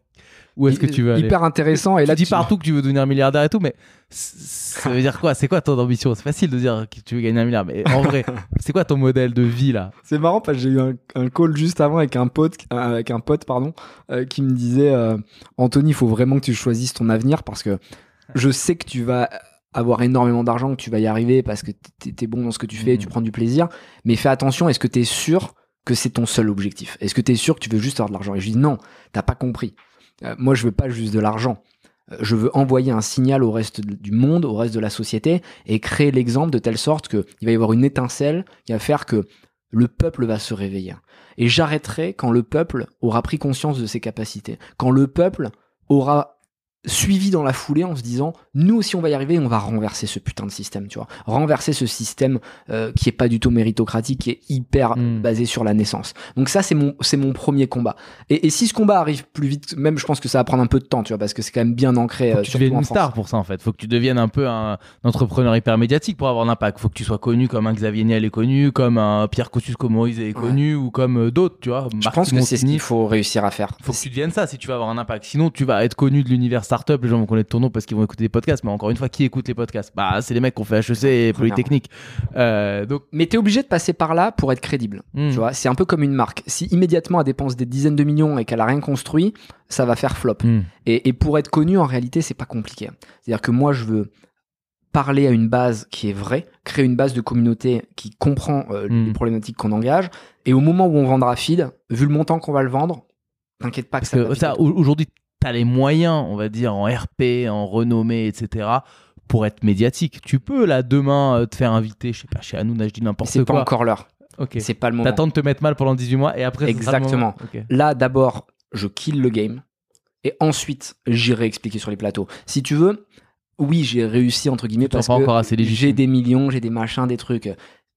où est-ce que tu veux aller Hyper intéressant. Et tu là, dis tu- partout que tu veux devenir milliardaire et tout, mais ça veut dire quoi? C'est quoi ton ambition? C'est facile de dire que tu veux gagner un milliard, mais en vrai, c'est quoi ton modèle de vie là? C'est marrant parce que j'ai eu un, un call juste avant avec un pote, euh, avec un pote pardon, euh, qui me disait euh, Anthony, il faut vraiment que tu choisisses ton avenir parce que je sais que tu vas avoir énormément d'argent, que tu vas y arriver parce que t'es es bon dans ce que tu fais, tu Mhm. prends du plaisir. Mais fais attention, est-ce que tu es sûr que c'est ton seul objectif? Est-ce que tu es sûr que tu veux juste avoir de l'argent? Et je dis non, t'as pas compris. Euh, moi, je veux pas juste de l'argent. Euh, Je veux envoyer un signal au reste du monde, au reste de la société, et créer l'exemple de telle sorte qu'il va y avoir une étincelle qui va faire que le peuple va se réveiller. Et j'arrêterai quand le peuple aura pris conscience de ses capacités, quand le peuple aura suivi dans la foulée en se disant nous aussi on va y arriver on va renverser ce putain de système tu vois renverser ce système euh, qui est pas du tout méritocratique qui est hyper Mm. basé sur la naissance donc ça c'est mon c'est mon premier combat et, et si ce combat arrive plus vite même je pense que ça va prendre un peu de temps tu vois parce que c'est quand même bien ancré Faut euh, que tu surtout deviennes en une star pour ça en fait. Faut que tu deviennes un peu un entrepreneur hyper médiatique pour avoir l'impact. Faut que tu sois connu comme un Xavier Niel est connu, comme un Pierre Kosciusko-Morizet est connu ou comme euh, d'autres, tu vois. je Marc pense que c'est ce qu'il faut réussir à faire Faut que tu deviennes ça si tu veux avoir un impact. Sinon, tu vas être connu de l'univers startup. Les gens vont connaître ton nom parce qu'ils vont écouter des podcasts. Mais encore une fois, qui écoute les podcasts? Bah, c'est les mecs qui ont fait HEC et Polytechnique. Euh, donc, mais t'es obligé de passer par là pour être crédible hmm. Tu vois, c'est un peu comme une marque. Si immédiatement elle dépense des dizaines de millions et qu'elle a rien construit, ça va faire flop. Hmm. Et, et pour être connu, en réalité, c'est pas compliqué. C'est-à-dire que moi, je veux parler à une base qui est vraie, créer une base de communauté qui comprend euh, Mm. les problématiques qu'on engage. Et au moment où on vendra feed, vu le montant qu'on va le vendre, t'inquiète pas que Parce ça, ça, aujourd'hui, tu as les moyens, on va dire, en RP, en renommée, etc., pour être médiatique. Tu peux, là, demain, euh, te faire inviter, je sais pas, chez Hanouna, je dis n'importe C'est pas quoi. encore l'heure. Ok. C'est pas le moment. T'attends de te mettre mal pendant 18 mois et après, Exactement. Là, d'abord, je kill le game. Et ensuite, j'irai expliquer sur les plateaux. Si tu veux, oui, j'ai réussi, entre guillemets, parce pas que j'ai des millions, j'ai des machins, des trucs.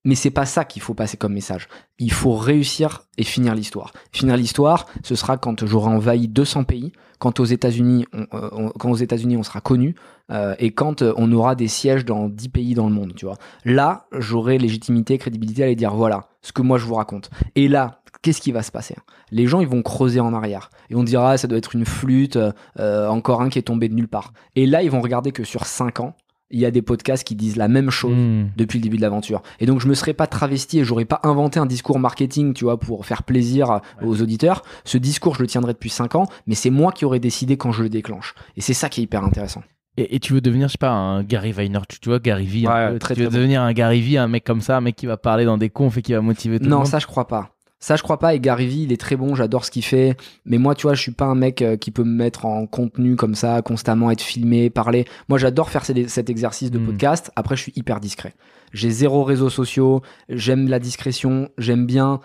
Mais c'est pas ça qu'il faut passer comme message. Il faut réussir et finir l'histoire. Finir l'histoire, ce sera quand j'aurai envahi 200 pays, quand aux États-Unis, on, euh, quand aux États-Unis on sera connu, euh, et quand euh, on aura des sièges dans 10 pays dans le monde, tu vois. Là, j'aurai légitimité, crédibilité à aller dire voilà ce que moi je vous raconte. Et là, qu'est-ce qui va se passer? Les gens, ils vont creuser en arrière et on dira ah, ça doit être une flûte, encore un qui est tombé de nulle part. Et là, ils vont regarder que sur 5 ans, il y a des podcasts qui disent la même chose Hmm. depuis le début de l'aventure. Et donc je me serais pas travesti et j'aurais pas inventé un discours marketing, tu vois, pour faire plaisir aux auditeurs. Ce discours, je le tiendrai depuis 5 ans, mais c'est moi qui aurais décidé quand je le déclenche. Et c'est ça qui est hyper intéressant. Et, et tu veux devenir, je sais pas, un Gary Vaynerchuk, tu vois, Gary V. un Ouais, très, tu veux très bon. devenir un Gary V, un mec comme ça, un mec qui va parler dans des confs et qui va motiver tout le non, monde. ça je crois pas. Ça je crois pas et Gary Vee, il est très bon, j'adore ce qu'il fait, mais moi tu vois, je suis pas un mec euh, qui peut me mettre en contenu comme ça, constamment être filmé, parler. Moi j'adore faire cet exercice de Mm. podcast, après je suis hyper discret. J'ai zéro réseaux sociaux, j'aime la discrétion, j'aime bien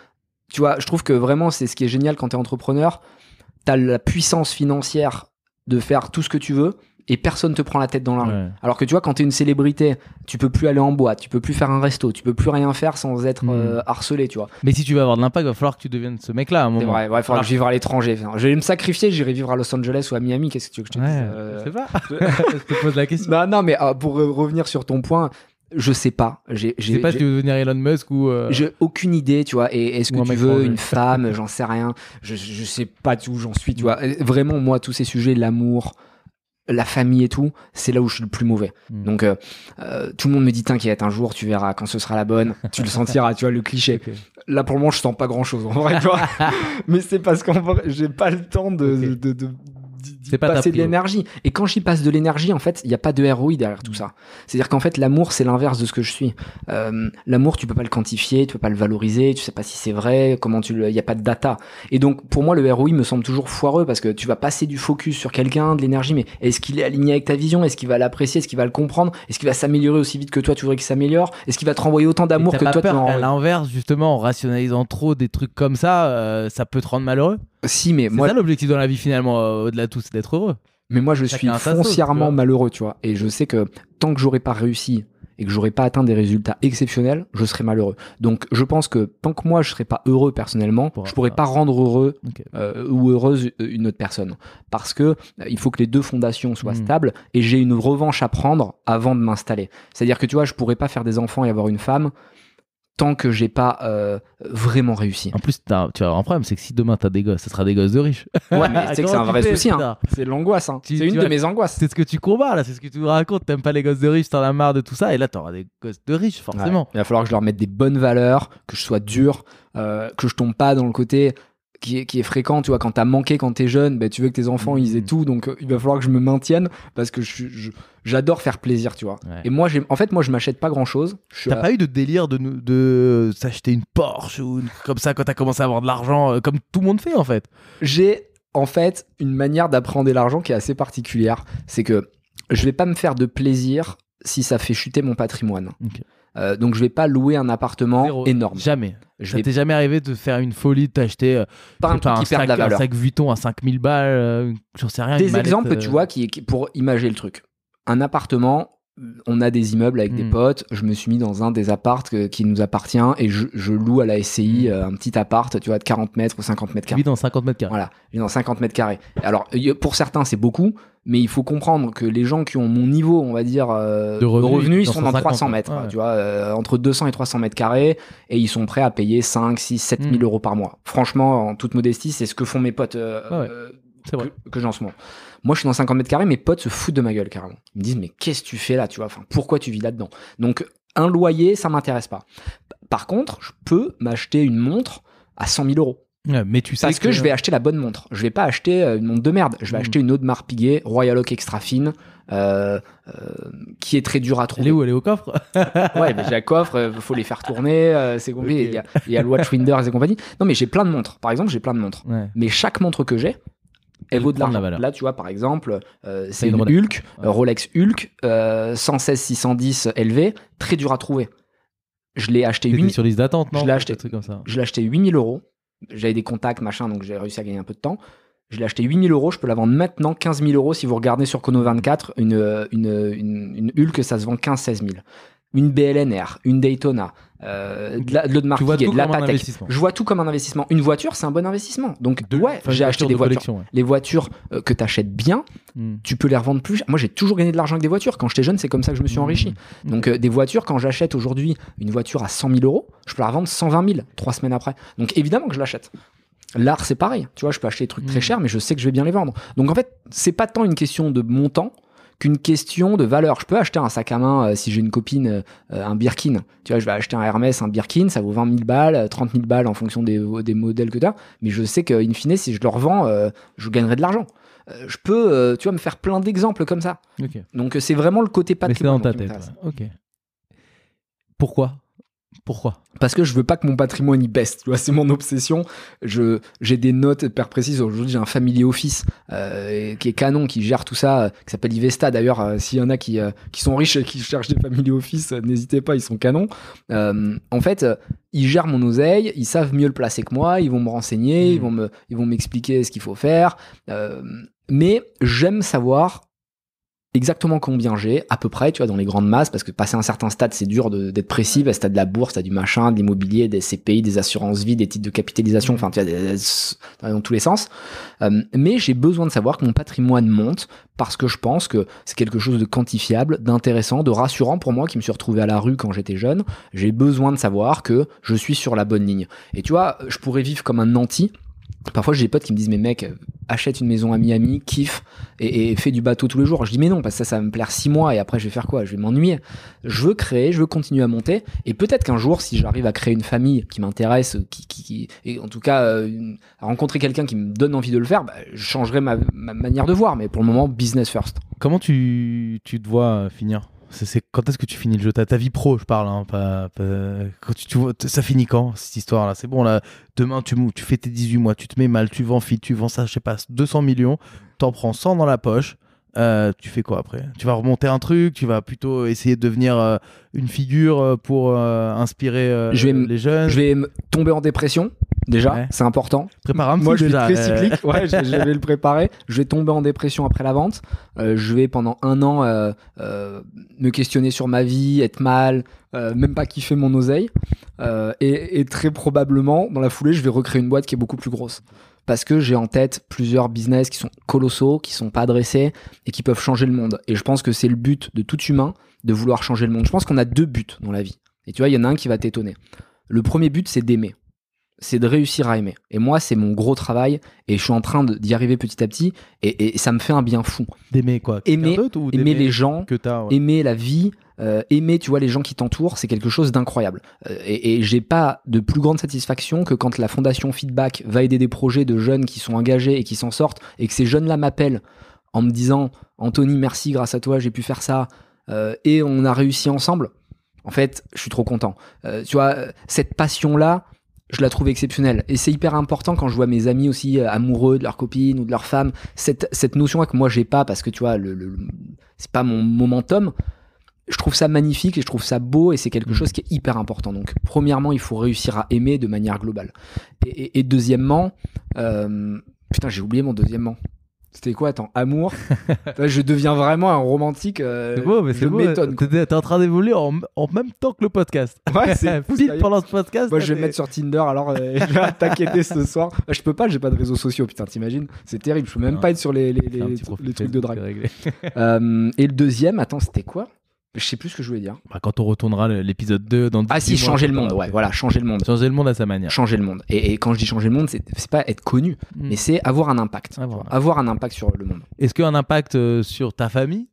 tu vois, je trouve que vraiment c'est ce qui est génial quand tu es entrepreneur, tu as la puissance financière de faire tout ce que tu veux et personne te prend la tête dans la rue. Ouais. Alors que tu vois, quand tu es une célébrité, tu peux plus aller en boîte, tu peux plus faire un resto, tu peux plus rien faire sans être Mm. euh, harcelé, tu vois. Mais si tu veux avoir de l'impact, il va falloir que tu deviennes ce mec-là à un moment. C'est vrai, ouais, il faudra que je vive à l'étranger. Enfin, Je vais me sacrifier, j'irai vivre à Los Angeles ou à Miami, qu'est-ce que tu veux que je te dise Ouais, euh, je sais pas. je te pose la question. Non, non, mais euh, pour revenir sur ton point, je sais pas. J'ai Je sais pas si tu veux devenir Elon Musk ou. euh, j'ai aucune idée, tu vois. Et est-ce que tu veux une femme? J'en sais rien. Je, je sais pas où j'en suis, tu vois. Vraiment, moi, tous ces sujets, l'amour, la famille et tout, c'est là où je suis le plus mauvais. Hmm. Donc, euh, euh, tout le monde me dit t'inquiète, un jour tu verras quand ce sera la bonne, tu le sentiras, tu vois le cliché. Là pour le moment, je sens pas grand chose en vrai, tu vois. Mais c'est parce qu'en vrai, j'ai pas le temps de, de, de- d'y- C'est pas passer de l'énergie. Et quand j'y passe de l'énergie, en fait, il n'y a pas de ROI derrière tout ça. C'est-à-dire qu'en fait, l'amour, c'est l'inverse de ce que je suis. Euh, l'amour, tu peux pas le quantifier, tu peux pas le valoriser, tu sais pas si c'est vrai, comment tu le, il y a pas de data. Et donc, pour moi, le ROI me semble toujours foireux parce que tu vas passer du focus sur quelqu'un, de l'énergie, mais est-ce qu'il est aligné avec ta vision? Est-ce qu'il va l'apprécier? Est-ce qu'il va le comprendre? Est-ce qu'il va s'améliorer aussi vite que toi, tu voudrais qu'il s'améliore? Est-ce qu'il va te renvoyer autant d'amour que toi, peur qu'à l'inverse, justement, en rationalisant trop des trucs comme ça, euh, ça peut te rendre malheureux? Si, mais C'est moi, ça l'objectif dans la vie, finalement, euh, au-delà c'est d'être heureux. Mais moi, je Chacun suis foncièrement malheureux, tu vois. Et je sais que tant que j'aurais pas réussi et que j'aurais pas atteint des résultats exceptionnels, je serais malheureux. Donc, je pense que tant que moi, je serais pas heureux personnellement, Pourra je pourrais pas. rendre heureux euh, ou heureuse une autre personne. Parce que euh, il faut que les deux fondations soient Mhm. stables et j'ai une revanche à prendre avant de m'installer. C'est-à-dire que tu vois, je pourrais pas faire des enfants et avoir une femme tant que j'ai pas euh, vraiment réussi. En plus, tu vas avoir un problème, c'est que si demain t'as des gosses, ça sera des gosses de riches. Ouais, mais sais que c'est un vrai souci. hein. C'est l'angoisse. Hein. C'est une de mes angoisses. C'est ce que tu combats là, c'est ce que tu nous racontes. T'aimes pas les gosses de riches, t'en as marre de tout ça, et là t'auras des gosses de riches, forcément. Ouais. Il va falloir que je leur mette des bonnes valeurs, que je sois dur, euh, que je tombe pas dans le côté qui est, qui est fréquent, tu vois, quand t'as manqué quand t'es jeune, bah, tu veux que tes enfants ils aient Mhm. tout, donc euh, il va falloir que je me maintienne parce que je suis- je- j'adore faire plaisir, tu vois. Ouais. Et moi, j'ai, en fait, moi, je m'achète pas grand chose. T'as à- pas eu de délire de, de s'acheter une Porsche ou une- comme ça quand t'as commencé à avoir de l'argent, euh, comme tout le monde fait en fait? J'ai en fait une manière d'appréhender l'argent qui est assez particulière. C'est que je vais pas me faire de plaisir si ça fait chuter mon patrimoine. Euh, donc je vais pas louer un appartement Zéro. énorme. Jamais. Je Ça t'est jamais arrivé de faire une folie, de t'acheter euh, pas je un truc un qui perd sac, la un valeur. sac Vuitton à 5000 balles, euh, j'en sais rien. Des mallette, exemples, tu vois, qui, qui- pour imager le truc. Un appartement, on a des immeubles avec des Mm. potes. Je me suis mis dans un des appartes que- qui nous appartient et je, je loue à la SCI Mm. euh, un petit appart, tu vois, de 40 mètres ou 50 mètres carrés. vis dans 50 mètres carrés. Voilà, je vis dans 50 mètres carrés. Alors, pour certains, c'est beaucoup, mais il faut comprendre que les gens qui ont mon niveau, on va dire, euh, De revenus, ils sont dans 150, 300 mètres, ouais. tu vois, euh, entre 200 et 300 mètres carrés, et ils sont prêts à payer 5, 6, 7 000 Mm. euros par mois. Franchement, en toute modestie, c'est ce que font mes potes euh, ouais. euh, vrai. que, que j'ai en ce moment. Moi, je suis dans 50 mètres carrés, mes potes se foutent de ma gueule carrément. Ils me disent, mais qu'est-ce que tu fais là, tu vois? Enfin, pourquoi tu vis là-dedans? Donc, un loyer, ça m'intéresse pas. Par contre, je peux m'acheter une montre à 100 000 euros. Ouais, mais tu sais Parce que, je vais acheter la bonne montre. Je vais pas acheter euh, une montre de merde. Je vais Mm. acheter une autre marque Piguet, Royal Oak Extra Fine, euh, euh, qui est très dur à Elle trouver. est où Elle est au coffre Ouais, mais j'ai un coffre, euh, faut les faire tourner, euh, c'est compliqué. Il y a, il y a le Watchwinder et compagnie. Non, mais j'ai plein de montres. Par exemple, j'ai plein de montres. Ouais. Mais chaque montre que j'ai, elle Elle vaut de la l'argent. Là, tu vois, par exemple, euh, c'est une une, Rolex. Hulk, Ouais. Rolex Hulk, euh, 116 610 LV, très dur à trouver. Je l'ai acheté T'étais 8 sur liste d'attente, non je l'ai acheté 8000 euros. J'avais des contacts, machin, donc j'ai réussi à gagner un peu de temps. Je l'ai acheté 8000 euros. Je peux la vendre maintenant 15 000 euros. Si vous regardez sur Kono 24, une, euh, une, une, une Hulk, ça se vend 15-16 000. Une BLNR, une Daytona, euh, de la- de de la Patek. Je vois tout comme un investissement. Une voiture, c'est un bon investissement. Donc, De- ouais, j'ai acheté des de voitures. ouais. Les voitures euh, que tu achètes bien, Hmm. tu peux les revendre plus. Moi, j'ai toujours gagné de l'argent avec des voitures. Quand j'étais jeune, c'est comme ça que je me suis Mmh. enrichi. Donc, euh, des voitures, quand j'achète aujourd'hui une voiture à 100 000 euros, je peux la revendre 120 000 trois semaines après. Donc, évidemment que je l'achète. L'art, c'est pareil. Tu vois, je peux acheter des trucs très chers, mais je sais que je vais bien les vendre. Donc, en fait, c'est pas tant une question de montant qu'une question de valeur. Je peux acheter un sac à main euh, si j'ai une copine, euh, euh, un Birkin. Tu vois, je vais acheter un Hermès, un Birkin, ça vaut 20 000 balles, euh, 30 000 balles en fonction des, des modèles que tu as. Mais je sais qu'in fine, si je le revends, euh, je gagnerai de l'argent. Je peux, tu vois, me faire plein d'exemples comme ça. Donc, c'est vraiment le côté Mais c'est patrimoine. dans ta tête. m'intéresse. ouais. Ok. Pourquoi? Pourquoi? Parce que je veux pas que mon patrimoine y baisse. Tu vois, c'est mon obsession. Je, j'ai des notes hyper précises. Aujourd'hui, j'ai un family office euh, qui est canon, qui gère tout ça, euh, qui s'appelle Ivesta. D'ailleurs, euh, s'il y en a qui, euh, qui sont riches et qui cherchent des family office, n'hésitez pas, ils sont canons. En fait, ils gèrent mon oseille, ils savent mieux le placer que moi, ils vont me renseigner, ils vont me, ils vont m'expliquer ce qu'il faut faire. Mais j'aime savoir exactement combien j'ai, à peu près, tu vois, dans les grandes masses, parce que passer un certain stade, c'est dur d'être précis, parce que t'as de la bourse, t'as du machin, de l'immobilier, des CPI, des assurances vie, des titres de capitalisation, enfin, tu vois, des- dans tous les sens. Euh, mais j'ai besoin de savoir que mon patrimoine monte, parce que je pense que c'est quelque chose de quantifiable, d'intéressant, de rassurant pour moi, qui me suis retrouvé à la rue quand j'étais jeune. J'ai besoin de savoir que je suis sur la bonne ligne. Et tu vois, je pourrais vivre comme un nanti. Parfois, j'ai des potes qui me disent, mais mec, achète une maison à Miami, kiffe, et, et fais du bateau tous les jours. Je dis, mais non, parce que ça, ça va me plaire six mois, et après, je vais faire quoi? Je vais m'ennuyer. Je veux créer, je veux continuer à monter, et peut-être qu'un jour, si j'arrive à créer une famille qui m'intéresse, qui, qui, qui- et en tout cas, euh, à rencontrer quelqu'un qui me donne envie de le faire, bah, je changerai ma, ma manière de voir, mais pour le moment, business first. Comment tu, tu te vois euh, finir? Quand est-ce que tu finis le jeu? Ta, ta vie pro, je parle. Hein, ça finit quand, cette histoire-là? C'est bon, là, demain, tu, tu fais tes 18 mois, tu te mets mal, tu vends fit, tu vends ça, je sais pas, 200 millions, t'en prends 100 dans la poche. Euh, tu fais quoi après? Tu vas remonter un truc Tu vas plutôt essayer de devenir euh, une figure euh, pour euh, inspirer Je vais m- les jeunes? Je vais tomber en dépression, déjà, Ouais. c'est important. Prépare un Moi, je suis déjà. très cyclique. Ouais, je, je vais le préparer. Je vais tomber en dépression après la vente. Je vais pendant un an me questionner sur ma vie, être mal, même pas kiffer mon oseille. Et, et très probablement, dans la foulée, je vais recréer une boîte qui est beaucoup plus grosse. Parce que j'ai en tête plusieurs business qui sont colossaux, qui sont pas adressés et qui peuvent changer le monde. Et je pense que c'est le but de tout humain de vouloir changer le monde. Je pense qu'on a deux buts dans la vie. Et tu vois, il y en a un qui va t'étonner. Le premier but, c'est d'aimer. C'est de réussir à aimer. Et moi, c'est mon gros travail et je suis en train d'y arriver petit à petit et, et ça me fait un bien fou. D'aimer quoi? Aimer- ou les gens, que t'as. ouais. aimer la vie, euh, aimer, tu vois, les gens qui t'entourent, c'est quelque chose d'incroyable. Euh, et et j'ai pas de plus grande satisfaction que quand la fondation Feedback va aider des projets de jeunes qui sont engagés et qui s'en sortent et que ces jeunes-là m'appellent en me disant Anthony, merci, grâce à toi, j'ai pu faire ça euh, et on a réussi ensemble. En fait, je suis trop content. Tu vois, cette passion-là, je la trouve exceptionnelle. Et c'est hyper important quand je vois mes amis aussi euh, amoureux de leur copine ou de leur femme. Cette, cette notion-là que moi j'ai pas parce que tu vois, le, c'est pas mon momentum. Je trouve ça magnifique et je trouve ça beau et c'est quelque chose qui est hyper important. Donc, premièrement, il faut réussir à aimer de manière globale. Et deuxièmement, euh, putain, j'ai oublié mon deuxièmement. C'était quoi Attends, amour. Là, je deviens vraiment un romantique. euh, C'est beau, mais c'est beau. T'es en train d'évoluer en, en même temps que le podcast. Ouais, c'est fou, Pile pendant ce podcast. Moi, je vais mettre sur Tinder, alors euh, je vais attaquer dès ce soir. Bah, je peux pas, j'ai pas de réseaux sociaux, putain, t'imagines C'est terrible, je peux même Non. pas être sur les, les, les- trucs de drague. Euh, et le deuxième, attends, c'était quoi? Je sais plus ce que je voulais dire. Bah, quand on retournera l'épisode 2 dans Ah 18 si, mois, changer le on monde, ouais, voilà, changer le monde. Changer le monde à sa manière. Changer le monde. Et, et quand je dis changer le monde, c'est pas être connu, Mm. mais c'est avoir un impact. Ah, voilà. Avoir un impact sur le monde. Est-ce qu'un impact euh, sur ta famille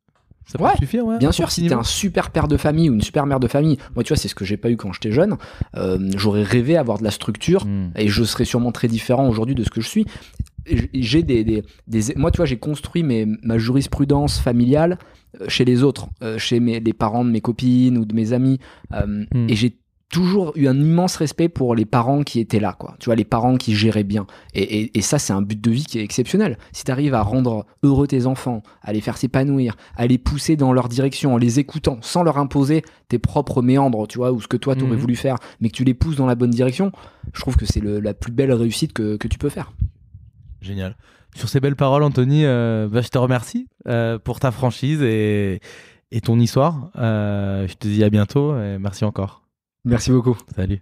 Ça peut Ouais, suffire, ouais Bien sûr, si t'es un super père de famille ou une super mère de famille, moi tu vois, c'est ce que j'ai pas eu quand j'étais jeune, euh, j'aurais rêvé avoir de la structure Mm. et je serais sûrement très différent aujourd'hui de ce que je suis. J'ai des, des, des- moi tu vois, j'ai construit mes, ma jurisprudence familiale euh, chez les autres, euh, chez mes, les parents de mes copines ou de mes amis, euh, Hmm. et j'ai toujours eu un immense respect pour les parents qui étaient là, quoi. Tu vois, les parents qui géraient bien. Et, et- et ça, c'est un but de vie qui est exceptionnel. Si tu arrives à rendre heureux tes enfants, à les faire s'épanouir, à les pousser dans leur direction en les écoutant, sans leur imposer tes propres méandres, tu vois, ou ce que toi, tu aurais Mhm. voulu faire, mais que tu les pousses dans la bonne direction, je trouve que c'est la plus belle réussite que, que tu peux faire. Génial. Sur ces belles paroles, Anthony, euh, bah, je te remercie euh, pour ta franchise et, et ton histoire. Euh, je te dis à bientôt et merci encore. Merci beaucoup. Salut.